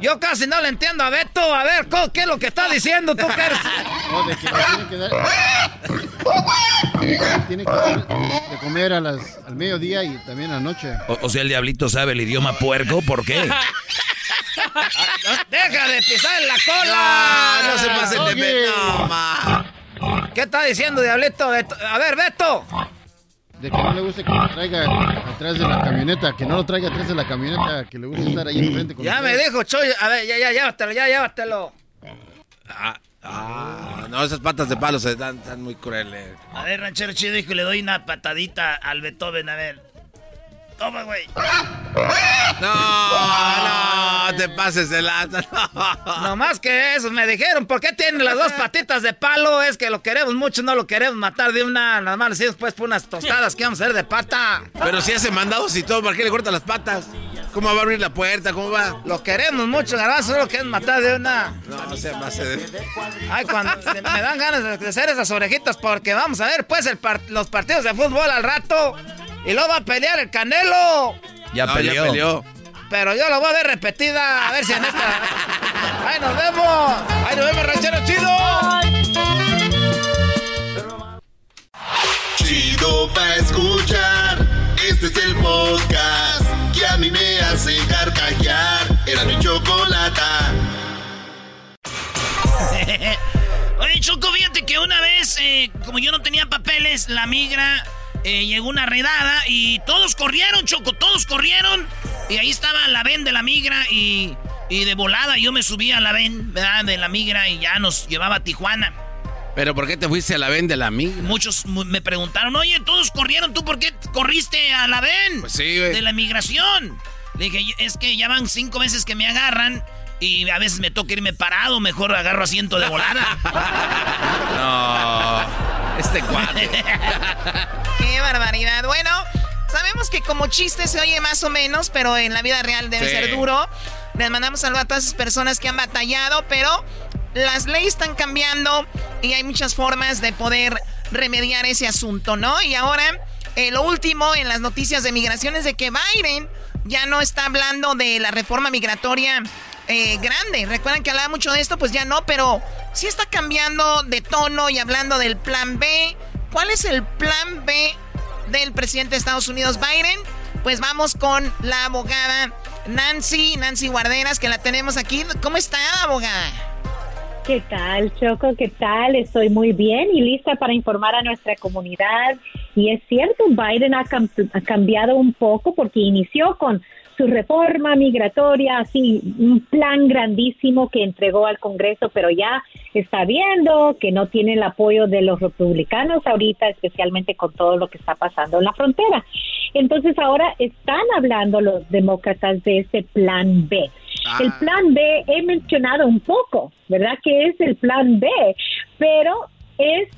Yo casi no le entiendo a Beto. A ver, ¿qué es lo que está diciendo tú, eres? No, de que tiene que dar. Tiene que dar de comer a las, al mediodía y también a la noche. O, o sea, el diablito sabe el idioma puerco, ¿por qué? ¡Deja de pisar en la cola! No, no se pasen de Oye. No, ma. ¿Qué está diciendo, Diablito? Beto? A ver, Beto. De que no le gusta que lo traiga atrás de la camioneta, que no lo traiga atrás de la camioneta, que le gusta estar ahí enfrente con Ya me dijo, Choy. A ver, ya, ya, llévatelo, ya, llévatelo. Ah, ah, no, esas patas de palo se dan, están muy crueles. A ver, ranchero chido, hijo, le doy una patadita al Beethoven, a ver. Toma, güey. No, no, te pases de lanza. No. No más que eso, me dijeron, ¿por qué tiene las dos patitas de palo? Es que lo queremos mucho, no lo queremos matar de una, nada más decimos pues por unas tostadas que vamos a hacer de pata. Pero si hace mandados y todo, ¿para qué le cortan las patas? ¿Cómo va a abrir la puerta? ¿Cómo va? Lo queremos mucho, garbanzo, no lo queremos matar de una. No, se me hace de... Ay, cuando me dan ganas de- de hacer esas orejitas porque vamos a ver pues el par- los partidos de fútbol al rato y luego va a pelear el Canelo. Ya No, peleó. ya peleó. Pero yo lo voy a ver repetida, a ver si en esta... ¡Ahí nos vemos! ¡Ahí nos vemos, ranchero chido! Chido pa' escuchar. Este es el podcast que a mí me hace carcajear. Era mi chocolata. Oye, Choco, fíjate que una vez, eh, como yo no tenía papeles, la migra eh, llegó una redada y todos corrieron, Choco, todos corrieron. Y ahí estaba la ven de la migra y, y de volada yo me subí a la ven, ¿verdad? De la migra y ya nos llevaba a Tijuana. ¿Pero por qué te fuiste a la venda de la amiga? Muchos mu- me preguntaron, oye, todos corrieron, ¿tú por qué corriste a la ven? Pues sí, güey. De la migración. Le dije, es que ya van cinco veces que me agarran y a veces me toca irme parado, mejor agarro asiento de volada. No. Este cuadro. Qué barbaridad. Bueno, sabemos que como chiste se oye más o menos, pero en la vida real debe Sí. ser duro. Les mandamos saludos a todas esas personas que han batallado, pero las leyes están cambiando y hay muchas formas de poder remediar ese asunto, ¿no? Y ahora, eh, lo último en las noticias de migración es de que Biden ya no está hablando de la reforma migratoria eh, grande. Recuerdan que hablaba mucho de esto, pues ya no, pero sí está cambiando de tono y hablando del plan B. ¿Cuál es el plan B del presidente de Estados Unidos, Biden? Pues vamos con la abogada Nancy, Nancy Guarderas, que la tenemos aquí. ¿Cómo está, abogada? ¿Qué tal, Choco? ¿Qué tal? Estoy muy bien y lista para informar a nuestra comunidad. Y es cierto, Biden ha, ha cambiado un poco porque inició con su reforma migratoria, así un plan grandísimo que entregó al Congreso, pero ya está viendo que no tiene el apoyo de los republicanos ahorita, especialmente con todo lo que está pasando en la frontera. Entonces ahora están hablando los demócratas de ese plan B. El plan B he mencionado un poco, ¿verdad? Que es el plan B, pero es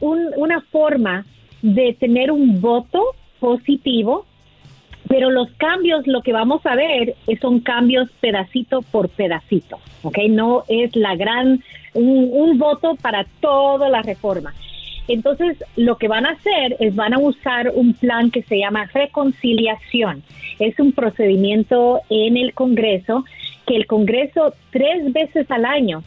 un- una forma de tener un voto positivo, pero los cambios, lo que vamos a ver, eh, son cambios pedacito por pedacito, ¿ok? No es la gran, un, un voto para toda la reforma. Entonces, lo que van a hacer es van a usar un plan que se llama reconciliación. Es un procedimiento en el Congreso que el Congreso tres veces al año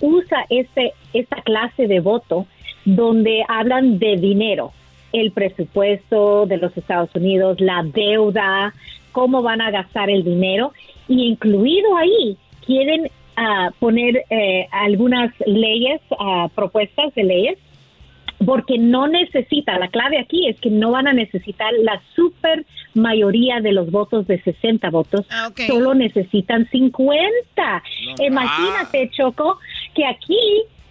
usa este, esta clase de voto donde hablan de dinero, el presupuesto de los Estados Unidos, la deuda, cómo van a gastar el dinero y incluido ahí quieren ah, poner eh, algunas leyes, ah, propuestas de leyes porque no necesita, la clave aquí es que no van a necesitar la super mayoría de los votos de 60 votos, Ah, solo necesitan 50. No. Imagínate, Choco, que aquí,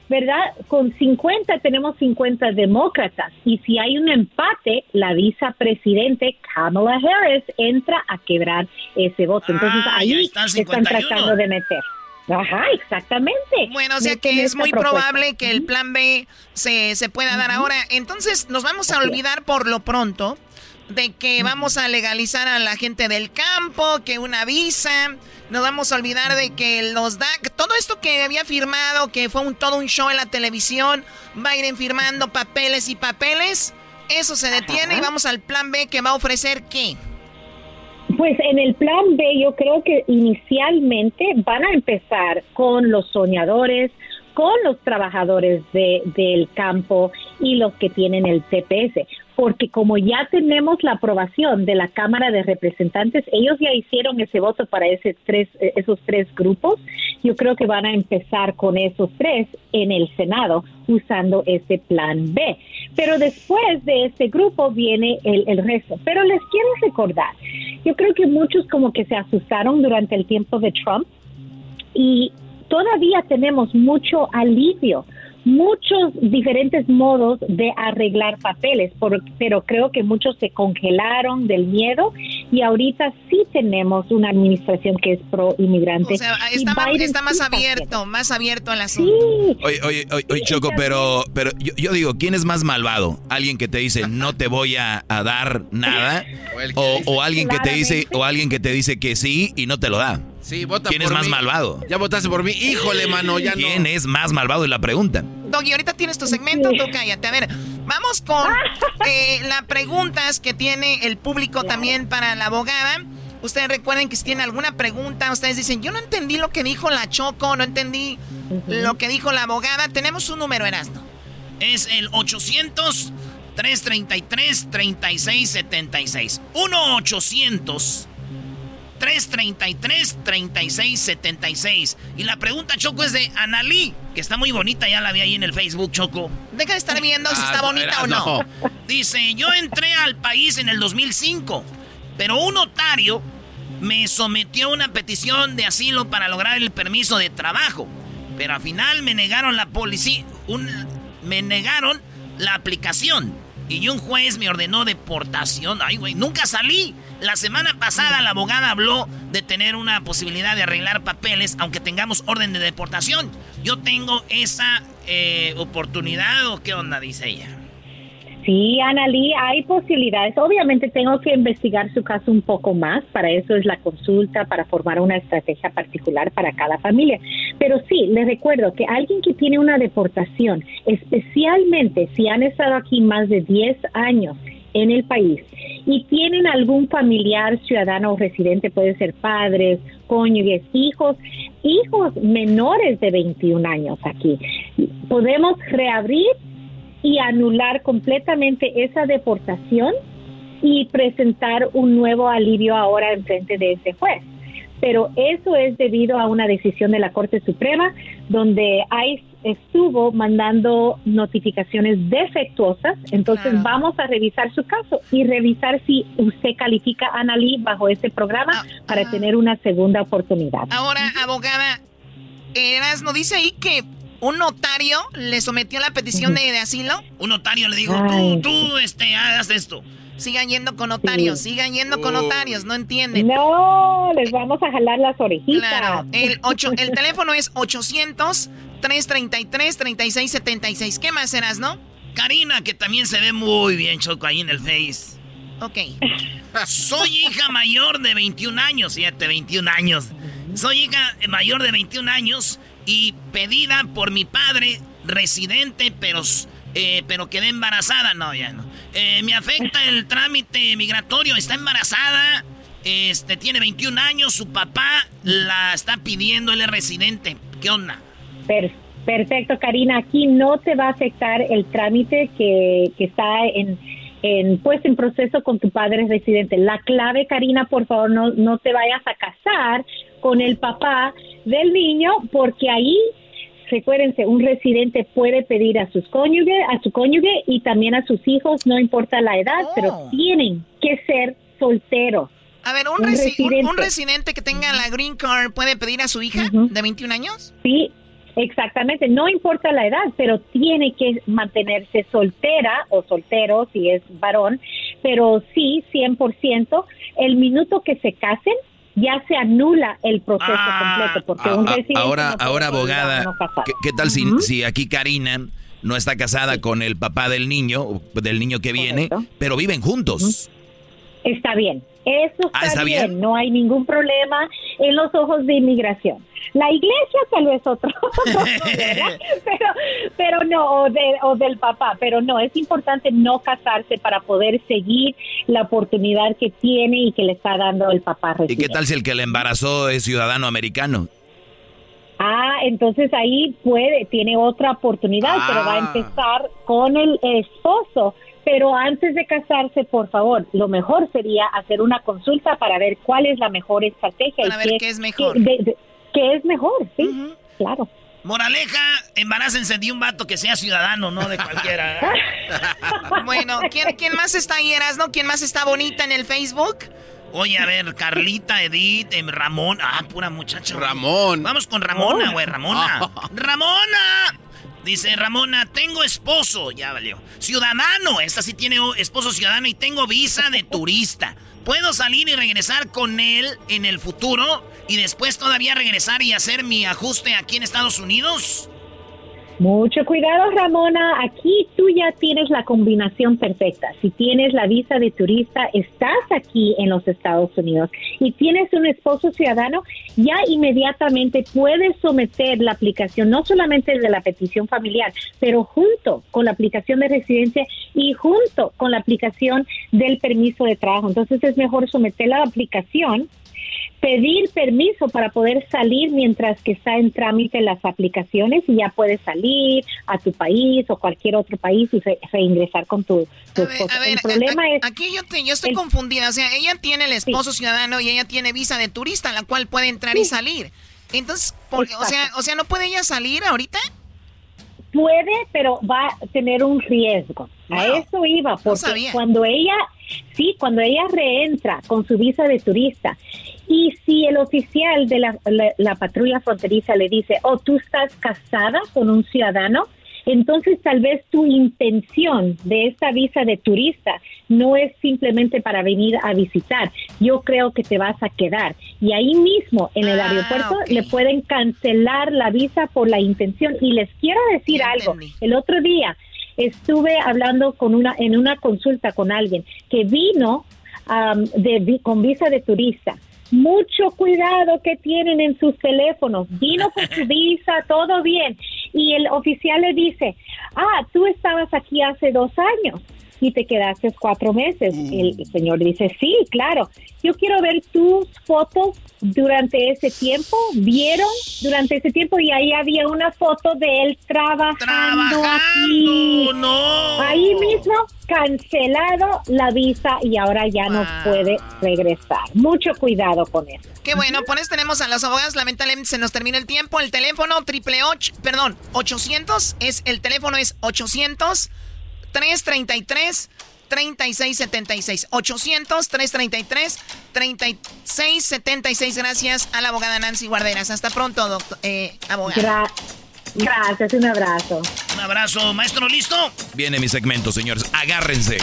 ¿verdad? Con 50 tenemos 50 demócratas y si hay un empate, la vicepresidente Kamala Harris entra a quebrar ese voto. Entonces Ah, ahí están están 51. tratando de meter. Ajá, exactamente. Bueno, o sea Meten que es muy propuesta. probable que el plan B se, se pueda dar ahora. Entonces nos vamos a olvidar por lo pronto de que vamos a legalizar a la gente del campo, que una visa. Nos vamos a olvidar de que los da todo esto que había firmado, que fue un todo un show en la televisión, Biden firmando papeles y papeles, eso se detiene y vamos al plan B que va a ofrecer qué. Pues en el plan B yo creo que inicialmente van a empezar con los soñadores, con los trabajadores de, del campo y los que tienen el TPS, porque como ya tenemos la aprobación de la Cámara de Representantes, ellos ya hicieron ese voto para ese tres, eh, esos tres grupos, yo creo que van a empezar con esos tres en el Senado usando ese plan B. Pero después de este grupo viene el, el resto. Pero les quiero recordar, yo creo que muchos como que se asustaron durante el tiempo de Trump y todavía tenemos mucho alivio, muchos diferentes modos de arreglar papeles, por- pero creo que muchos se congelaron del miedo y ahorita sí tenemos una administración que es pro inmigrante. O sea, está, ma- está más abierto, más abierto el asunto. Oye, oye, oye, oye, Choco, pero, pero yo, yo digo, ¿quién es más malvado? ¿Alguien que te dice no te voy a, a dar nada? O, o alguien que te dice, o alguien que te dice que sí y no te lo da. Sí, vota ¿Quién es más mí. malvado? Ya votaste por mí. Híjole, mano, ya no. ¿Quién es más malvado? Es la pregunta. Doggy, ahorita tienes tu segmento, tú cállate. A ver, vamos con eh, las preguntas que tiene el público también para la abogada. Ustedes recuerden que si tienen alguna pregunta, ustedes dicen, yo no entendí lo que dijo la Choco, no entendí lo que dijo la abogada. Tenemos un número, Erasmo. Es el 800 333 3676. 1 800 333 3676. Y la pregunta, Choco, es de Analí, que está muy bonita, ya la vi ahí en el Facebook, Choco. Deja de estar viendo si Ah, está bonita o no. Dice, yo entré al país en el 2005, pero un notario me sometió a una petición de asilo para lograr el permiso de trabajo. Pero al final me negaron la policía, un, me negaron la aplicación. Y un juez me ordenó deportación. Ay, güey, nunca salí. La semana pasada la abogada habló de tener una posibilidad de arreglar papeles, aunque tengamos orden de deportación. Yo tengo esa eh, oportunidad o qué onda, dice ella. Sí, Analí, hay posibilidades. Obviamente tengo que investigar su caso un poco más, para eso es la consulta, para formar una estrategia particular para cada familia. Pero sí, les recuerdo que alguien que tiene una deportación, especialmente si han estado aquí más de 10 años en el país y tienen algún familiar, ciudadano o residente, puede ser padres, cónyuges, hijos, hijos menores de 21 años aquí, podemos reabrir y anular completamente esa deportación y presentar un nuevo alivio ahora en frente de ese juez. Pero eso es debido a una decisión de la Corte Suprema donde ICE estuvo mandando notificaciones defectuosas. Entonces vamos a revisar su caso y revisar si usted califica a Analí bajo ese programa para tener una segunda oportunidad. Ahora, abogada, Erasmo dice ahí que un notario le sometió la petición de, de asilo. Un notario le dijo, Ay. tú, tú, este, haz esto. Sigan yendo con notarios, sigan yendo con notarios, no entienden. No, les vamos a jalar las orejitas. Claro, el, ocho, el teléfono es 800-333-3676. ¿Qué más serás, no? Karina, que también se ve muy bien, Choco, ahí en el Face. Ok. Soy hija mayor de 21 años, fíjate, 21 años. Soy hija mayor de 21 años y pedida por mi padre, residente, pero, eh, pero quedé embarazada. No, ya no. Eh, me afecta el trámite migratorio, está embarazada, este, tiene 21 años, su papá la está pidiendo, él es residente. ¿Qué onda? Per- perfecto, Karina. Aquí no te va a afectar el trámite que, que está en, en, pues, en proceso con tu padre residente. La clave, Karina, por favor, no, no te vayas a casar con el papá del niño, porque ahí, recuérdense, un residente puede pedir a sus cónyuge, a su cónyuge y también a sus hijos, no importa la edad, pero tienen que ser solteros. A ver, un, Un resi- un- residente. un residente que tenga la green card puede pedir a su hija de 21 años. Sí, exactamente. No importa la edad, pero tiene que mantenerse soltera o soltero si es varón, pero sí, 100%. El minuto que se casen, ya se anula el proceso completo, porque un Ah, residente ahora, no ahora abogada, uno casado. ¿qué, qué tal si, si aquí Karina no está casada con el papá del niño, del niño que viene, pero viven juntos? Está bien. Eso ah, está, bien. No hay ningún problema en los ojos de inmigración. La iglesia tal vez otro, pero, pero no, o, o del papá, pero no, es importante no casarse para poder seguir la oportunidad que tiene y que le está dando el papá. ¿Y qué tal si el que le embarazó es ciudadano americano? Ah, entonces ahí puede, tiene otra oportunidad, pero va a ah. empezar con el esposo pero antes de casarse, por favor, lo mejor sería hacer una consulta para ver cuál es la mejor estrategia. Para ver qué, es mejor. Qué, es mejor, sí, claro. Moraleja, embarácense de un vato que sea ciudadano, no de cualquiera. bueno, ¿quién, más está ahí, Erasno? ¿Quién más está bonita en el Facebook? Oye, a ver, Carlita, Edith, em, Ramón. Ah, pura muchacha. Ramón. Vamos con Ramona, güey, Ramona. ¡Ramona! Dice Ramona, tengo esposo. Ya valió. Ciudadano. Esta sí tiene esposo ciudadano y tengo visa de turista. ¿Puedo salir y regresar con él en el futuro y después todavía regresar y hacer mi ajuste aquí en Estados Unidos? Mucho cuidado, Ramona. Aquí tú ya tienes la combinación perfecta. Si tienes la visa de turista, estás aquí en los Estados Unidos y tienes un esposo ciudadano, ya inmediatamente puedes someter la aplicación, no solamente de la petición familiar, pero junto con la aplicación de residencia y junto con la aplicación del permiso de trabajo. Entonces es mejor someter la aplicación pedir permiso para poder salir mientras que está en trámite las aplicaciones y ya puedes salir a tu país o cualquier otro país y reingresar con tu, esposo. el problema es aquí yo, yo estoy confundida, o sea, ella tiene el esposo ciudadano y ella tiene visa de turista, la cual puede entrar y salir. Entonces, o sea, o sea, no puede ella salir ahorita? Puede, pero va a tener un riesgo. A eso iba, porque cuando ella, sí, cuando ella reentra con su visa de turista y si el oficial de la, patrulla fronteriza le dice, oh, tú estás casada con un ciudadano, entonces tal vez tu intención de esta visa de turista no es simplemente para venir a visitar. Yo creo que te vas a quedar. Y ahí mismo en el ah, aeropuerto le pueden cancelar la visa por la intención. Y les quiero decir algo. El otro día estuve hablando con una en una consulta con alguien que vino de, con visa de turista mucho cuidado que tienen en sus teléfonos. Vino con su visa, todo bien. Y el oficial le dice, ah, tú estabas aquí hace dos años y te quedaste cuatro meses. El señor dice, sí, claro. Yo quiero ver tus fotos durante ese tiempo. ¿Vieron durante ese tiempo? Y ahí había una foto de él trabajando, aquí. No. Ahí mismo cancelado la visa y ahora ya no puede regresar. Mucho cuidado con eso. Qué bueno, por eso tenemos a los abogados. Lamentablemente se nos termina el tiempo. El teléfono triple ocho, perdón, 800 es el teléfono es 800 333 3676 800 333 3676 Gracias a la abogada Nancy Guarderas. Hasta pronto, doctor, eh, abogada. gracias, un abrazo. Un abrazo, maestro, ¿listo? Viene mi segmento, señores. Agárrense.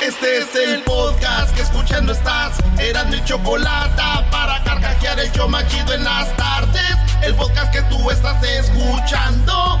Este es el podcast que escuchando estás. Eran mi chocolate para carcajear el yo machido en las tardes. El podcast que tú estás escuchando.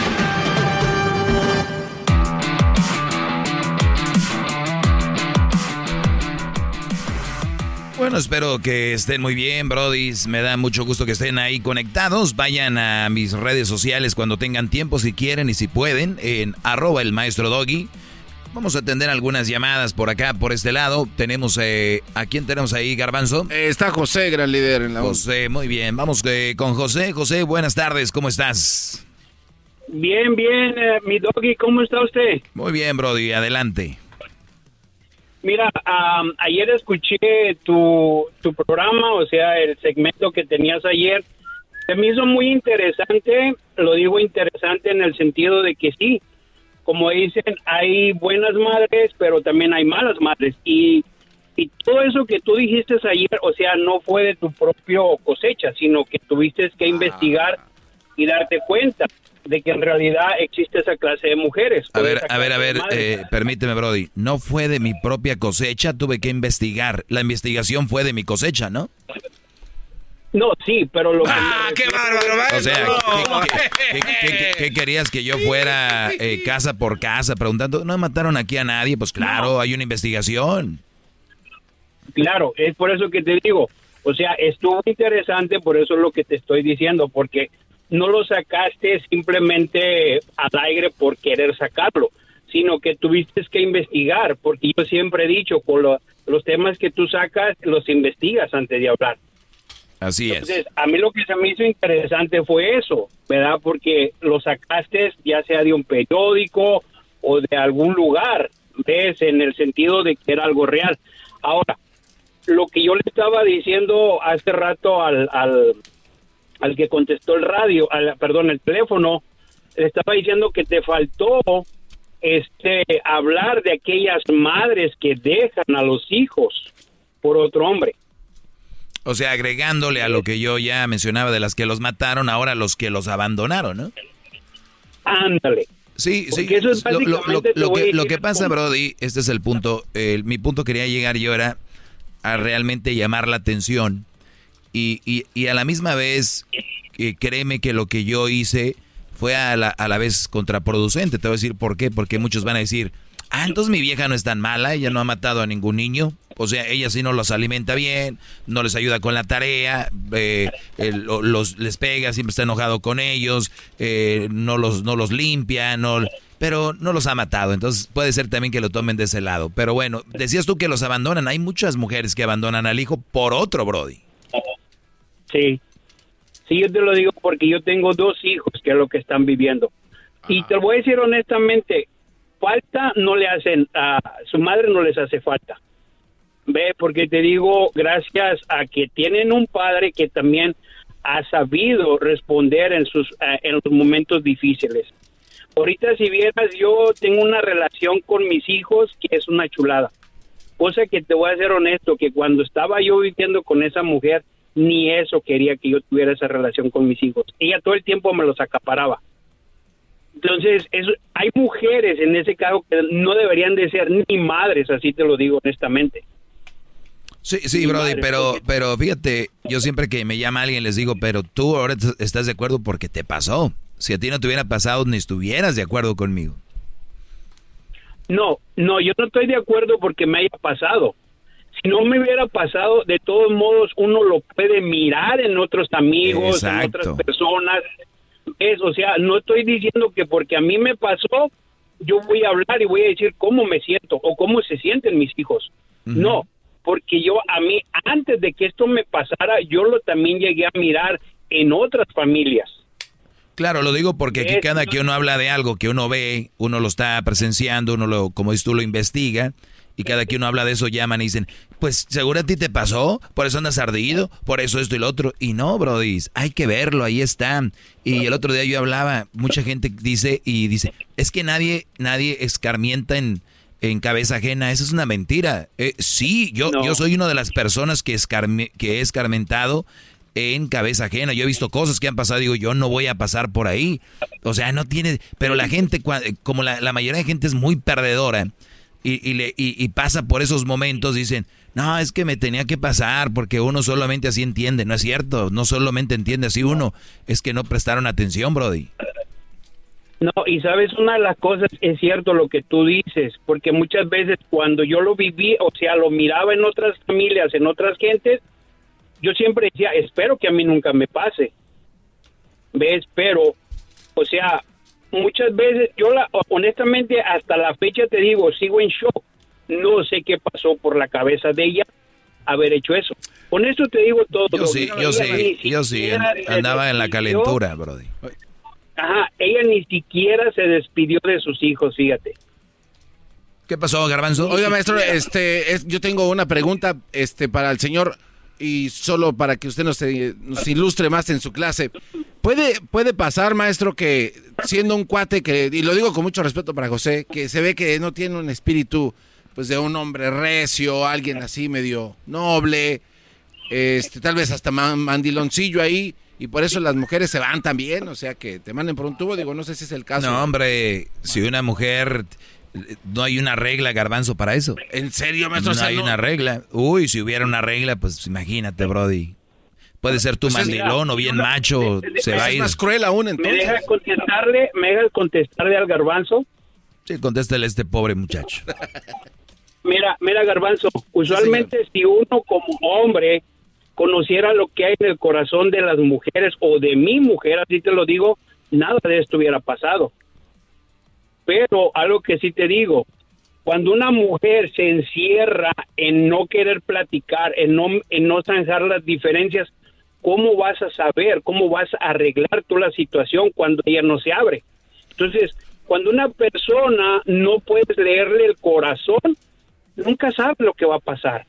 Bueno, espero que estén muy bien, Brody. Me da mucho gusto que estén ahí conectados. Vayan a mis redes sociales cuando tengan tiempo, si quieren y si pueden, en arroba el maestro Doggy. Vamos a atender algunas llamadas por acá, por este lado. Tenemos, eh, ¿a quién tenemos ahí, Garbanzo? Eh, está José, gran líder en la José, muy bien. Vamos eh, con José. José, buenas tardes, ¿cómo estás? Bien, bien, mi doggy, ¿cómo está usted? Muy bien, Brody, adelante. Mira, ayer escuché tu, tu programa, o sea, el segmento que tenías ayer. Se me hizo muy interesante, lo digo interesante en el sentido de que sí, como dicen, hay buenas madres, pero también hay malas madres. Y Y todo eso que tú dijiste ayer, o sea, no fue de tu propio cosecha, sino que tuviste que investigar y darte cuenta de que en realidad existe esa clase de mujeres. A ver, a ver, a ver, eh, permíteme, Brody. No fue de mi propia cosecha, tuve que investigar. La investigación fue de mi cosecha, ¿no? No, sí, pero lo ¡Ah, qué bárbaro! O sea, maestro! ¿qué, qué- qué- qué querías que yo fuera eh, casa por casa preguntando? ¿No mataron aquí a nadie? Pues claro, hay una investigación. Claro, es por eso que te digo, o sea, estuvo interesante, por eso es lo que te estoy diciendo, porque no lo sacaste simplemente al aire por querer sacarlo, sino que tuviste que investigar, porque yo siempre he dicho, con lo- los temas que tú sacas, los investigas antes de hablar. Así es. Entonces, a mí lo que se me hizo interesante fue eso, ¿verdad? Porque lo sacaste ya sea de un periódico o de algún lugar, ¿ves? En el sentido de que era algo real. Ahora, lo que yo le estaba diciendo hace rato al, al, al que contestó el radio, al, perdón, el teléfono, le estaba diciendo que te faltó este hablar de aquellas madres que dejan a los hijos por otro hombre. O sea, agregándole a lo que yo ya mencionaba de las que los mataron, ahora los que los abandonaron, ¿no? Ándale. Sí, sí. Porque eso es Lo- que, lo que pasa, Brody, este es el punto. el- mi punto quería llegar yo era a realmente llamar la atención y, y- y a la misma vez, eh, créeme que lo que yo hice fue a la, a la vez contraproducente. Te voy a decir por qué. Porque muchos van a decir, ah, entonces mi vieja no es tan mala, ella no ha matado a ningún niño. O sea, ella sí no los alimenta bien, no les ayuda con la tarea, eh, lo- los, les pega, siempre está enojado con ellos, eh, no, los, no los limpia, no, pero no los ha matado. Entonces puede ser también que lo tomen de ese lado. Pero bueno, decías tú que los abandonan. Hay muchas mujeres que abandonan al hijo por otro, Brody. Sí. Sí, yo te lo digo porque yo tengo dos hijos que es lo que están viviendo. Y te lo voy a decir honestamente, falta no le hacen, a su madre no les hace falta. Ve, porque te digo, gracias a que tienen un padre que también ha sabido responder en sus eh, en los momentos difíciles. Ahorita si vieras, yo tengo una relación con mis hijos que es una chulada. Cosa que te voy a ser honesto, que cuando estaba yo viviendo con esa mujer, ni eso quería que yo tuviera esa relación con mis hijos. Ella todo el tiempo me los acaparaba. Entonces, eso, hay mujeres en ese caso que no deberían de ser ni madres, así te lo digo honestamente. Sí, sí, Brody, pero, pero fíjate, yo siempre que me llama alguien les digo, pero tú ahora estás de acuerdo porque te pasó. Si a ti no te hubiera pasado, ni estuvieras de acuerdo conmigo. No, no, yo no estoy de acuerdo porque me haya pasado. No me hubiera pasado, de todos modos uno lo puede mirar en otros amigos, en otras personas. Es, o sea, no estoy diciendo que porque a mí me pasó, yo voy a hablar y voy a decir cómo me siento o cómo se sienten mis hijos. No, porque yo a mí, antes de que esto me pasara, yo lo también llegué a mirar en otras familias. Claro, lo digo porque aquí cada que uno habla de algo que uno ve, uno lo está presenciando, uno lo, como dices tú, lo investiga, y cada que uno habla de eso llaman y dicen, pues seguro a ti te pasó, por eso andas ardido, por eso esto y lo otro. Y no, Brody, hay que verlo, ahí está. Y el otro día yo hablaba, mucha gente dice y dice, es que nadie, nadie escarmienta en, en cabeza ajena, esa es una mentira. Eh, sí, yo, yo soy una de las personas que, escarme- que he escarmentado en cabeza ajena. Yo he visto cosas que han pasado, digo, yo no voy a pasar por ahí. O sea, no tiene, pero la gente, como la, la mayoría de gente es muy perdedora y, y, le, y, y pasa por esos momentos, dicen, no, es que me tenía que pasar porque uno solamente así entiende. No es cierto, no solamente entiende así uno, es que no prestaron atención, Brody. No, y sabes, una de las cosas es cierto lo que tú dices, porque muchas veces cuando yo lo viví, o sea, lo miraba en otras familias, en otras gentes, yo siempre decía, espero que a mí nunca me pase. ¿Ves? Pero, o sea, muchas veces, yo la, honestamente, hasta la fecha te digo, sigo en shock. No sé qué pasó por la cabeza de ella haber hecho eso. Con eso te digo todo. Yo sí, yo sí, yo sí, andaba en la calentura, Brody. Ajá, ella ni siquiera se despidió de sus hijos, fíjate. ¿Qué pasó, Garbanzo? Oiga, maestro, este, es- yo tengo una pregunta este, para el señor y solo para que usted nos, eh, nos ilustre más en su clase. ¿Puede, ¿Puede pasar, maestro, que siendo un cuate que, y lo digo con mucho respeto para José, que se ve que no tiene un espíritu pues de un hombre recio, alguien así medio noble, este, tal vez hasta mandiloncillo ahí, y por eso las mujeres se van también, o sea que te manden por un tubo, digo, no sé si es el caso. No, hombre, si una mujer no hay una regla, garbanzo, para eso. ¿En serio, maestro? No hay una regla. Uy, si hubiera una regla, pues imagínate, Brody. Puede ser tu pues mandilón o bien macho, se va a ir. Es más cruel aún, entonces. ¿Me deja contestarle, me deja contestarle al garbanzo? Sí, contéstale a este pobre muchacho. mira, mira, garbanzo, usualmente si uno como hombre conociera lo que hay en el corazón de las mujeres o de mi mujer, así te lo digo, nada de esto hubiera pasado. Pero algo que sí te digo, cuando una mujer se encierra en no querer platicar, en no, en no zanjar las diferencias, ¿cómo vas a saber, cómo vas a arreglar toda la situación cuando ella no se abre? Entonces, cuando una persona no puedes leerle el corazón, nunca sabe lo que va a pasar.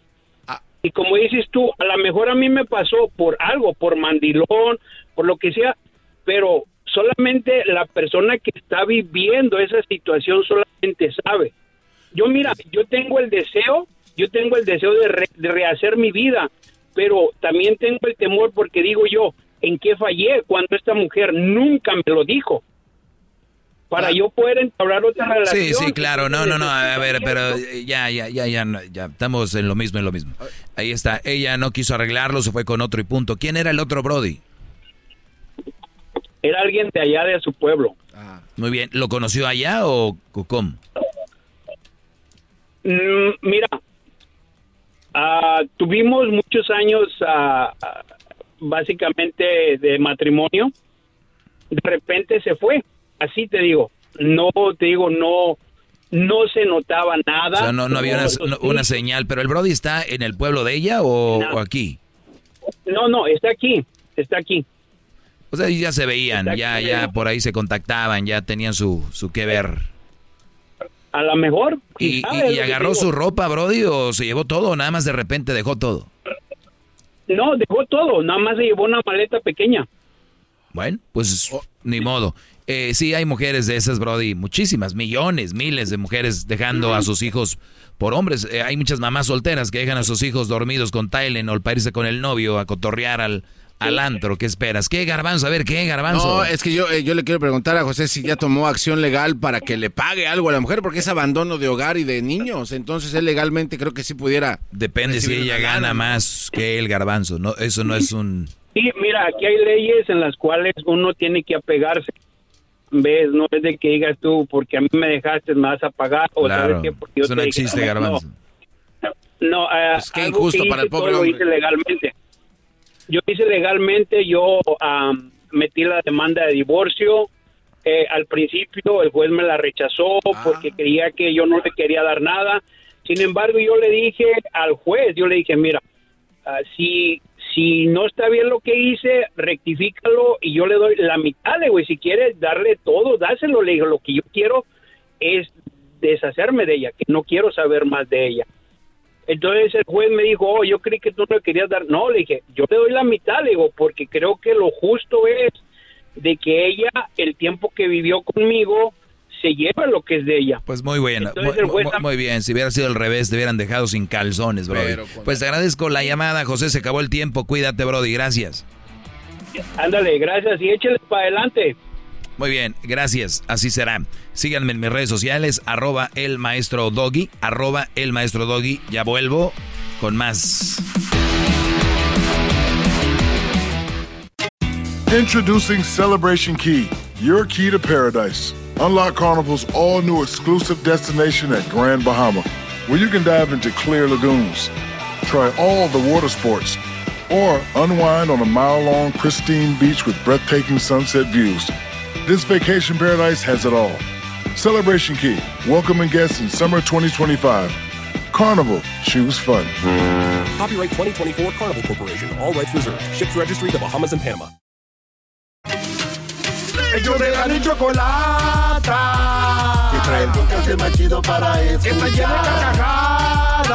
Ah. Y como dices tú, a lo mejor a mí me pasó por algo, por mandilón, por lo que sea, pero solamente la persona que está viviendo esa situación solamente sabe. Yo mira, yo tengo el deseo, yo tengo el deseo de, rehacer mi vida, pero también tengo el temor porque digo yo, ¿en qué fallé cuando esta mujer nunca me lo dijo? Para yo poder entablar otra relación. Sí, sí, claro, no, no, no, a ver, pero ya, ya, ya, ya, ya, estamos en lo mismo, en lo mismo. Ahí está, ella no quiso arreglarlo, se fue con otro y punto. ¿Quién era el otro Brody? Era alguien de allá de su pueblo. Ah. Muy bien. ¿Lo conoció allá o cómo? Mm, mira, uh, tuvimos muchos años uh, básicamente de matrimonio. De repente se fue. Así te digo. No, te digo, no no se notaba nada. O sea, no, no había una, señal, pero el Brody está en el pueblo de ella o, o, aquí? No, no, está aquí, está aquí. O sea, ya se veían, ya, ya por ahí se contactaban, ya tenían su, su que ver. A lo mejor. ¿Y, y, agarró su ropa, Brody, o se llevó todo o nada más de repente dejó todo? No, dejó todo, nada más se llevó una maleta pequeña. Bueno, pues oh. ni modo. Eh, sí, hay mujeres de esas, Brody, muchísimas, millones, miles de mujeres dejando a sus hijos por hombres. Eh, hay muchas mamás solteras que dejan a sus hijos dormidos con Tylen o para irse con el novio a cotorrear al, al antro. ¿Qué esperas? ¿Qué garbanzo? A ver, ¿qué garbanzo? No, es que yo, eh, yo le quiero preguntar a José si ya tomó acción legal para que le pague algo a la mujer, porque es abandono de hogar y de niños. Entonces él legalmente creo que sí pudiera. Depende si ella gana más que el garbanzo. No, eso no es un. Sí, mira, aquí hay leyes en las cuales uno tiene que apegarse. ¿Ves? No es de que digas tú, porque a mí me dejaste, me vas a pagar. O claro, eso no existe, garbanzo. No, eh, es que injusto para el pobre hombre. Lo hice legalmente yo hice legalmente, yo metí la demanda de divorcio. Eh, al principio el juez me la rechazó ah. porque creía que yo no le quería dar nada. Sin embargo, yo le dije al juez, yo le dije, mira, ah, si, si no está bien lo que hice, rectifícalo y yo le doy la mitad, le güey, si quieres darle todo, dáselo, le dije, lo que yo quiero es deshacerme de ella, que no quiero saber más de ella. Entonces el juez me dijo, oh, yo creí que tú no le querías dar. No, le dije, yo le doy la mitad, le digo, porque creo que lo justo es de que ella, el tiempo que vivió conmigo, se lleva lo que es de ella. Pues muy bien, muy, bien. Si hubiera sido al revés, te hubieran dejado sin calzones, bro. Pues te agradezco la llamada, José. Se acabó el tiempo. Cuídate, Brody. Gracias. Ándale, gracias. Y échale para adelante. Muy bien, gracias. Así será. Síganme en mis redes sociales, arroba el maestro doggy, arroba el maestro doggy. Ya vuelvo con más. Introducing Celebration Key, your key to paradise. Unlock Carnival's all new exclusive destination at Grand Bahama, where you can dive into clear lagoons, try all the water sports, or unwind on a mile long, pristine beach with breathtaking sunset views. This vacation paradise has it all. Celebration Key, welcoming guests in summer 2025. Carnival, choose fun. Copyright 2024 Carnival Corporation, all rights reserved. Ships registry the Bahamas and Panama. Ellos de la ni chocolata. Y trae el podcast más chido para escuchar. Que está llena de carcajadas.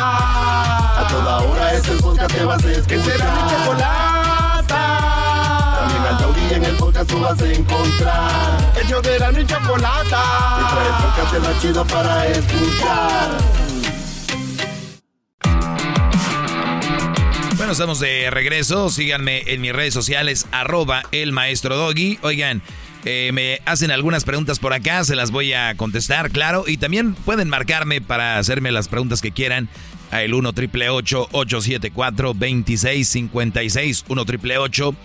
A toda hora es el podcast que vas a escuchar. Que será mi chocolata y en el podcast tú vas a encontrar. Ellos de la niña chocolata. Y trae el podcast de la chido para escuchar. Bueno, estamos de regreso. Síganme en mis redes sociales, arroba el maestro Doggy. Oigan, eh, me hacen algunas preguntas por acá, se las voy a contestar, claro. Y también pueden marcarme para hacerme las preguntas que quieran al 1 triple 874 2656 1 triple 8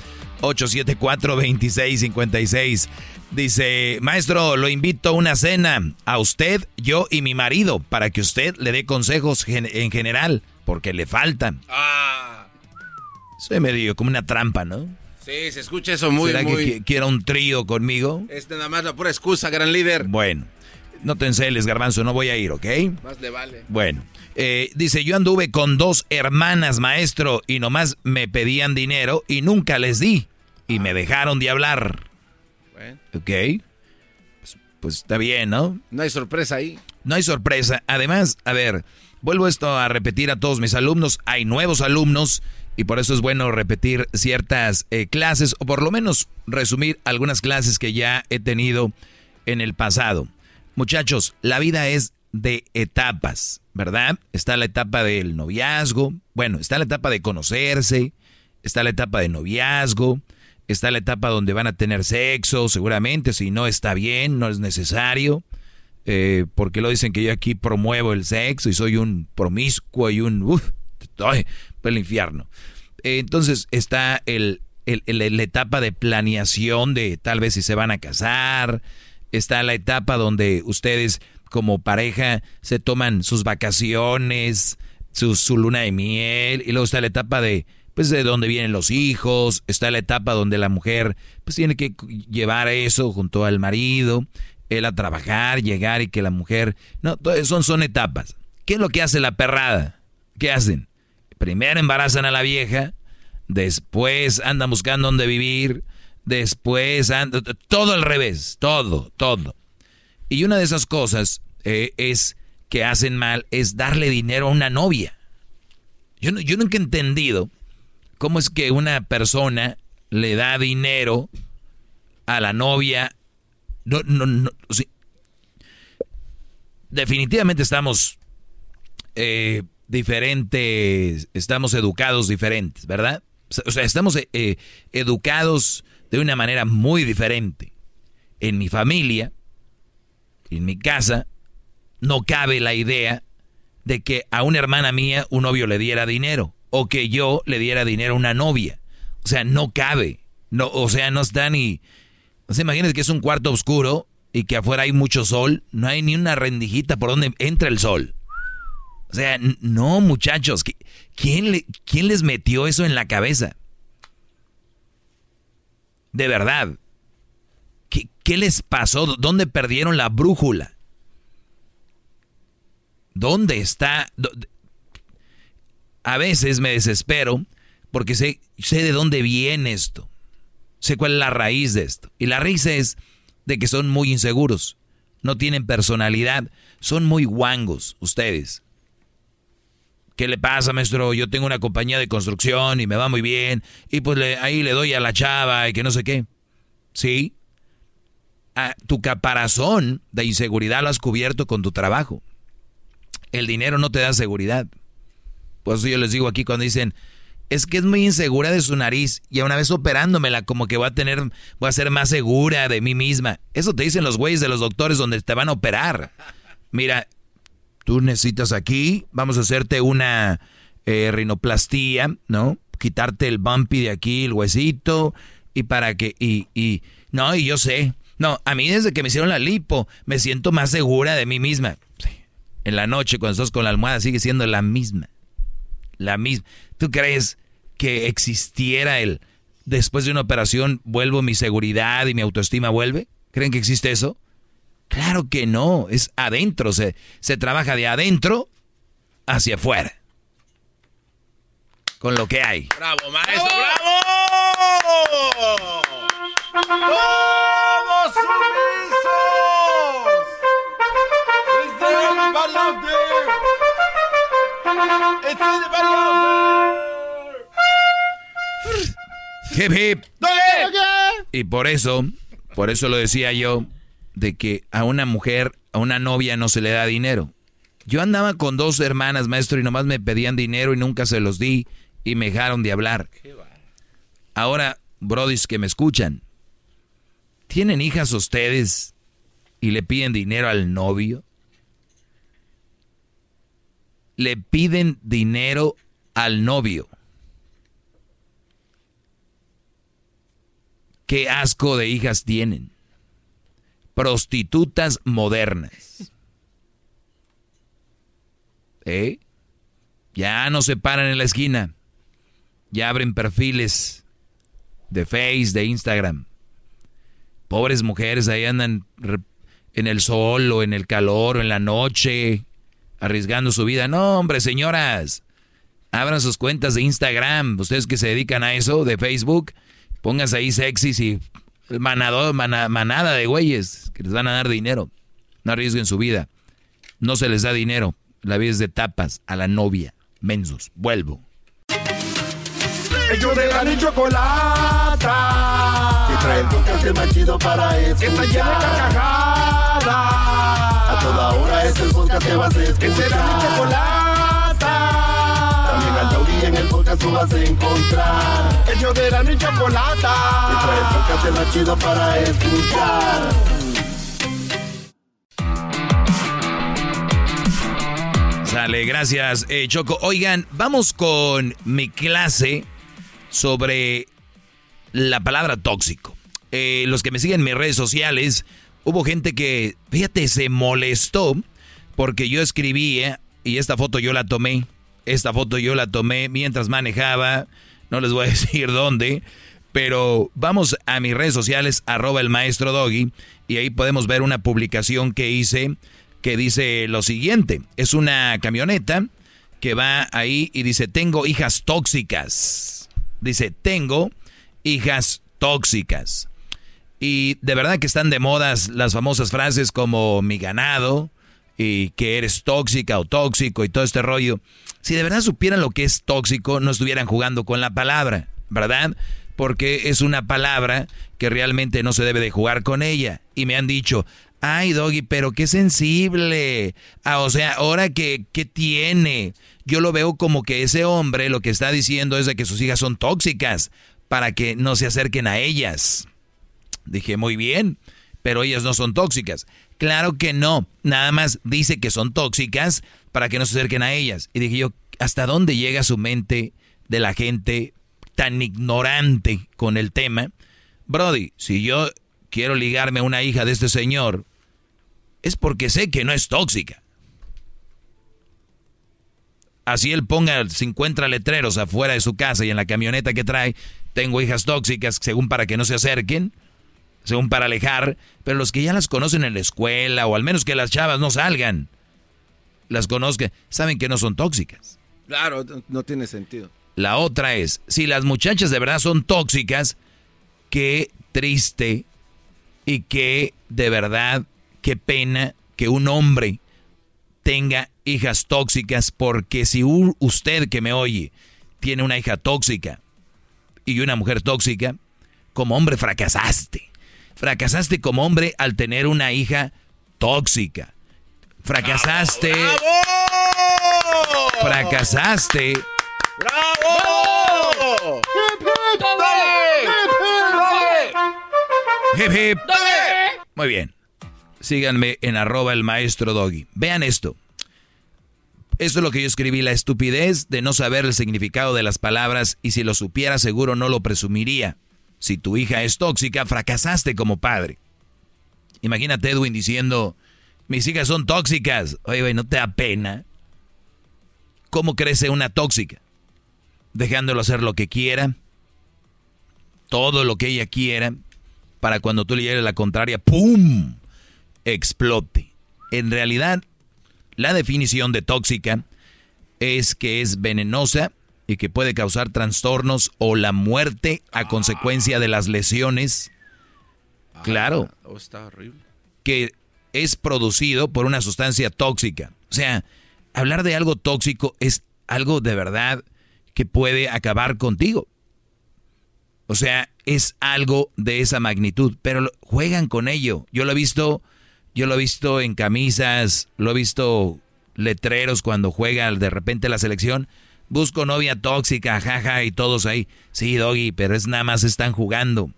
2656 Dice, maestro, lo invito a una cena, a usted, yo y mi marido, para que usted le dé consejos en general, porque le faltan. Ah. Soy medio como una trampa, ¿no? Sí, se escucha eso muy, ¿Será muy... que quiera un trío conmigo? Es nada más la pura excusa, gran líder. Bueno, no te enceles, garbanzo, no voy a ir, ¿ok? Más le vale. Bueno, eh, dice, yo anduve con dos hermanas, maestro, y nomás me pedían dinero y nunca les di. Y me dejaron de hablar. Bueno. ¿Ok? Pues, pues está bien, ¿no? No hay sorpresa ahí. No hay sorpresa. Además, a ver, vuelvo esto a repetir a todos mis alumnos. Hay nuevos alumnos y por eso es bueno repetir ciertas eh, clases o por lo menos resumir algunas clases que ya he tenido en el pasado. Muchachos, la vida es de etapas, ¿verdad? Está la etapa del noviazgo, bueno, está la etapa de conocerse, está la etapa de noviazgo, está la etapa donde van a tener sexo, seguramente, si no está bien, no es necesario, eh, porque lo dicen que yo aquí promuevo el sexo y soy un promiscuo y un... Uf, estoy el infierno. Eh, entonces está el, el, la etapa de planeación de tal vez si se van a casar, está la etapa donde ustedes como pareja se toman sus vacaciones, su, su, luna de miel, y luego está la etapa de, pues, de donde vienen los hijos, está la etapa donde la mujer, pues, tiene que llevar eso junto al marido, él a trabajar, llegar y que la mujer, no, son, son etapas. ¿Qué es lo que hace la perrada? ¿Qué hacen? Primero embarazan a la vieja, después andan buscando dónde vivir, después andan, todo al revés, todo, todo. Y una de esas cosas eh, es que hacen mal es darle dinero a una novia. Yo, yo nunca he entendido cómo es que una persona le da dinero a la novia. No, no, no. Definitivamente estamos eh, diferentes, estamos educados diferentes, ¿verdad? O sea, estamos eh, educados de una manera muy diferente. En mi familia, en mi casa, no cabe la idea de que a una hermana mía un novio le diera dinero o que yo le diera dinero a una novia. O sea, no cabe. No, o sea, no está ni... O sea, imagínense que es un cuarto oscuro y que afuera hay mucho sol, no hay ni una rendijita por donde entra el sol. O sea, no, muchachos, ¿quién, le, ¿quién les metió eso en la cabeza? De verdad. ¿Qué, ¿Qué, les pasó? ¿Dónde perdieron la brújula? ¿Dónde está? A veces me desespero porque sé, sé de dónde viene esto. Sé cuál es la raíz de esto. Y la raíz es de que son muy inseguros. No tienen personalidad. Son muy guangos ustedes. ¿Qué le pasa, maestro? Yo tengo una compañía de construcción y me va muy bien. Y pues ahí le doy a la chava y que no sé qué. ¿Sí? Ah, tu caparazón de inseguridad lo has cubierto con tu trabajo. El dinero no te da seguridad. Por eso yo les digo aquí cuando dicen, es que es muy insegura de su nariz y a una vez operándomela como que voy a tener, voy a ser más segura de mí misma. Eso te dicen los güeyes de los doctores donde te van a operar. Mira, tú necesitas aquí, vamos a hacerte una eh, rinoplastía, ¿no? Quitarte el bumpy de aquí, el huesito, y para que, y, y, no, y yo sé, no, a mí desde que me hicieron la lipo, me siento más segura de mí misma. En la noche, cuando estás con la almohada, sigue siendo la misma. La misma. ¿Tú crees que existiera el, después de una operación, vuelvo mi seguridad y mi autoestima vuelve? ¿Creen que existe eso? Claro que no, es adentro, se, se trabaja de adentro hacia afuera. Con lo que hay. ¡Bravo, maestro! ¡Bravo! ¡Todos sumisos! Hip hip. Y por eso, por eso lo decía yo, de que a una mujer, a una novia no se le da dinero. Yo andaba con dos hermanas, maestro, y nomás me pedían dinero y nunca se los di. y me dejaron de hablar. Ahora, brodis que me escuchan, ¿tienen hijas ustedes y le piden dinero al novio? Le piden dinero al novio. ¿Qué asco de hijas tienen? Prostitutas modernas. ¿Eh? Ya no se paran en la esquina. Ya abren perfiles de Face, de Instagram. Pobres mujeres ahí andan en el sol o en el calor o en la noche, arriesgando su vida. No, hombre, señoras, abran sus cuentas de Instagram. Ustedes que se dedican a eso, de Facebook, pónganse ahí sexys y manado, manada de güeyes que les van a dar dinero. No arriesguen su vida. No se les da dinero. La vida es de tapas a la novia. Mensos. Vuelvo. Ellos de la chocolata. Que trae el podcast más chido para escuchar. Que está llena de carcajadas. Toda hora es el podcast que vas a escuchar. Que será mi chocolata. También al taurí en el podcast tú vas a encontrar. Ellos de la chocolata. Trae el podcast más chido para escuchar. Sale, gracias, eh, Choco. Oigan, vamos con mi clase sobre la palabra tóxico. Eh, los que me siguen en mis redes sociales, hubo gente que, fíjate, se molestó porque yo escribía y esta foto yo la tomé. Esta foto yo la tomé mientras manejaba. No les voy a decir dónde. Pero vamos a mis redes sociales, arroba el maestro Doggy, y ahí podemos ver una publicación que hice que dice lo siguiente. Es una camioneta que va ahí y dice, tengo hijas tóxicas. Dice, tengo hijas tóxicas. Y de verdad que están de modas las famosas frases como mi ganado y que eres tóxica o tóxico y todo este rollo. Si de verdad supieran lo que es tóxico, no estuvieran jugando con la palabra, ¿verdad? Porque es una palabra que realmente no se debe de jugar con ella. Y me han dicho, Ay, Doggy, pero qué sensible. Ah, o sea, ahora que, ¿qué tiene? Yo lo veo como que ese hombre lo que está diciendo es de que sus hijas son tóxicas para que no se acerquen a ellas. Dije, muy bien, pero ellas no son tóxicas. Claro que no, nada más dice que son tóxicas para que no se acerquen a ellas. Y dije yo, ¿hasta dónde llega su mente de la gente tan ignorante con el tema? Brody, si yo quiero ligarme a una hija de este señor, es porque sé que no es tóxica. Así él ponga 50 letreros afuera de su casa y en la camioneta que trae, tengo hijas tóxicas, según para que no se acerquen, según para alejar, pero los que ya las conocen en la escuela, o al menos que las chavas no salgan, las conozcan, saben que no son tóxicas. Claro, no tiene sentido. La otra es, si las muchachas de verdad son tóxicas, qué triste y qué de verdad qué pena que un hombre tenga hijas tóxicas, porque si usted que me oye tiene una hija tóxica y una mujer tóxica, como hombre fracasaste. Fracasaste como hombre al tener una hija tóxica. Fracasaste. Fracasaste. ¡Bravo! Muy bien. Síganme en arroba el maestro Doggy. Vean esto. Esto es lo que yo escribí, la estupidez de no saber el significado de las palabras y si lo supiera seguro no lo presumiría. Si tu hija es tóxica, fracasaste como padre. Imagínate Edwin diciendo, mis hijas son tóxicas. Oye, güey, ¿no te da pena? ¿Cómo crece una tóxica? Dejándolo hacer lo que quiera, todo lo que ella quiera, para cuando tú le lleves la contraria, ¡pum! explote. En realidad, la definición de tóxica es que es venenosa y que puede causar trastornos o la muerte a consecuencia de las lesiones. Claro. Ah, oh, está horrible. Que es producido por una sustancia tóxica. O sea, hablar de algo tóxico es algo de verdad que puede acabar contigo. O sea, es algo de esa magnitud, pero juegan con ello. Yo lo he visto yo lo he visto en camisas, lo he visto letreros cuando juega de repente la selección. Busco novia tóxica, jaja, y todos ahí. Sí, Doggy, pero es nada más están jugando.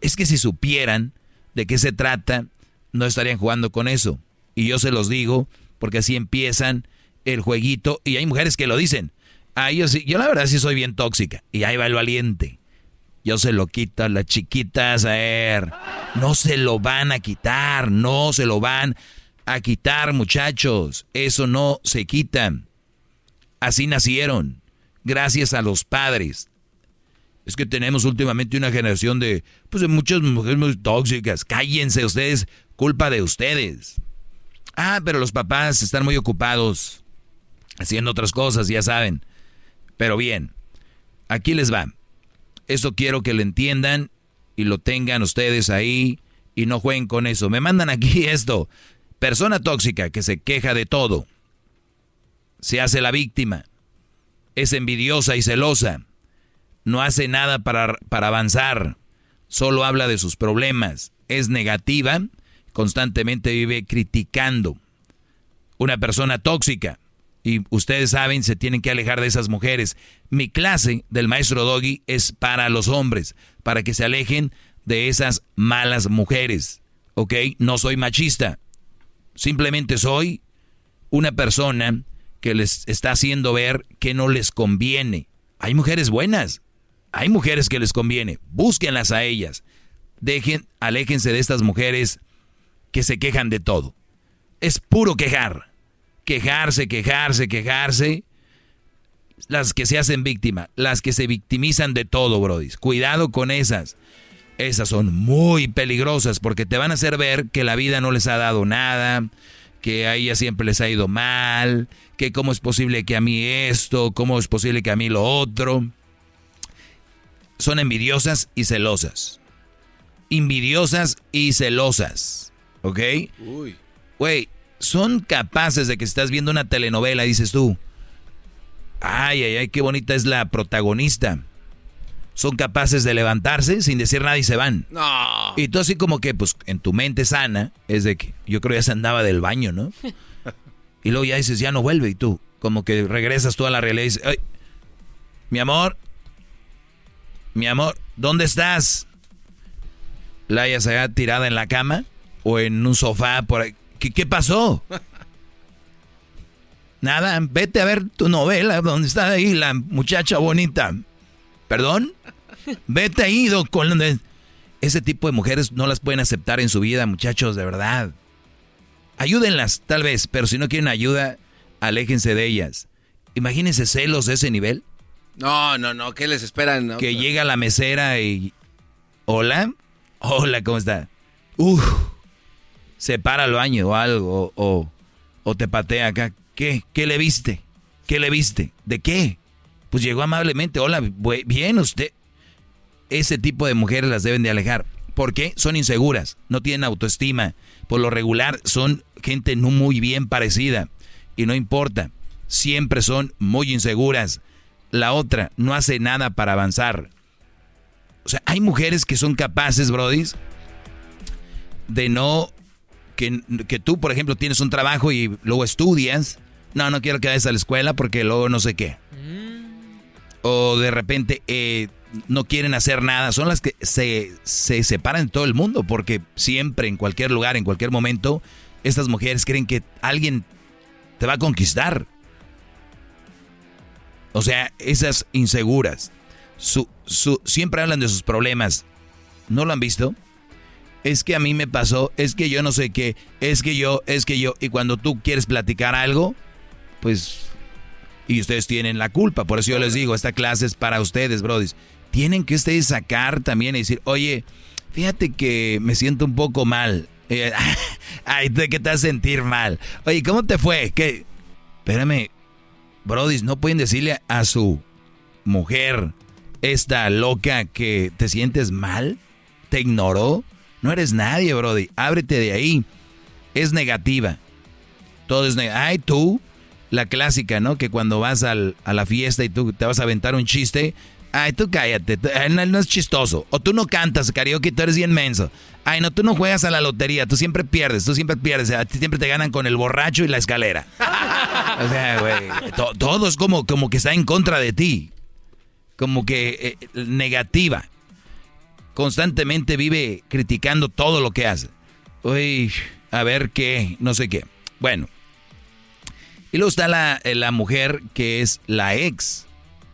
Es que si supieran de qué se trata, no estarían jugando con eso. Y yo se los digo, porque así empiezan el jueguito. Y hay mujeres que lo dicen. Ah, yo, yo la verdad sí soy bien tóxica. Y ahí va el valiente. Yo se lo quito a las chiquitas, a ver. No se lo van a quitar, no se lo van a quitar, muchachos. Eso no se quita. Así nacieron, gracias a los padres. Es que tenemos últimamente una generación de, pues de muchas mujeres muy tóxicas. Cállense ustedes, culpa de ustedes. Ah, pero los papás están muy ocupados haciendo otras cosas, ya saben. Pero bien, aquí les va. Eso quiero que lo entiendan y lo tengan ustedes ahí y no jueguen con eso. Me mandan aquí esto. Persona tóxica que se queja de todo. Se hace la víctima. Es envidiosa y celosa. No hace nada para, para avanzar. Solo habla de sus problemas. Es negativa. Constantemente vive criticando. Una persona tóxica y ustedes saben, se tienen que alejar de esas mujeres. Mi clase del maestro Doggy es para los hombres, para que se alejen de esas malas mujeres. ¿Ok? No soy machista. Simplemente soy una persona que les está haciendo ver que no les conviene. Hay mujeres buenas. Hay mujeres que les conviene. Búsquenlas a ellas. Dejen, aléjense de estas mujeres que se quejan de todo. Es puro quejar quejarse, quejarse, quejarse. Las que se hacen víctima, las que se victimizan de todo, Brody. Cuidado con esas. Esas son muy peligrosas porque te van a hacer ver que la vida no les ha dado nada, que a ellas siempre les ha ido mal, que cómo es posible que a mí esto, cómo es posible que a mí lo otro. Son envidiosas y celosas. Envidiosas y celosas. ¿Ok? Uy. Güey, son capaces de que estás viendo una telenovela y dices tú, ay, ay, ay, qué bonita es la protagonista. Son capaces de levantarse sin decir nada y se van. No. Y tú así como que, pues, en tu mente sana, es de que yo creo ya se andaba del baño, ¿no? y luego ya dices, ya no vuelve. Y tú, como que regresas tú a la realidad y dices, ay, mi amor, mi amor, ¿dónde estás? La hayas allá tirada en la cama o en un sofá por ahí. ¿Qué, pasó? Nada, vete a ver tu novela donde está ahí la muchacha bonita. ¿Perdón? Vete ahí con ese tipo de mujeres no las pueden aceptar en su vida, muchachos, de verdad. Ayúdenlas, tal vez, pero si no quieren ayuda, aléjense de ellas. Imagínense celos de ese nivel. No, no, no, ¿qué les esperan? Que llega la mesera y... Hola, hola, ¿cómo está? Uf, se para al baño o algo, o, o te patea acá. ¿Qué? ¿Qué le viste? ¿Qué le viste? ¿De qué? Pues llegó amablemente. Hola, bien usted. Ese tipo de mujeres las deben de alejar. ¿Por qué? Son inseguras, no tienen autoestima. Por lo regular son gente no muy bien parecida. Y no importa, siempre son muy inseguras. La otra no hace nada para avanzar. O sea, hay mujeres que son capaces, Brody, de no que, tú, por ejemplo, tienes un trabajo y luego estudias. No, no quiero que vayas a la escuela porque luego no sé qué. O de repente eh, no quieren hacer nada. Son las que se, se separan en todo el mundo porque siempre, en cualquier lugar, en cualquier momento, estas mujeres creen que alguien te va a conquistar. O sea, esas inseguras. Su, su, siempre hablan de sus problemas. ¿No lo han visto? es que a mí me pasó, es que yo no sé qué, es que yo, es que yo. Y cuando tú quieres platicar algo, pues... Y ustedes tienen la culpa, por eso yo les digo, esta clase es para ustedes, brodis. Tienen que ustedes sacar también y decir, oye, fíjate que me siento un poco mal. Ay, ¿de qué te vas sentir mal? Oye, ¿cómo te fue? ¿Qué? Espérame, brodis, no pueden decirle a su mujer, esta loca, que te sientes mal, te ignoró, no eres nadie, Brody. Ábrete de ahí. Es negativa. Todo es negativa. Ay, tú, la clásica, ¿no? Que cuando vas a la fiesta y tú te vas a aventar un chiste, Ay, tú cállate, no, es chistoso. O tú no cantas karaoke, tú eres bien menso. Ay, no, tú no juegas a la lotería, tú siempre pierdes, tú siempre pierdes. A ti siempre te ganan con el borracho y la escalera. o sea, güey, todo es como, como que está en contra de ti. Como que eh, negativa. Constantemente vive criticando todo lo que hace. Uy, a ver qué, no sé qué. Bueno. Y luego está la, la mujer que es la ex.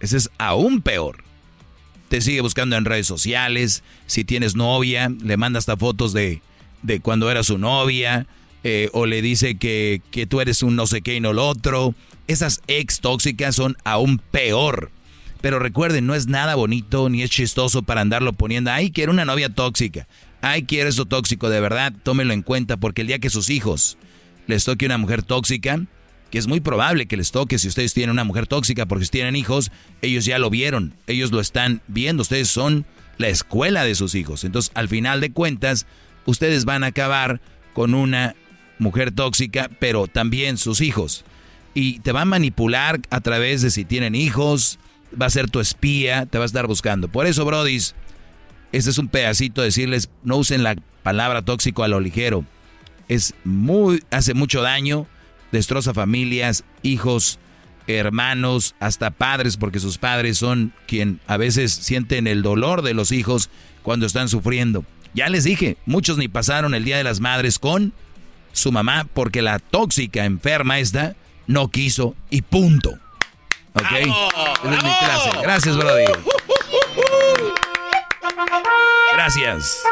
Ese es aún peor te sigue buscando en redes sociales, si tienes novia, le manda hasta fotos de, de cuando era su novia, eh, o le dice que, que tú eres un no sé qué y no lo otro. Esas ex tóxicas son aún peor. Pero recuerden, no es nada bonito ni es chistoso para andarlo poniendo, ay, quiero una novia tóxica, ay, quiero eso tóxico, de verdad, tómelo en cuenta, porque el día que sus hijos les toque una mujer tóxica, que es muy probable que les toque si ustedes tienen una mujer tóxica, porque si tienen hijos, ellos ya lo vieron, ellos lo están viendo, ustedes son la escuela de sus hijos. Entonces, al final de cuentas, ustedes van a acabar con una mujer tóxica, pero también sus hijos. Y te va a manipular a través de si tienen hijos, va a ser tu espía, te va a estar buscando. Por eso, Brodis, este es un pedacito de decirles, no usen la palabra tóxico a lo ligero. Es muy, hace mucho daño destroza familias, hijos, hermanos, hasta padres, porque sus padres son quien a veces sienten el dolor de los hijos cuando están sufriendo. Ya les dije, muchos ni pasaron el Día de las Madres con su mamá porque la tóxica enferma esta no quiso y punto. ¿Ok? Esa es mi clase. Gracias, Brody. Gracias.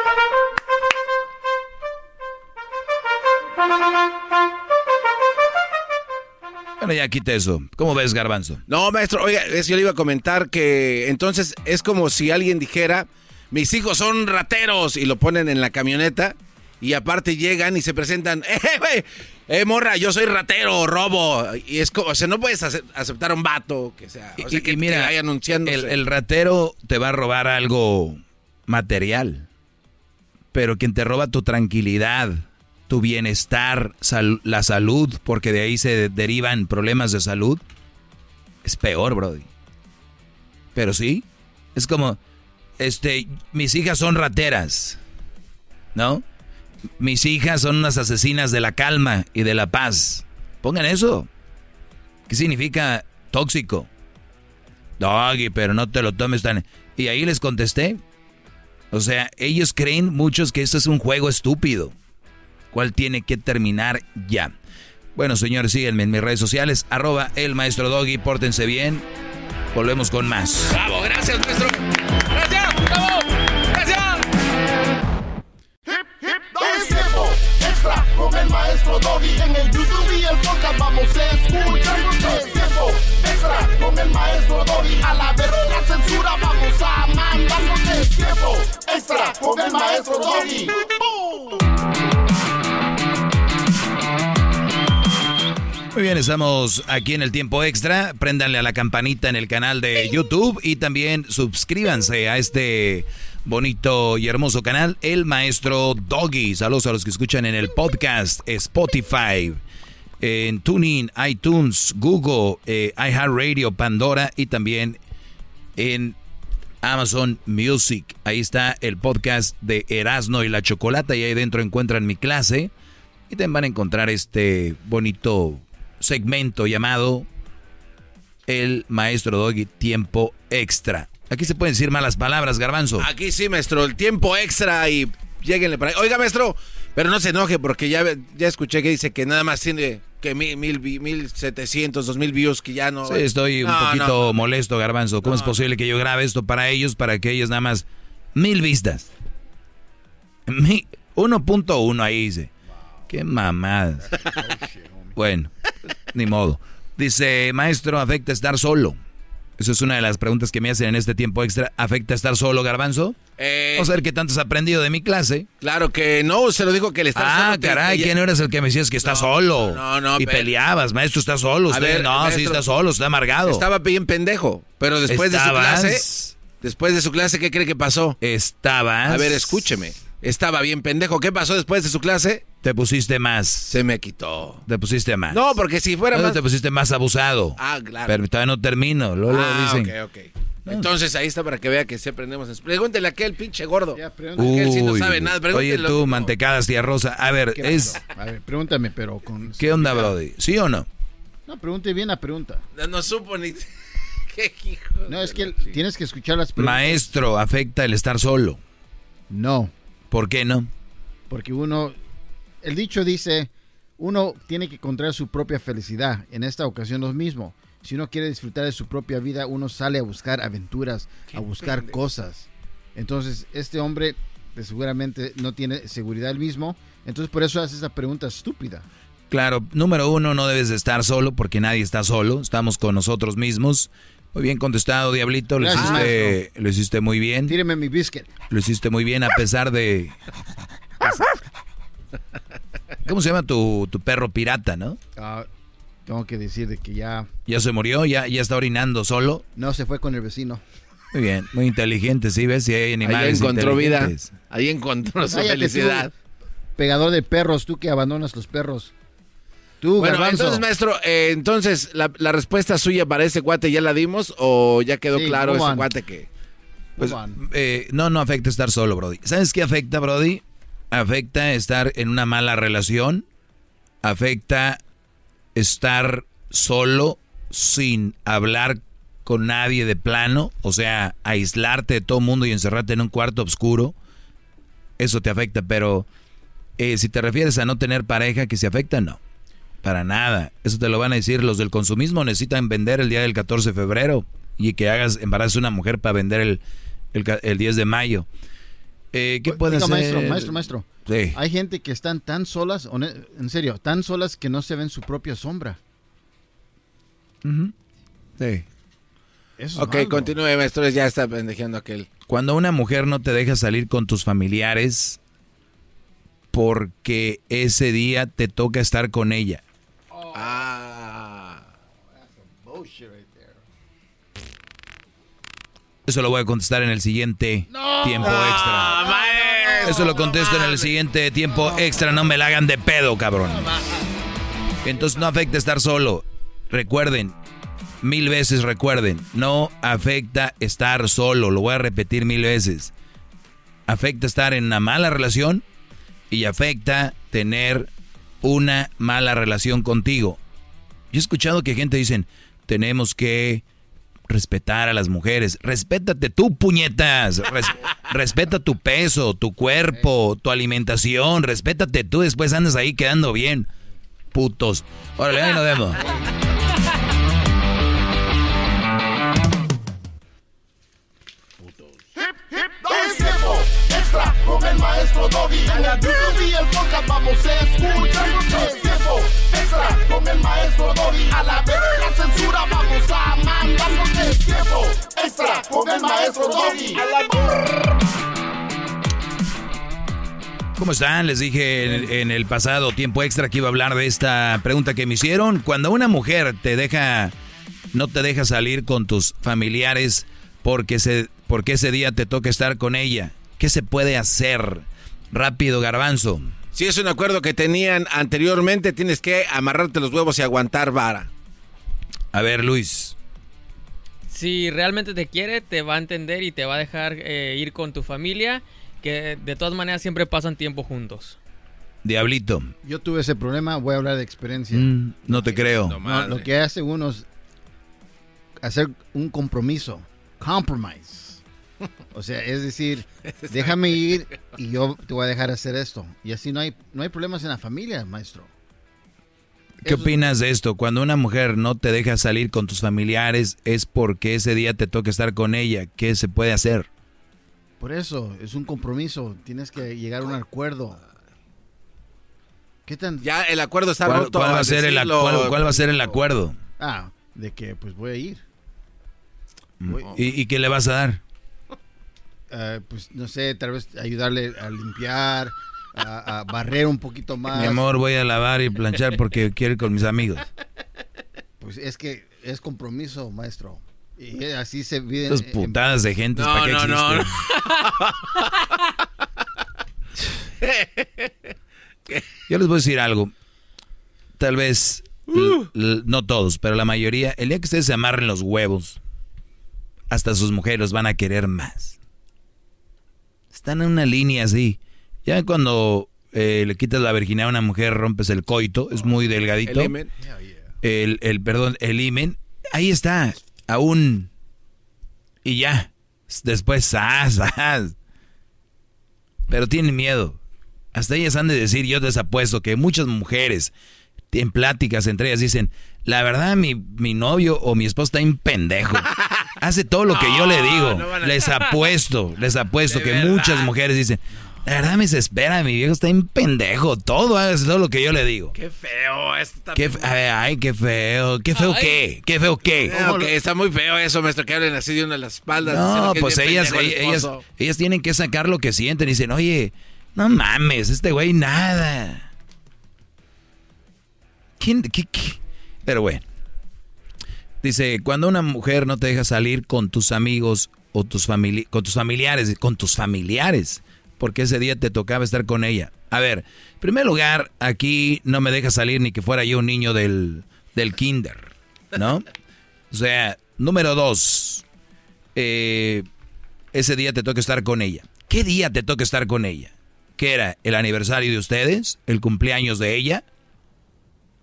Bueno, ya quite eso. ¿Cómo ves, Garbanzo? No, maestro, oiga, yo le iba a comentar que entonces es como si alguien dijera, mis hijos son rateros y lo ponen en la camioneta y aparte llegan y se presentan, eh, güey, eh, morra, yo soy ratero, robo. Y es como, o sea, no puedes aceptar a un vato que sea, o sea, que, mira, anunciando. El, el ratero te va a robar algo material, pero quien te roba tu tranquilidad, tu bienestar, la salud, porque de ahí se derivan problemas de salud, es peor, Brody. Pero sí, es como, este, mis hijas son rateras, ¿no? Mis hijas son unas asesinas de la calma y de la paz. Pongan eso. ¿Qué significa tóxico? Doggy, pero no te lo tomes tan... Y ahí les contesté. O sea, ellos creen muchos que esto es un juego estúpido cual tiene que terminar ya. Bueno, señores, síguenme en mis redes sociales, arroba el maestro Doggy, pórtense bien. Volvemos con más. Bravo, gracias, maestro. Gracias, bravo, gracias. Hip, hip, es tiempo extra con el maestro Doggy. En el YouTube y el podcast vamos a escuchar. Es tiempo extra con el maestro Doggy. A la verdadera censura vamos a mandar. Es tiempo extra con el maestro Doggy. Muy bien, estamos aquí en el tiempo extra. Préndanle a la campanita en el canal de YouTube y también suscríbanse a este bonito y hermoso canal, El Maestro Doggy. Saludos a los que escuchan en el podcast, Spotify, en Tuning, iTunes, Google, eh, iHeartRadio, Pandora y también en Amazon Music. Ahí está el podcast de Erasno y la Chocolata y ahí dentro encuentran mi clase. Y también van a encontrar este bonito segmento llamado El Maestro Doggy Tiempo Extra. Aquí se pueden decir malas palabras, garbanzo. Aquí sí, maestro, el tiempo extra y lleguenle para ahí. Oiga, maestro, pero no se enoje porque ya, ya escuché que dice que nada más tiene que mil, mil, mil setecientos, dos mil views que ya no... Sí, estoy un poquito molesto, garbanzo. ¿Cómo es posible que yo grabe esto para ellos, para que ellos nada más mil vistas? 1.1 ahí dice. Qué mamadas. Bueno, ni modo. Dice, maestro, ¿afecta estar solo? Esa es una de las preguntas que me hacen en este tiempo extra. ¿Afecta estar solo, Garbanzo? Eh, a ver qué tanto has aprendido de mi clase. Claro que no, se lo digo que le está Ah, caray, ¿quién eres el que me decías que está solo? No, no, Y peleabas, maestro, está solo. Usted, no, sí está solo, está amargado. Estaba bien pendejo, pero después de su clase... Después de su clase, ¿qué cree que pasó? Estabas... A ver, escúcheme. Estaba bien pendejo. ¿Qué pasó después de su clase? Te pusiste más. Se me quitó. Te pusiste más. No, porque si fuera no, más... te pusiste más abusado. Ah, claro. Pero todavía no termino. Luego ah, dicen. ok, ok. Entonces ahí está para que vea que se aprendemos. Pregúntele a aquel pinche gordo. Aquel sí no Uy, sabe nada. oye tú, mantecadas, tía Rosa. A ver, ¿Qué es... A ver, pregúntame, pero con... ¿Qué onda, Brody? ¿Sí o no? No, pregunte bien la pregunta. No, no supo ni... ¿Qué hijo No, es que tienes que escuchar las preguntas. Maestro, ¿afecta el estar solo? No. ¿Por qué no? Porque uno, el dicho dice, uno tiene que encontrar su propia felicidad. En esta ocasión lo mismo. Si uno quiere disfrutar de su propia vida, uno sale a buscar aventuras, a buscar cosas. Entonces, este hombre pues, seguramente no tiene seguridad él mismo. Entonces, por eso hace esa pregunta estúpida. Claro, número uno, no debes de estar solo porque nadie está solo. Estamos con nosotros mismos. Muy bien contestado, Diablito. Lo, Gracias, hiciste, lo hiciste muy bien. Tíreme mi biscuit. Lo hiciste muy bien a pesar de... ¿Cómo se llama tu, tu perro pirata, no? Ah, tengo que decir de que ya Ya se murió, ya, ya está orinando solo. no se fue con el vecino. Muy bien, muy inteligente, ¿sí ves? Si hay Ahí animales encontró vida. Ahí encontró su Cállate, felicidad. tú, pegador de perros, tú que abandonas los perros. Tú, Bueno, garbanzo. entonces, maestro, eh, entonces, la, la respuesta suya para ese cuate ya la dimos o ya quedó Sí, claro ese on. cuate que... Pues, eh, no, no afecta estar solo, Brody. ¿Sabes qué afecta, Brody? Afecta estar en una mala relación. Afecta estar solo sin hablar con nadie de plano. O sea, aislarte de todo mundo y encerrarte en un cuarto oscuro. Eso te afecta, pero eh, si te refieres a no tener pareja que se afecta, no. Para nada. Eso te lo van a decir los del consumismo. Necesitan vender el día del 14 de febrero y que hagas embarazo a una mujer para vender el, el, el 10 de mayo. Eh, ¿Qué puede hacer? maestro, maestro, maestro. Sí. Hay gente que están tan solas, en serio, tan solas que no se ven su propia sombra. Sí. Eso es Ok, malo. continúe, maestro, ya está pendejeando aquel. Cuando una mujer no te deja salir con tus familiares porque ese día te toca estar con ella. Ah. Eso lo voy a contestar en el siguiente tiempo extra. Eso lo contesto en el siguiente tiempo extra. No me la hagan de pedo, cabrón. Entonces no afecta estar solo. Recuerden, mil veces recuerden, no afecta estar solo. Lo voy a repetir mil veces. Afecta estar en una mala relación y afecta tener una mala relación contigo. Yo he escuchado que gente dicen, tenemos que respetar a las mujeres. Respétate tú, puñetas. Res- respeta tu peso, tu cuerpo, tu alimentación. Respétate tú, después andas ahí quedando bien. Putos. Órale, ahí nos vemos. Extra con el maestro Doggy. En la YouTube y el podcast vamos a escuchar. Es tiempo extra con el maestro Doggy. A la vez la censura vamos a mandar. Tiempo extra con el maestro Doggy. A la ¿Cómo están? Les dije en, en el pasado tiempo extra que iba a hablar de esta pregunta que me hicieron. Cuando una mujer te deja, no te deja salir con tus familiares porque, se, porque ese día te toca estar con ella, ¿qué se puede hacer? Rápido, garbanzo. Si es un acuerdo que tenían anteriormente, tienes que amarrarte los huevos y aguantar vara. A ver, Luis. Si realmente te quiere, te va a entender y te va a dejar eh, ir con tu familia, que de todas maneras siempre pasan tiempo juntos. Diablito. Yo tuve ese problema, voy a hablar de experiencia. Mm, no te creo. No, lo que hace uno es hacer un compromiso. Compromise. O sea, es decir, déjame ir y yo te voy a dejar hacer esto. Y así no hay, no hay problemas en la familia, maestro. ¿Qué opinas de esto? Cuando una mujer no te deja salir con tus familiares es porque ese día te toca estar con ella. ¿Qué se puede hacer? Por eso, es un compromiso. Tienes que llegar a un acuerdo. ¿Qué tan...? Ya el acuerdo está ¿Cuál, roto. cuál va a ser el, ac- decirlo. cuál- cuál va a ser el acuerdo? Ah, de que pues voy a ir. Voy- ¿Y, y qué le vas a dar? Eh, pues no sé, tal vez ayudarle a limpiar, a, a barrer un poquito más. Mi amor, voy a lavar y planchar porque quiero ir con mis amigos. Pues es que es compromiso, maestro. Y así se vive. Estas putadas de gente, No, ¿para qué no, no? Yo les voy a decir algo. Tal vez, no todos, pero la mayoría, el día que ustedes se amarren los huevos, hasta sus mujeres los van a querer más. Están en una línea así. Ya cuando eh, le quitas la virginidad a una mujer, rompes el coito, es muy delgadito. El imen. El, el, perdón, el imen. Ahí está, aún. Y ya. Después. ¡zas! Pero tienen miedo. Hasta ellas han de decir, yo les apuesto que muchas mujeres en pláticas entre ellas dicen, la verdad mi, mi novio o mi esposo está en pendejo. Hace todo lo que yo le digo. Les apuesto, les apuesto que muchas mujeres dicen, la verdad me desespera, mi viejo está en pendejo. Todo hace todo lo que yo le digo. Qué feo esto Qué, fe- ay, ay, qué feo. ¿Qué feo qué? ¿Qué feo qué? No, está muy feo eso, maestro, que hablen así de una de las espaldas. No, pues ellas, ellas, esposo. ellas tienen que sacar lo que sienten. Y dicen, oye, no mames, este güey nada. ¿Quién, qué, qué? Pero bueno. Dice, cuando una mujer no te deja salir con tus amigos o tus con tus familiares, con tus familiares, porque ese día te tocaba estar con ella. A ver, en primer lugar, aquí no me deja salir ni que fuera yo un niño del, del kinder, ¿no? O sea, número dos, eh, ese día te toca estar con ella. ¿Qué día te toca estar con ella? ¿Qué era? ¿El aniversario de ustedes? ¿El cumpleaños de ella?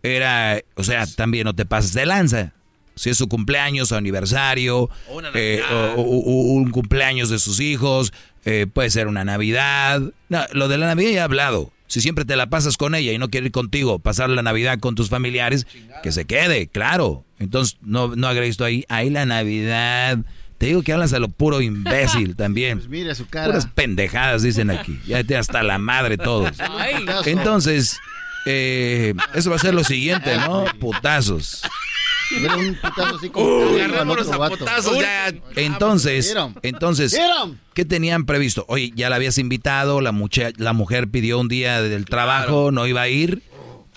Era, o sea, también no te pases de lanza. Si es su cumpleaños, aniversario, eh, o, o- o un cumpleaños de sus hijos, eh, puede ser una Navidad. No, lo de la Navidad ya he hablado. Si siempre te la pasas con ella y no quiere ir contigo, pasar la Navidad con tus familiares, que se quede, claro. Entonces, no, no agregues tú ahí, ahí la Navidad. Te digo que hablas a lo puro imbécil también. Pues mire su cara. Puras pendejadas dicen aquí. Ya te hasta la madre todos. Entonces, eh, eso va a ser lo siguiente, ¿no? Putazos. Un putazo así como Uh, que al agarrémonos otro a vato. putazos ya. Entonces, entonces. ¿qué tenían previsto? Oye, ya la habías invitado, la, mucha- la mujer pidió un día del trabajo, no iba a ir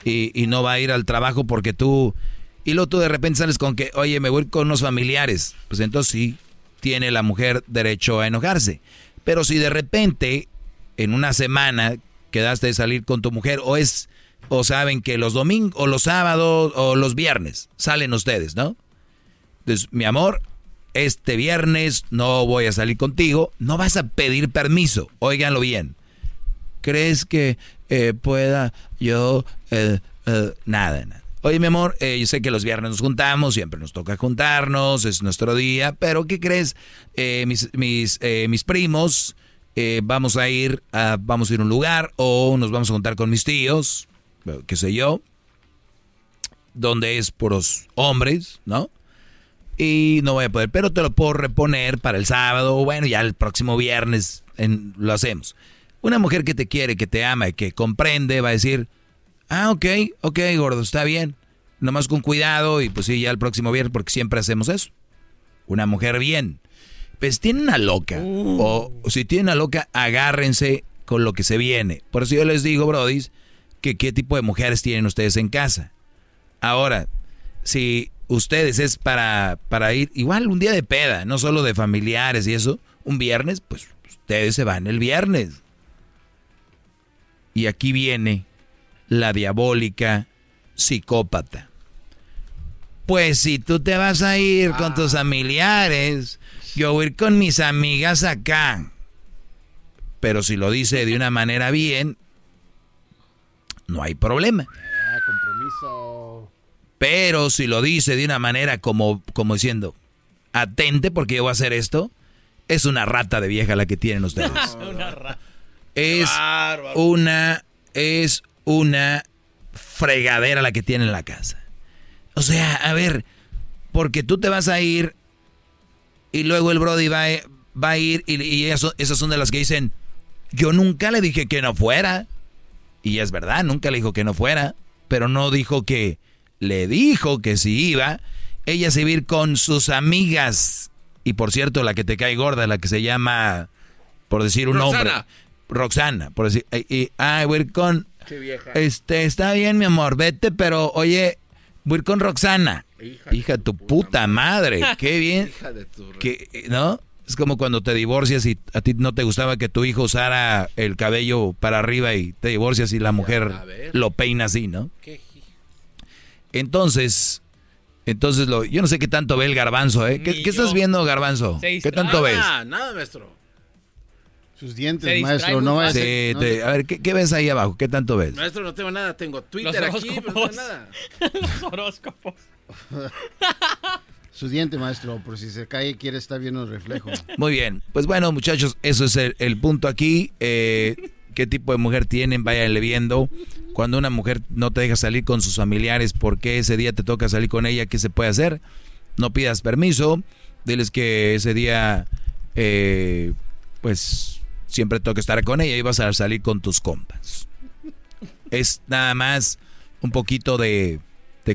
y, y no va a ir al trabajo porque tú... Y luego tú de repente sales con que, oye, me voy con unos familiares. Pues entonces sí, tiene la mujer derecho a enojarse. Pero si de repente, en una semana, quedaste de salir con tu mujer, o es, o saben que los domingos, o los sábados, o los viernes, salen ustedes, ¿no? Entonces, mi amor, este viernes no voy a salir contigo, no vas a pedir permiso, óiganlo bien. ¿Crees que eh, pueda yo... eh, eh, nada, nada. Oye, mi amor, eh, yo sé que los viernes nos juntamos, siempre nos toca juntarnos, es nuestro día, pero ¿qué crees? Eh, mis, mis, eh, mis primos, vamos a ir a, vamos a ir a un lugar o nos vamos a juntar con mis tíos, qué sé yo, donde es puros hombres, ¿no? Y no voy a poder, pero te lo puedo reponer para el sábado, o bueno, ya el próximo viernes en- lo hacemos. Una mujer que te quiere, que te ama y que comprende va a decir, ah, ok, ok, gordo, está bien. Nomás con cuidado y pues sí, ya el próximo viernes, porque siempre hacemos eso. Una mujer bien. Pues tiene una loca. O, o si tiene una loca, agárrense con lo que se viene. Por eso yo les digo, brodis, que qué tipo de mujeres tienen ustedes en casa. Ahora, si ustedes es para, para ir, igual un día de peda, no solo de familiares y eso, un viernes, pues ustedes se van el viernes. Y aquí viene la diabólica psicópata. Pues si tú te vas a ir con tus familiares, yo voy a ir con mis amigas acá. Pero si lo dice de una manera bien, no hay problema. Ah, compromiso. Pero si lo dice de una manera como, como diciendo, atente porque yo voy a hacer esto, es una rata de vieja la que tienen ustedes. Es una, es una fregadera la que tienen en la casa. O sea, a ver, porque tú te vas a ir y luego el Brody va, a- va a ir y, y eso- esas son de las que dicen, yo nunca le dije que no fuera. Y es verdad, nunca le dijo que no fuera, pero no dijo que le dijo que si iba, ella se iba a ir con sus amigas. Y por cierto, la que te cae gorda, la que se llama, por decir un nombre, Roxana. Roxana, por decir, y, y, ah, voy a ir con, Qué vieja. este, está bien, mi amor, vete, pero oye, voy a ir con Roxana. Hija, de tu puta madre, qué bien. Hija de tu... que, ¿No? Es como cuando te divorcias y a ti no te gustaba que tu hijo usara el cabello para arriba y te divorcias y la mujer lo peina así, ¿no? Entonces, Entonces, lo, yo no sé qué tanto ve el garbanzo, ¿eh? ¿Qué, qué estás viendo, garbanzo? ¿Qué tanto ves? Nada, nada, maestro. Sus dientes, maestro, no es. Sí, no- te- a ver, ¿qué, qué ves ahí abajo? ¿Qué tanto ves? Maestro, no tengo nada. Tengo Twitter Los aquí, pero no tengo nada. Los horóscopos. Su diente, maestro, por si se cae, quiere estar viendo el reflejo. Muy bien. Pues bueno, muchachos, eso es el, punto aquí. Eh, ¿Qué tipo de mujer tienen? Váyanle viendo. Cuando una mujer no te deja salir con sus familiares, ¿por qué ese día te toca salir con ella? ¿Qué se puede hacer? No pidas permiso. Diles que ese día, eh, pues, siempre toca estar con ella y vas a salir con tus compas. Es nada más un poquito de,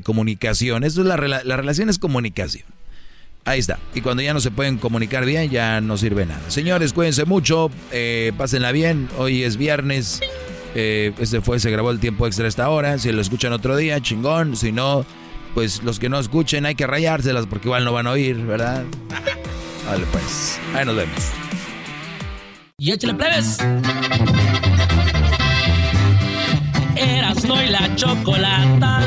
comunicación. Eso es la, la relación es comunicación. Ahí está. Y cuando ya no se pueden comunicar bien, ya no sirve nada. Señores, cuídense mucho. Eh, pásenla bien. Hoy es viernes. Eh, este fue, se grabó el tiempo extra a esta hora. Si lo escuchan otro día, chingón. Si no, pues los que no escuchen hay que rayárselas porque igual no van a oír, ¿verdad? Vale, pues. Ahí nos vemos. Y échale plebes. Erasno y la chocolata.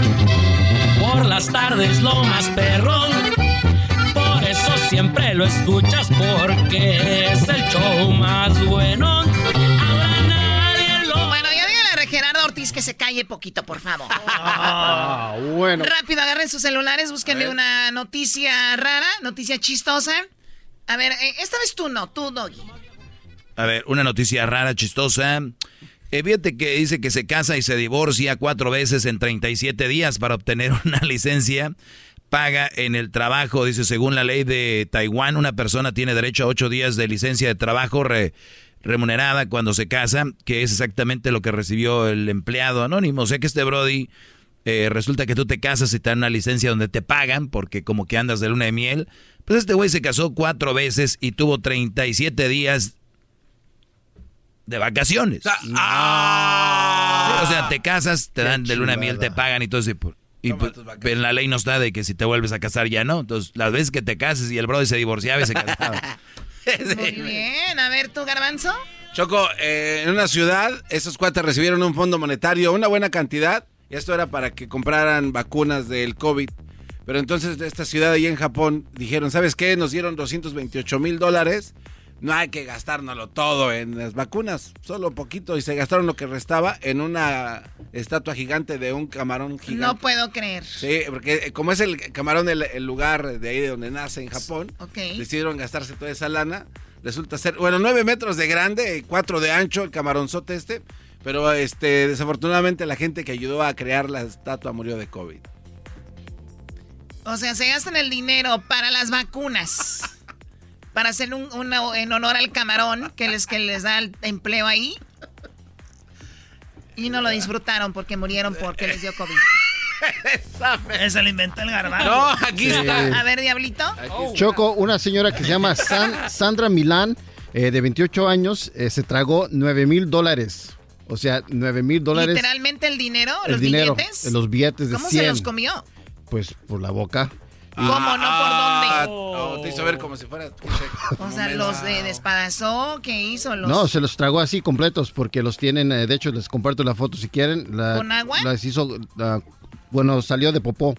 Por las tardes lo más perrón. Siempre lo escuchas porque es el show más bueno. Ahora nadie lo. Bueno, ya dígale a Gerardo Ortiz que se calle poquito, por favor. Ah, bueno. Rápido, agarren sus celulares, búsquenme una noticia rara, noticia chistosa. A ver, eh, esta vez tú no, tú, Doggy. A ver, una noticia rara, chistosa. Eh, fíjate que dice que se casa y se divorcia cuatro veces en 37 días para obtener una licencia paga en el trabajo. Dice, según la ley de Taiwán, una persona tiene derecho a ocho días de licencia de trabajo re- remunerada cuando se casa, que es exactamente lo que recibió el empleado anónimo. O sea que este Brody, eh, resulta que tú te casas y te dan una licencia donde te pagan, porque como que andas de luna de miel. Pues este güey se casó cuatro veces y tuvo 37 días de vacaciones. Sí, o sea, te casas, te dan de luna de miel, te pagan y todo eso. Y Y pues, pero en la ley no está de que si te vuelves a casar ya no. Entonces, las veces que te cases y el brother se divorciaba y se casaba. Muy bien, a ver, tú, Garbanzo. Choco, eh, en una ciudad, esos cuates recibieron un fondo monetario, una buena cantidad, y esto era para que compraran vacunas del COVID. Pero entonces esta ciudad ahí en Japón dijeron, ¿sabes qué? Nos dieron 228 mil dólares, no hay que gastárnoslo todo en las vacunas, solo poquito, y se gastaron lo que restaba en una estatua gigante de un camarón gigante. No puedo creer. Sí, porque eh, como es el camarón el, el lugar de ahí de donde nace en Japón, decidieron gastarse toda esa lana. Resulta ser, bueno, nueve metros de grande y cuatro de ancho, el camaronzote este. Pero este, desafortunadamente la gente que ayudó a crear la estatua murió de COVID. O sea, se gastan el dinero para las vacunas. Para hacer un, una- en honor al camarón que les, que les da el empleo ahí. Y no lo disfrutaron porque murieron porque les dio COVID. Ese lo inventó el garbanzo. No, aquí Sí. está. A ver, Diablito. Choco, una señora que se llama San- Sandra Milán, eh, de 28 años, eh, se tragó 9 mil dólares. O sea, 9 mil dólares. Literalmente el dinero, el los dinero, billetes. los billetes de ¿Cómo 100. se los comió? Pues por la boca. ¿Cómo? ¿No por dónde? Oh, te hizo ver como si fuera... O sea, los de despedazó, ¿qué hizo? Los... No, se los tragó así completos porque los tienen, eh, de hecho les comparto la foto si quieren. La, ¿Con agua? Las hizo, la- bueno, salió de popó.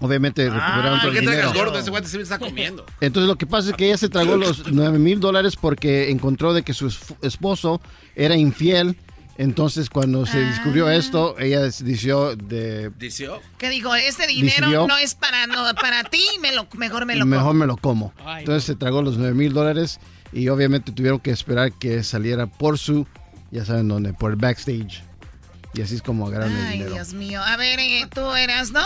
Obviamente recuperaron todo ¿Por el dinero. gordo? Ese guante se me está comiendo. Entonces lo que pasa es que ella se tragó los 9 mil dólares porque encontró de que su esposo era infiel. Entonces cuando se descubrió esto, ella decidió de... ¿Dició? ¿Qué dijo? Este dinero Decidió. no es para, no, para ti, me lo, mejor me lo mejor como. me lo como. Entonces se tragó los 9 mil dólares y obviamente tuvieron que esperar que saliera por su, ya saben dónde, por el backstage. Y así es como agarraron el Ay, dinero. Dios mío. A ver, eh, tú eras, ¿no?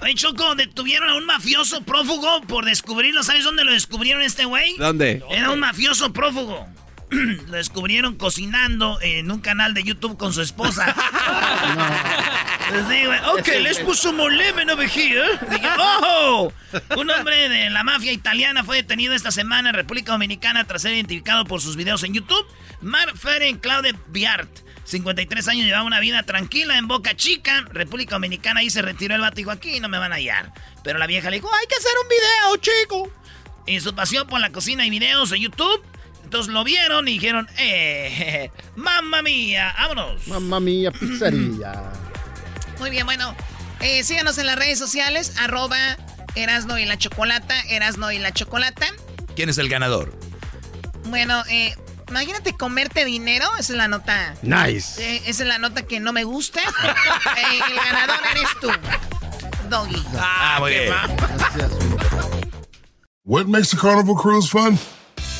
Oye, Choco, detuvieron a un mafioso prófugo por descubrirlo. ¿Sabes dónde lo descubrieron este güey? ¿Dónde? Era un mafioso prófugo. lo descubrieron cocinando en un canal de YouTube con su esposa. Les digo, ok, some more lemon over here. Dije, ¡oh! Un hombre de la mafia italiana fue detenido esta semana en República Dominicana tras ser identificado por sus videos en YouTube. Mark Ferenc Claude Biart, 53 años, llevaba una vida tranquila en Boca Chica, República Dominicana. Ahí se retiró el vato y dijo, aquí no me van a hallar. Pero la vieja le dijo, hay que hacer un video, chico. Y su pasión por la cocina y videos en YouTube. Entonces lo vieron y dijeron, eh, mamma mía, vámonos. Mamma mía, pizzería. Muy bien, bueno. eh, síganos en las redes sociales, arroba Erasno y la Chocolata, Erasno y la Chocolata. ¿Quién es el ganador? Bueno, eh, imagínate comerte dinero, esa es la nota. Nice. Eh, esa es la nota que no me gusta. Eh, el ganador eres tú, Doggy. Ah, muy bien. What makes a carnival cruise fun?